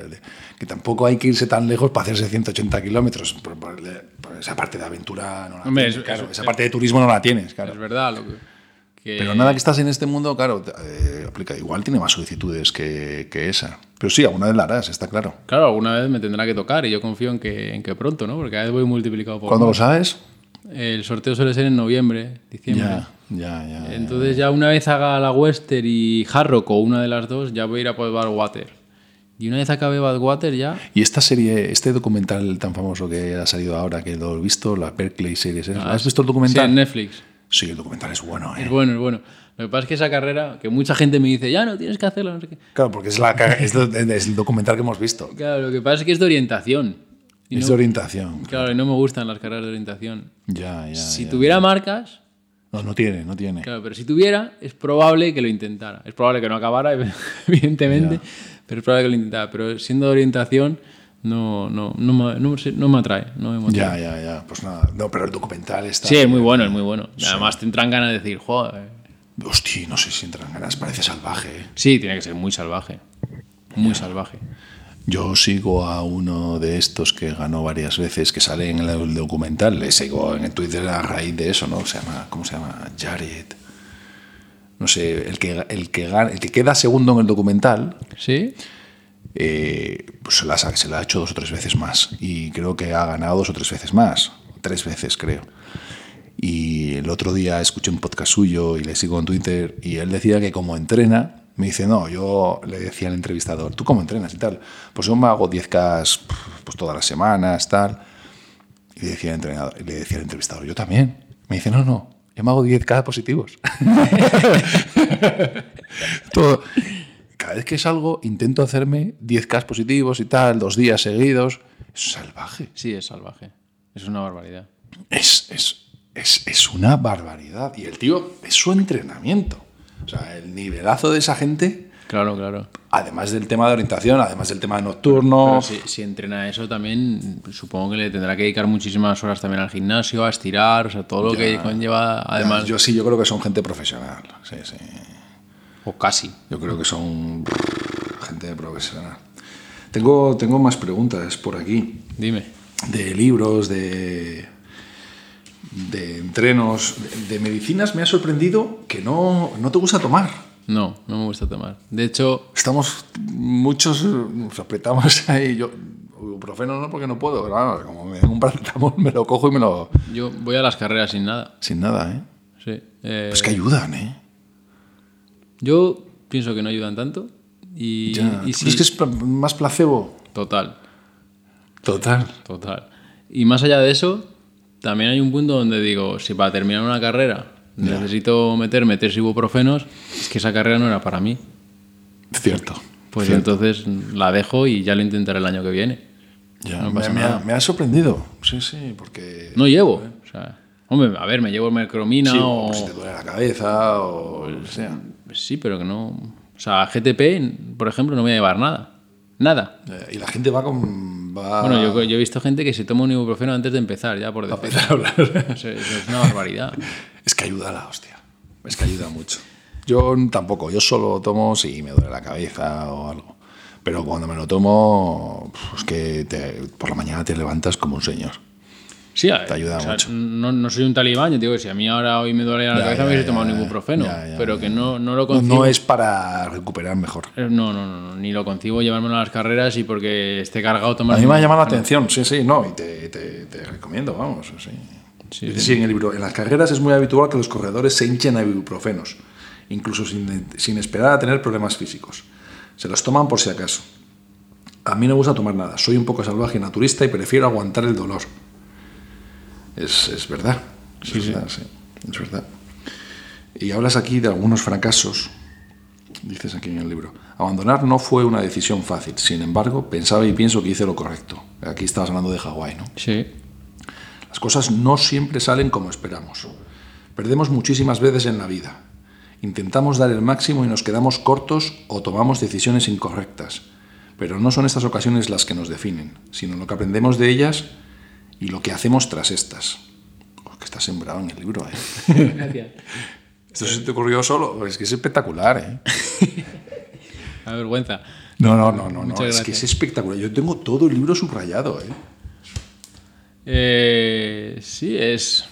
que tampoco hay que irse tan lejos para hacerse 180 kilómetros. Por, por- por esa parte de aventura no la Hombre, tienes, es- claro. es- esa parte de turismo no la tienes, claro. Es verdad. Lo que, que- Pero nada que estás en este mundo, claro, eh, aplica. Igual tiene más solicitudes que, que esa. Pero sí, alguna vez la harás, está claro. Claro, alguna vez me tendrá que tocar y yo confío en que, en que pronto, ¿no? Porque cada vez voy multiplicado por ¿Cuándo lo sabes? El sorteo suele ser en noviembre, diciembre. Ya, ya, ya. ya. Entonces ya una vez haga la Western y Harrock o una de las dos, ya voy a ir a por Badwater. Y una vez acabe Badwater ya... Y esta serie, este documental tan famoso que ha salido ahora, que lo he visto, la Berkeley Series, ¿eh? ¿has visto el Sí, documental? en Netflix. Sí, el documental es bueno, ¿eh? Es bueno, es bueno. Lo que pasa es que esa carrera, que mucha gente me dice, ya no tienes que hacerla, no sé qué. Claro, porque es, la, es, es el documental que hemos visto. Claro, lo que pasa es que es de orientación. Y Es no- de orientación. Claro, y no me gustan las carreras de orientación. Ya, ya. si ya. tuviera marcas, No, no tiene, no tiene. claro, pero si tuviera, es probable que lo intentara. Es probable que no acabara, evidentemente, pero es probable que lo intentara. Pero siendo de orientación, no, no, no, me, no, no me atrae. No me motiva. Ya, ya, ya. Pues nada. No, pero el documental está. Sí, es muy bueno, es muy bueno. Además, te entran ganas de decir, joder. Hostia, no sé si entran ganas, parece salvaje. ¿eh? Sí, tiene que ser muy salvaje. Muy salvaje. Yo sigo a uno de estos que ganó varias veces, que sale en el documental. Le sigo en el Twitter a raíz de eso, ¿no? Se llama, ¿cómo se llama? Jared. No sé, el que, el que, gana- el que queda segundo en el documental, ¿Sí? eh, pues se la, ha- se la ha hecho dos o tres veces más. Y creo que ha ganado dos o tres veces más. Tres veces, creo. Y el otro día escuché un podcast suyo y le sigo en Twitter y él decía que como entrena, me dice, no, yo le decía al entrevistador, ¿tú cómo entrenas y tal? Pues yo me hago 10K pues todas las semanas, tal. Y le decía, al entrenador, y le decía al entrevistador, yo también. Me dice, no, no, yo me hago 10K positivos. Todo. Cada vez que salgo intento hacerme 10K positivos y tal, dos días seguidos. Es salvaje. Sí, es salvaje. Es una barbaridad. Es, es, es, es una barbaridad. Y el tío es su entrenamiento. O sea, el nivelazo de esa gente, Claro, claro. además del tema de orientación, además del tema nocturno. Pero si, si entrena eso también, supongo que le tendrá que dedicar muchísimas horas también al gimnasio, a estirar, o sea, todo lo que conlleva, además, Yo sí, yo creo que son gente profesional. Sí, sí. o casi. Yo creo que son gente profesional. Tengo, tengo más preguntas por aquí. Dime. de libros, de, de entrenos, de, de medicinas, me ha sorprendido que no, no te gusta tomar. No, no me gusta tomar. De hecho, Estamos muchos, nos apretamos ahí. Yo, ibuprofeno no, porque no puedo. Claro, como me den un paracetamol, me lo cojo y me lo. yo voy a las carreras sin nada. Sin nada, ¿eh? Sí. Eh, Es que ayudan, ¿eh? Yo pienso que no ayudan tanto. Y, Ya. y ¿Tú crees que es más placebo? total, Total. total. Y más allá de eso, también hay un punto donde digo, si para terminar una carrera necesito meterme tres ibuprofenos, es que esa carrera no era para mí. Cierto. Pues Cierto. entonces la dejo y ya lo intentaré el año que viene. Ya, no me, me ha, me ha sorprendido. Sí, sí, porque. No llevo. O sea, hombre, a ver, me llevo mercromina Sí, o... o si te duele la cabeza o que sea. Sí, pero que no... O sea, GTP, por ejemplo, no voy a llevar nada. Nada. Eh, Y la gente va con. Va Bueno, yo, yo he visto gente que se toma un ibuprofeno antes de empezar, ya por empezar a hablar. Eso, eso es una barbaridad. Es que ayuda a la hostia. Es que ayuda mucho. Yo tampoco, yo solo tomo si me duele la cabeza o algo. Pero cuando me lo tomo, es que te- por la mañana te levantas como un señor. Sí, Te ayuda o sea, mucho. No, no soy un talibán, yo digo que si a mí ahora hoy me duele la Ya, cabeza me hubiese tomado ya, ya, pero que no, no lo concibo. no es para recuperar mejor. Eh, No, no, no, ni lo concibo llevármelo a las carreras y porque esté cargado tomar A mí me ha llamado la atención, sí, sí, no, y te, te- te recomiendo, vamos, sí. Sí, sí, en el libro, en las carreras es muy habitual que los corredores se hinchen a ibuprofenos, incluso sin, sin esperar a tener problemas físicos. Se los toman por si acaso. A mí no me gusta tomar nada, soy un poco salvaje y naturista y prefiero aguantar el dolor. Es, es verdad, es verdad, sí, es verdad. Y hablas aquí de algunos fracasos, dices aquí en el libro. Abandonar no fue una decisión fácil, sin embargo, pensaba y pienso que hice lo correcto. Aquí estabas hablando de Hawái, ¿no? Sí, Las cosas no siempre salen como esperamos. Perdemos muchísimas veces en la vida. Intentamos dar el máximo y nos quedamos cortos o tomamos decisiones incorrectas. Pero no son estas ocasiones las que nos definen, sino lo que aprendemos de ellas y lo que hacemos tras estas. Oh, que está sembrado en el libro, ¿eh? Gracias. Esto se te ocurrió solo. Es que es espectacular, ¿eh? A vergüenza. No, no, no, no. no. Es que es espectacular. Yo tengo todo el libro subrayado, ¿eh? Eh, sí, es.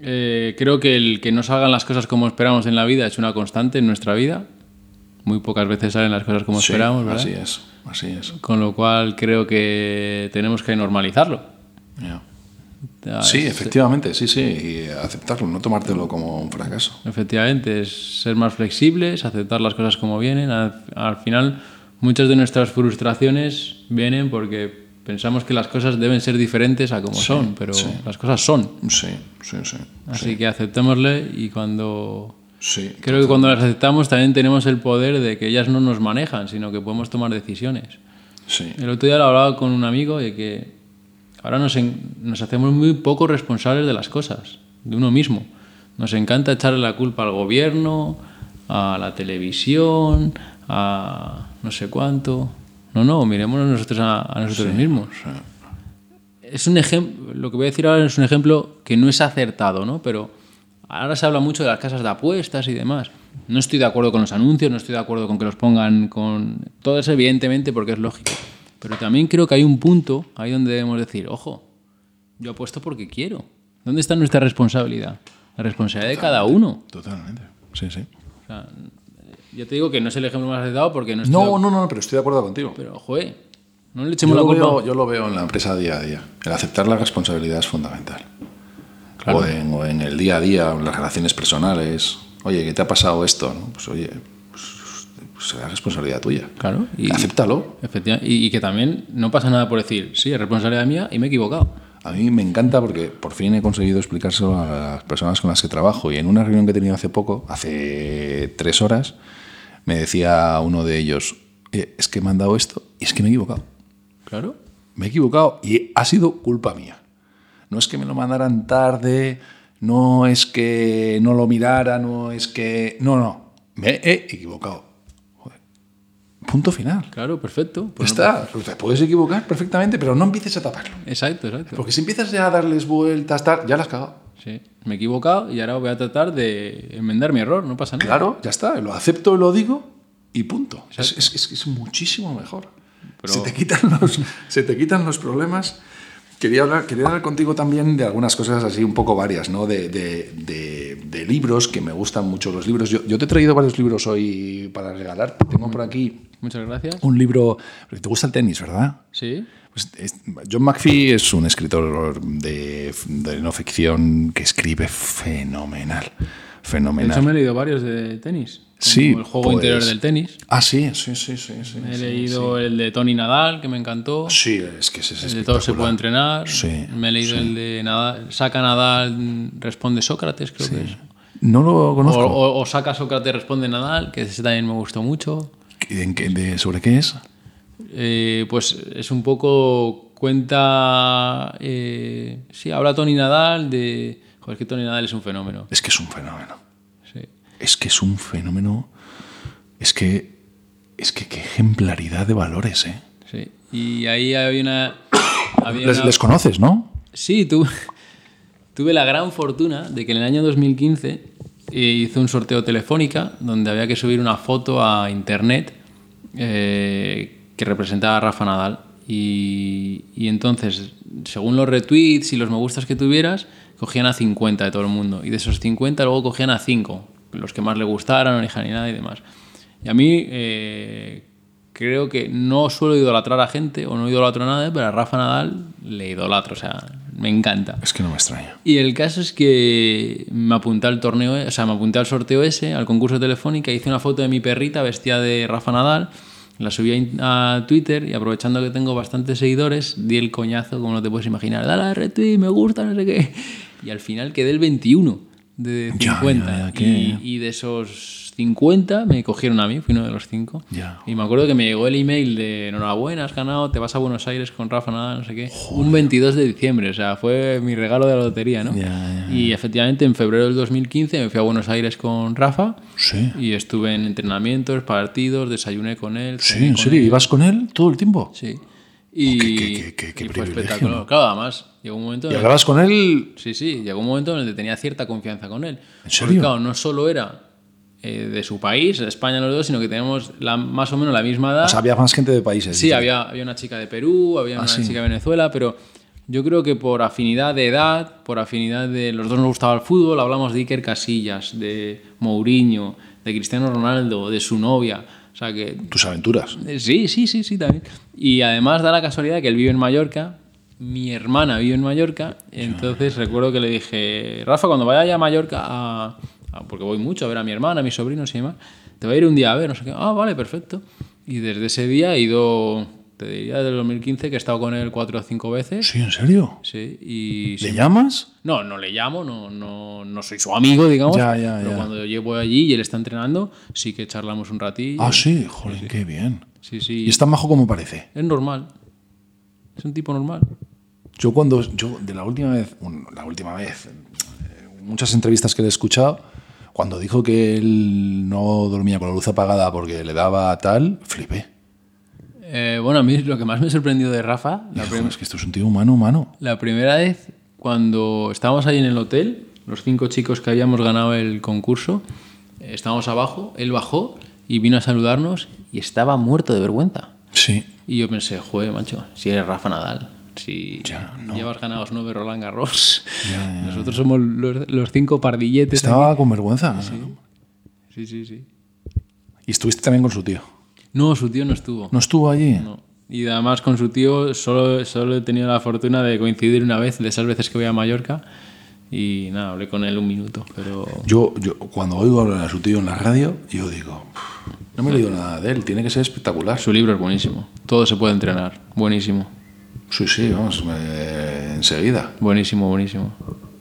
eh, creo que el que no salgan las cosas como esperamos en la vida es una constante en nuestra vida. Muy pocas veces salen las cosas como Sí, esperamos, ¿verdad? Así es, así es. Con lo cual creo que tenemos que normalizarlo. Ya. Ya, Sí, efectivamente, sí, sí. Y aceptarlo, no tomártelo como un fracaso. Efectivamente, es ser más flexibles, aceptar las cosas como vienen. Al, al final, muchas de nuestras frustraciones vienen porque pensamos que las cosas deben ser diferentes a como son, pero sí. las cosas son. Sí, sí, sí. Así que aceptémosle y cuando... Sí. Creo que cuando las aceptamos también tenemos el poder de que ellas no nos manejan, sino que podemos tomar decisiones. Sí. El otro día lo hablaba con un amigo de que ahora nos, en- nos hacemos muy poco responsables de las cosas, de uno mismo. Nos encanta echarle la culpa al gobierno, a la televisión, a no sé cuánto. No, no, mirémonos nosotros a, a nosotros mismos. Es un ejemplo, lo que voy a decir ahora es un ejemplo que no es acertado, ¿no? Pero ahora se habla mucho de las casas de apuestas y demás. No estoy de acuerdo con los anuncios, no estoy de acuerdo con que los pongan con... Todo eso evidentemente porque es lógico. Pero también creo que hay un punto ahí donde debemos decir, ojo, yo apuesto porque quiero. ¿Dónde está nuestra responsabilidad? La responsabilidad de cada uno. Totalmente. Sí, sí. O sea, yo te digo que no es el ejemplo más acertado porque no estoy de No, no, no, pero estoy de acuerdo contigo. Pero, joder, no le Yo echemos la lo, culpa. veo, yo lo veo en la empresa día a día. El aceptar la responsabilidad es fundamental. Claro. O, en, o en el día a día, en las relaciones personales. Oye, ¿qué te ha pasado esto? ¿no? Pues oye, pues, será responsabilidad tuya. Claro. Y, Acéptalo. efectivamente, y, y que también no pasa nada por decir, sí, es responsabilidad mía y me he equivocado. A mí me encanta porque por fin he conseguido explicárselo a las personas con las que trabajo. Y en una reunión que he tenido hace poco, hace tres horas, me decía uno de ellos, "Eh, es que me han dado esto y es que me he equivocado. Claro. Me he equivocado y ha sido culpa mía. No es que me lo mandaran tarde, no es que no lo mirara, no es que... No, no, me he equivocado. Punto final. Claro, perfecto. Pues no- está, te puedes equivocar perfectamente, pero no empieces a taparlo. Exacto, exacto. Porque si empiezas ya a darles vueltas, tal, ya las has cagado. Sí, me he equivocado y ahora voy a tratar de enmendar mi error, no pasa nada. Claro, ya está, lo acepto, lo digo y punto. Es, es, es- es muchísimo mejor. Pero- Se, te quitan los, se te quitan los problemas. Quería hablar, quería hablar contigo también de algunas cosas así un poco varias, ¿no? De, de- de- de libros, que me gustan mucho los libros. Yo, yo te he traído varios libros hoy para regalar. Tengo por aquí Muchas gracias. un libro... ¿Te gusta el tenis, verdad? Sí, Pues es- John McPhee es un escritor de, de no ficción que escribe fenomenal. de Fenomenal. hecho me he leído varios de tenis. Como Sí, El juego pues- interior del tenis. Ah, sí, sí, sí, sí. sí, He sí, leído el de Tony Nadal, que me encantó. Sí, es que ese es El de todo se puede entrenar. Sí, Me he leído el de Nadal, saca Nadal, responde Sócrates, creo que es. No lo O, conozco. o- o saca Sócrates, responde Nadal, que ese también me gustó mucho. ¿En qué- de- ¿Sobre qué es? Eh, pues es un poco cuenta. eh, sí, habla Tony Nadal de. Joder, es que Tony Nadal es un fenómeno. Es que es un fenómeno. Es que es un fenómeno. Es que. Es que qué ejemplaridad de valores, ¿eh? sí. Y ahí había una. había Les, una- les conoces, ¿no? Sí, tuve, tuve la gran fortuna de que en el año 2015 eh, hice un sorteo telefónica donde había que subir una foto a internet eh, que representaba a Rafa Nadal. Y, y entonces, según los retweets y los me gustas que tuvieras, cogían a 50 de todo el mundo. Y de esos 50 luego cogían a 5, los que más le gustaran, originalidad y demás. Y a mí eh, creo que no suelo idolatrar a gente o no idolatro a nadie, pero a Rafa Nadal le idolatro, o sea, me encanta. Es que no me extraña. Y el caso es que me apunté al torneo, o sea, me apunté al sorteo ese, al concurso telefónica, hice una foto de mi perrita vestida de Rafa Nadal, la subí a Twitter y aprovechando que tengo bastantes seguidores, di el coñazo, como no te puedes imaginar, dale a retweet, me gusta, no sé qué. Y al final quedé el 21 de Ya, 50. ya, ya, qué- y, y de esos 50 me cogieron a mí, fui uno de los cinco. Ya. Y me acuerdo que me llegó el email de enhorabuena, has ganado, te vas a Buenos Aires con Rafa Nadal, no sé qué. Un 22 de diciembre, o sea, fue mi regalo de la lotería, ¿no? Y efectivamente en febrero del 2015 me fui a Buenos Aires con Rafa Sí. y estuve en entrenamientos, partidos, desayuné con él. Sí, en serio. ¿ibas con él todo el tiempo? Sí. Y, qué- qué- qué- y fue espectacular. Claro, además, llegó un momento ¿Y el- hablabas con él? Sí, sí, llegó un momento en el que tenía cierta confianza con él. ¿En serio? Porque, claro, no solo era eh, de su país, España los dos, sino que tenemos la, más o menos la misma edad. O sea, había más gente de países. sí, había, había una chica de Perú, había Ah, una sí. chica de Venezuela, pero yo creo que por afinidad de edad, por afinidad de los dos nos gustaba el fútbol, hablamos de Iker Casillas, de Mourinho, de Cristiano Ronaldo, de su novia. O sea que Tus aventuras. eh, Sí, sí, sí, sí, también. Y además da la casualidad que él vive en Mallorca, mi hermana vive en Mallorca, entonces recuerdo que le dije, Rafa, cuando vaya a Mallorca, a- a- porque voy mucho a ver a mi hermana, a mis sobrinos y demás, te voy a ir un día a ver, no sé qué. Ah, vale, perfecto. Y desde ese día he ido, te diría, desde el 2015, que he estado con él cuatro o cinco veces. Sí, ¿en serio? Sí, y... ¿Le llamas? No, no le llamo, no, no, no soy su amigo, digamos. Ya, ya, pero ya. cuando yo voy allí y él está entrenando, sí que charlamos un ratillo. Ah, sí, joder, qué bien. Sí, sí. ¿Y es tan majo como parece? Es normal. Es un tipo normal. Yo cuando, yo de la última vez, bueno, la última vez, eh, muchas entrevistas que le he escuchado, cuando dijo que él no dormía con la luz apagada porque le daba tal, flipé. Eh, bueno, a mí lo que más me sorprendió de Rafa, la, es que esto es un tío humano, humano. la primera vez cuando estábamos ahí en el hotel, los cinco chicos que habíamos ganado el concurso, eh, estábamos abajo, él bajó y vino a saludarnos y estaba muerto de vergüenza. Sí. Y yo pensé, joder, macho, si eres Rafa Nadal, si Ya, no. llevas ganados nueve Roland Garros, nosotros somos los, los cinco pardilletes. Estaba con vergüenza. aquí. Sí, sí, sí. Y estuviste también con su tío. No, su tío no estuvo. ¿No estuvo allí? No. Y además con su tío solo, solo he tenido la fortuna de coincidir una vez, de esas veces que voy a Mallorca. Y nada, hablé con él un minuto, pero... Yo, yo, cuando oigo hablar a su tío en la radio, yo digo, "Uf, no me he leído nada de él, tiene que ser espectacular. Su libro es buenísimo. Todo se puede entrenar. Buenísimo. Sí, sí, vamos, me- enseguida. Buenísimo, buenísimo.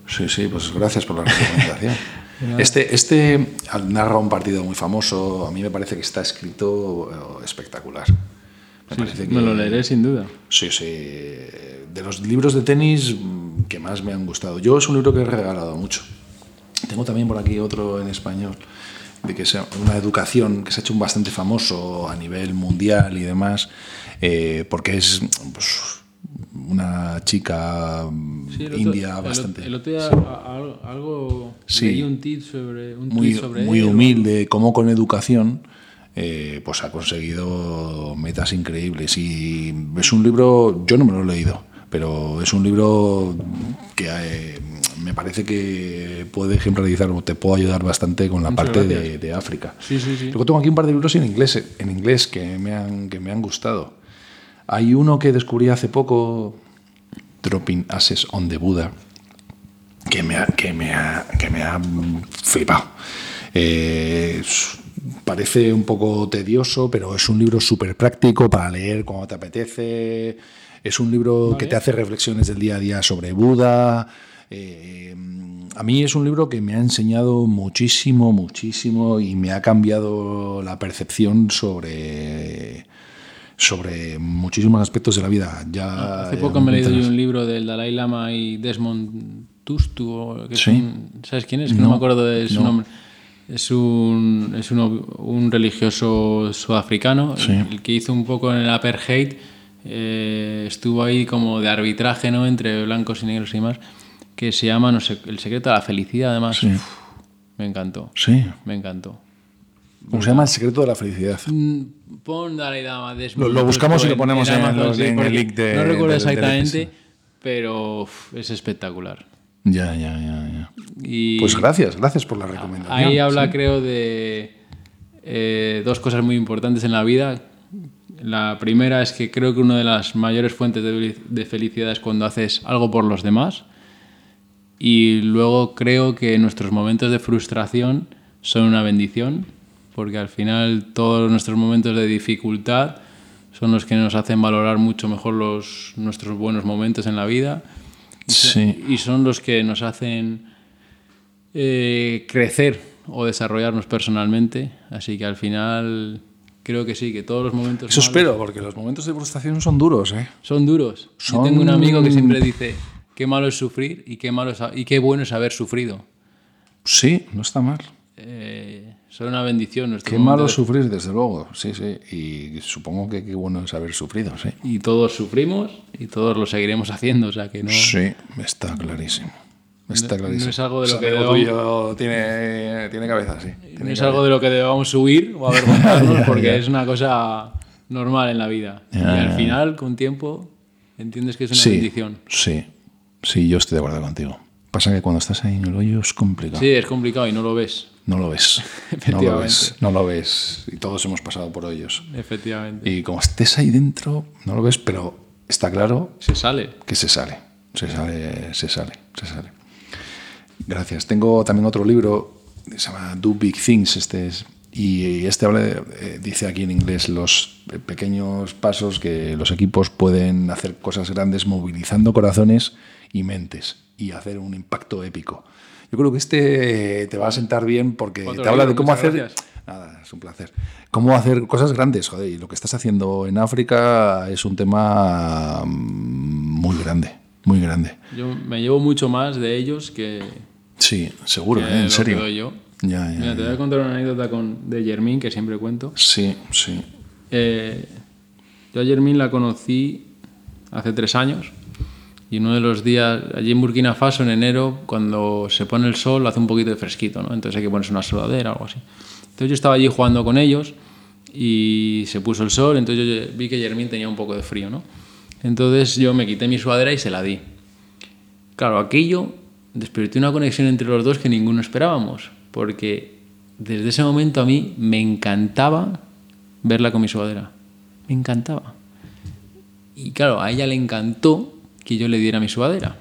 Sí, sí, pues gracias por la recomendación. Este, este narra un partido muy famoso, a mí me parece que está escrito eh, espectacular. Me parece que, Me lo leeré sin duda. Sí, sí. De los libros de tenis que más me han gustado. Yo es un libro que he regalado mucho. Tengo también por aquí otro en español, de que es una educación que se ha hecho un bastante famoso a nivel mundial y demás, eh, porque es pues, una chica Sí, el otro- india bastante El, otro día a- algo, algo Sí. leí un tweet sobre, un muy, sobre muy él, o- humilde, como con educación, eh, pues ha conseguido metas increíbles. Y es un libro, yo no me lo he leído, pero es un libro que eh, me parece que puede ejemplarizar o te puede ayudar bastante con la Muchas parte de África. Sí, sí, sí. Luego tengo aquí un par de libros en inglés, en inglés que, me han, que me han gustado. Hay uno que descubrí hace poco, Dropping Ashes on the Buddha, que me ha, que me ha, que me ha flipado. Eh, parece un poco tedioso, pero es un libro súper práctico para leer cuando te apetece. Es un libro que te hace reflexiones del día a día sobre Buda. Eh, a mí es un libro que me ha enseñado muchísimo, muchísimo y me ha cambiado la percepción sobre, sobre muchísimos aspectos de la vida. Ya, Hace ya poco me he leído yo un libro del Dalai Lama y Desmond Tustu, que Sí. un- ¿sabes quién es? Que no, me acuerdo de su no. nombre. Es un, es uno- un religioso sudafricano, Sí. el que hizo un poco en el apartheid, eh, estuvo ahí como de arbitraje ¿no? entre blancos y negros y demás, que se llama, no sé, El secreto de la felicidad, además. Sí. Uf, me encantó, Sí. me encantó. ¿Cómo se llama El secreto de la felicidad? Mm, Pon Dalai Lama Lo- lo buscamos y lo ponemos en Amazon, los- en el link de- No recuerdo del- exactamente, pero uf, es espectacular. Ya, ya, ya, ya. Y Pues gracias, gracias por la recomendación. ahí habla, creo, de eh, dos cosas muy importantes en la vida. La primera es que creo que una de las mayores fuentes de, de felicidad es cuando haces algo por los demás. Y luego creo que nuestros momentos de frustración son una bendición, porque al final todos nuestros momentos de dificultad son los que nos hacen valorar mucho mejor los, nuestros buenos momentos en la vida Sí. y son los que nos hacen eh, crecer o desarrollarnos personalmente. Así que al final creo que sí, que todos los momentos... Eso malos espero, porque los momentos de frustración son duros, ¿eh? Son duros. Yo Son- tengo un amigo que siempre dice, qué malo es sufrir y qué, malo es y qué bueno es haber sufrido. Sí, no está mal. Eh, son una bendición. Qué malo de- sufrir, desde luego, sí, sí. Y supongo que qué bueno es haber sufrido, sí. Y todos sufrimos y todos lo seguiremos haciendo. O sea que no... Sí, está clarísimo. Está No- clarísimo. no es algo de lo que debamos- tuyo tiene, tiene cabeza, sí. No es algo de lo que debamos huir o avergonzarnos porque ya. es una cosa normal en la vida. Ya, y al ya. final, con tiempo, entiendes que es una Sí, bendición. sí, sí, yo estoy de acuerdo contigo. Pasa que cuando estás ahí en el hoyo es complicado. Sí, es complicado y no lo ves, No lo ves. No lo ves. No lo ves. Y todos hemos pasado por hoyos. efectivamente. Y como estés ahí dentro, no lo ves, pero está claro Se sale. que se sale. Se sale, se sale, se sale. Gracias. Tengo también otro libro, se llama Do Big Things, este es, y este habla de- eh, dice aquí en inglés los pequeños pasos que los equipos pueden hacer cosas grandes movilizando corazones y mentes y hacer un impacto épico. Yo creo que este te va a sentar bien porque te habla de cómo hacer... gracias. Nada, es un placer. Cómo hacer cosas grandes, joder, y lo que estás haciendo en África es un tema mm, muy grande, muy grande. Yo me llevo mucho más de ellos que, Sí, seguro, que ¿eh? en lo serio. que doy yo. Ya, ya, Mira, te voy a contar una anécdota con, de Germín que siempre cuento. Sí, sí. Eh, yo a Germín la conocí hace tres años y uno de los días, allí en Burkina Faso, en enero, cuando se pone el sol, hace un poquito de fresquito, ¿no? Entonces hay que ponerse una sudadera algo así. Entonces yo estaba allí jugando con ellos y se puso el sol, entonces yo vi que Germín tenía un poco de frío, ¿no? Entonces yo me quité mi sudadera y se la di. Claro, aquello despertó una conexión entre los dos que ninguno esperábamos, porque desde ese momento a mí me encantaba verla con mi sudadera. Me encantaba. Y claro, a ella le encantó que yo le diera mi sudadera.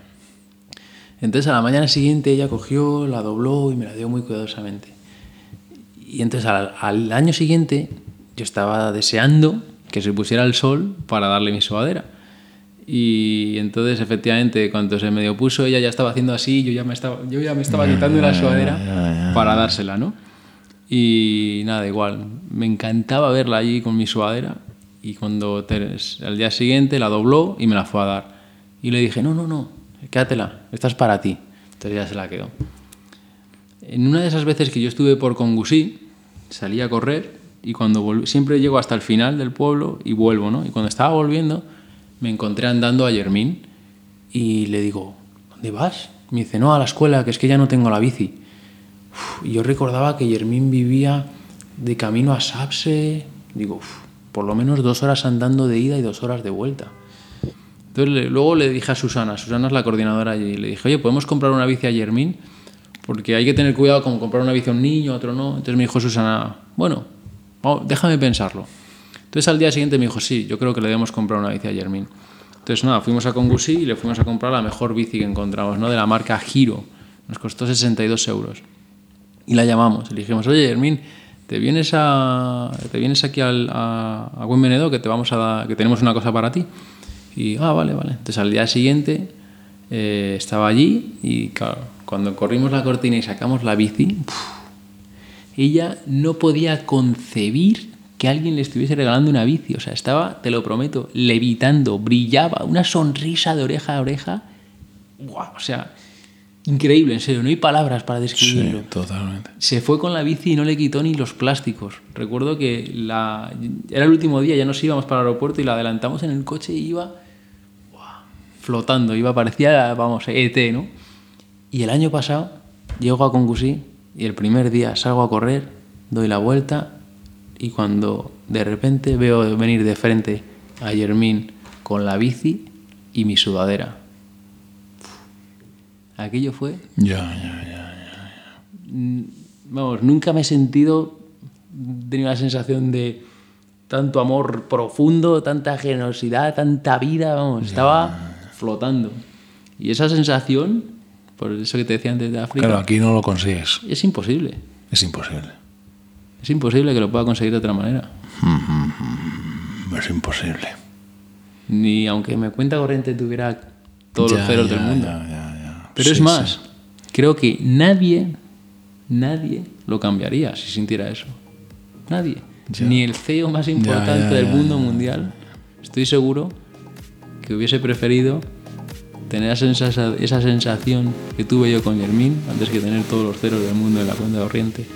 Entonces a la mañana siguiente ella cogió, la dobló y me la dio muy cuidadosamente. Y entonces al, al año siguiente yo estaba deseando que se pusiera el sol para darle mi sudadera. Y entonces efectivamente cuando se medio puso ella ya estaba haciendo así, yo ya me estaba, yo ya me estaba quitando la sudadera para dársela, ¿no? Y nada, igual, me encantaba verla allí con mi sudadera y cuando al día siguiente la dobló y me la fue a dar. Y le dije, no, no, no, quédatela, esta es para ti. Entonces ya se la quedó. En una de esas veces que yo estuve por Congusí, salí a correr y cuando siempre llego hasta el final del pueblo y vuelvo, ¿no? Y cuando estaba volviendo, me encontré andando a Germín y le digo, ¿dónde vas? Me dice, no, a la escuela, que es que ya no tengo la bici. Y yo recordaba que Germín vivía de camino a Sapse, digo, por lo menos dos horas andando de ida y dos horas de vuelta. Entonces le- luego le dije a Susana, Susana es la coordinadora allí, y le dije, oye, ¿podemos comprar una bici a Germín? Porque hay que tener cuidado con comprar una bici a un niño, otro no. Entonces me dijo Susana, bueno, vamos, déjame pensarlo. Entonces al día siguiente me dijo, sí, yo creo que le debemos comprar una bici a Germín. Entonces nada, fuimos a Congusí y le fuimos a comprar la mejor bici que encontramos, ¿no? De la marca Giro. Nos costó 62 euros. Y la llamamos. Le dijimos, oye, Germín, ¿te vienes, a, te vienes aquí al, a, a Buen Venedo que, te vamos a dar- que tenemos una cosa para ti? Y, ah, vale, vale. Entonces al día siguiente eh, estaba allí y claro, cuando corrimos la cortina y sacamos la bici, ¡puf! ella no podía concebir que alguien le estuviese regalando una bici. O sea, estaba, te lo prometo, levitando, brillaba, una sonrisa de oreja a oreja. ¡Guau! O sea, increíble, en serio, no hay palabras para describirlo. Sí, totalmente. Se fue con la bici y no le quitó ni los plásticos. Recuerdo que la, era el último día, ya nos íbamos para el aeropuerto y la adelantamos en el coche y iba. Flotando, iba, parecía, vamos, ET, ¿no? Y el año pasado llego a Congusí y el primer día salgo a correr, doy la vuelta y cuando de repente veo venir de frente a Germín con la bici y mi sudadera. Aquello fue Ya, ya, ya. vamos, nunca me he sentido, he tenido la sensación de tanto amor profundo, tanta generosidad, tanta vida, vamos, estaba flotando. Y esa sensación, por eso que te decía antes de África, Claro, aquí no lo consigues. es imposible. Es imposible. Es imposible que lo pueda conseguir de otra manera. Es imposible. Ni aunque mi cuenta corriente tuviera todos Ya, los ceros ya, del mundo. ya. Pero Sí, es más, creo que nadie nadie lo cambiaría si sintiera eso. Nadie. Ni el CEO más importante del mundo mundial, estoy seguro que hubiese preferido tener esa, esa sensación que tuve yo con Germín antes que tener todos los ceros del mundo en la cuenta de corriente.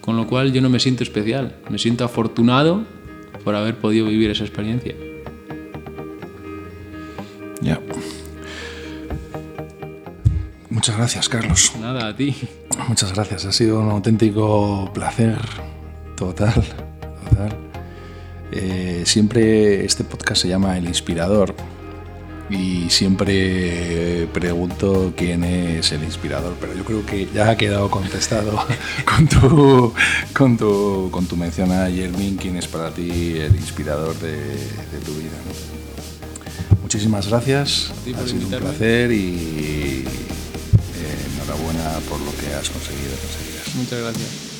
Con lo cual yo no me siento especial, me siento afortunado por haber podido vivir esa experiencia. Ya. Muchas gracias, Carlos. Nada, a ti. Muchas gracias, ha sido un auténtico placer total. total. Eh, siempre este podcast se llama El Inspirador y siempre pregunto quién es el inspirador, pero yo creo que ya ha quedado contestado con tu, con tu, con tu mención a Yermin, quién es para ti el inspirador de, tu vida. Muchísimas gracias, ha sido un placer y eh, enhorabuena por lo que has conseguido. Muchas gracias.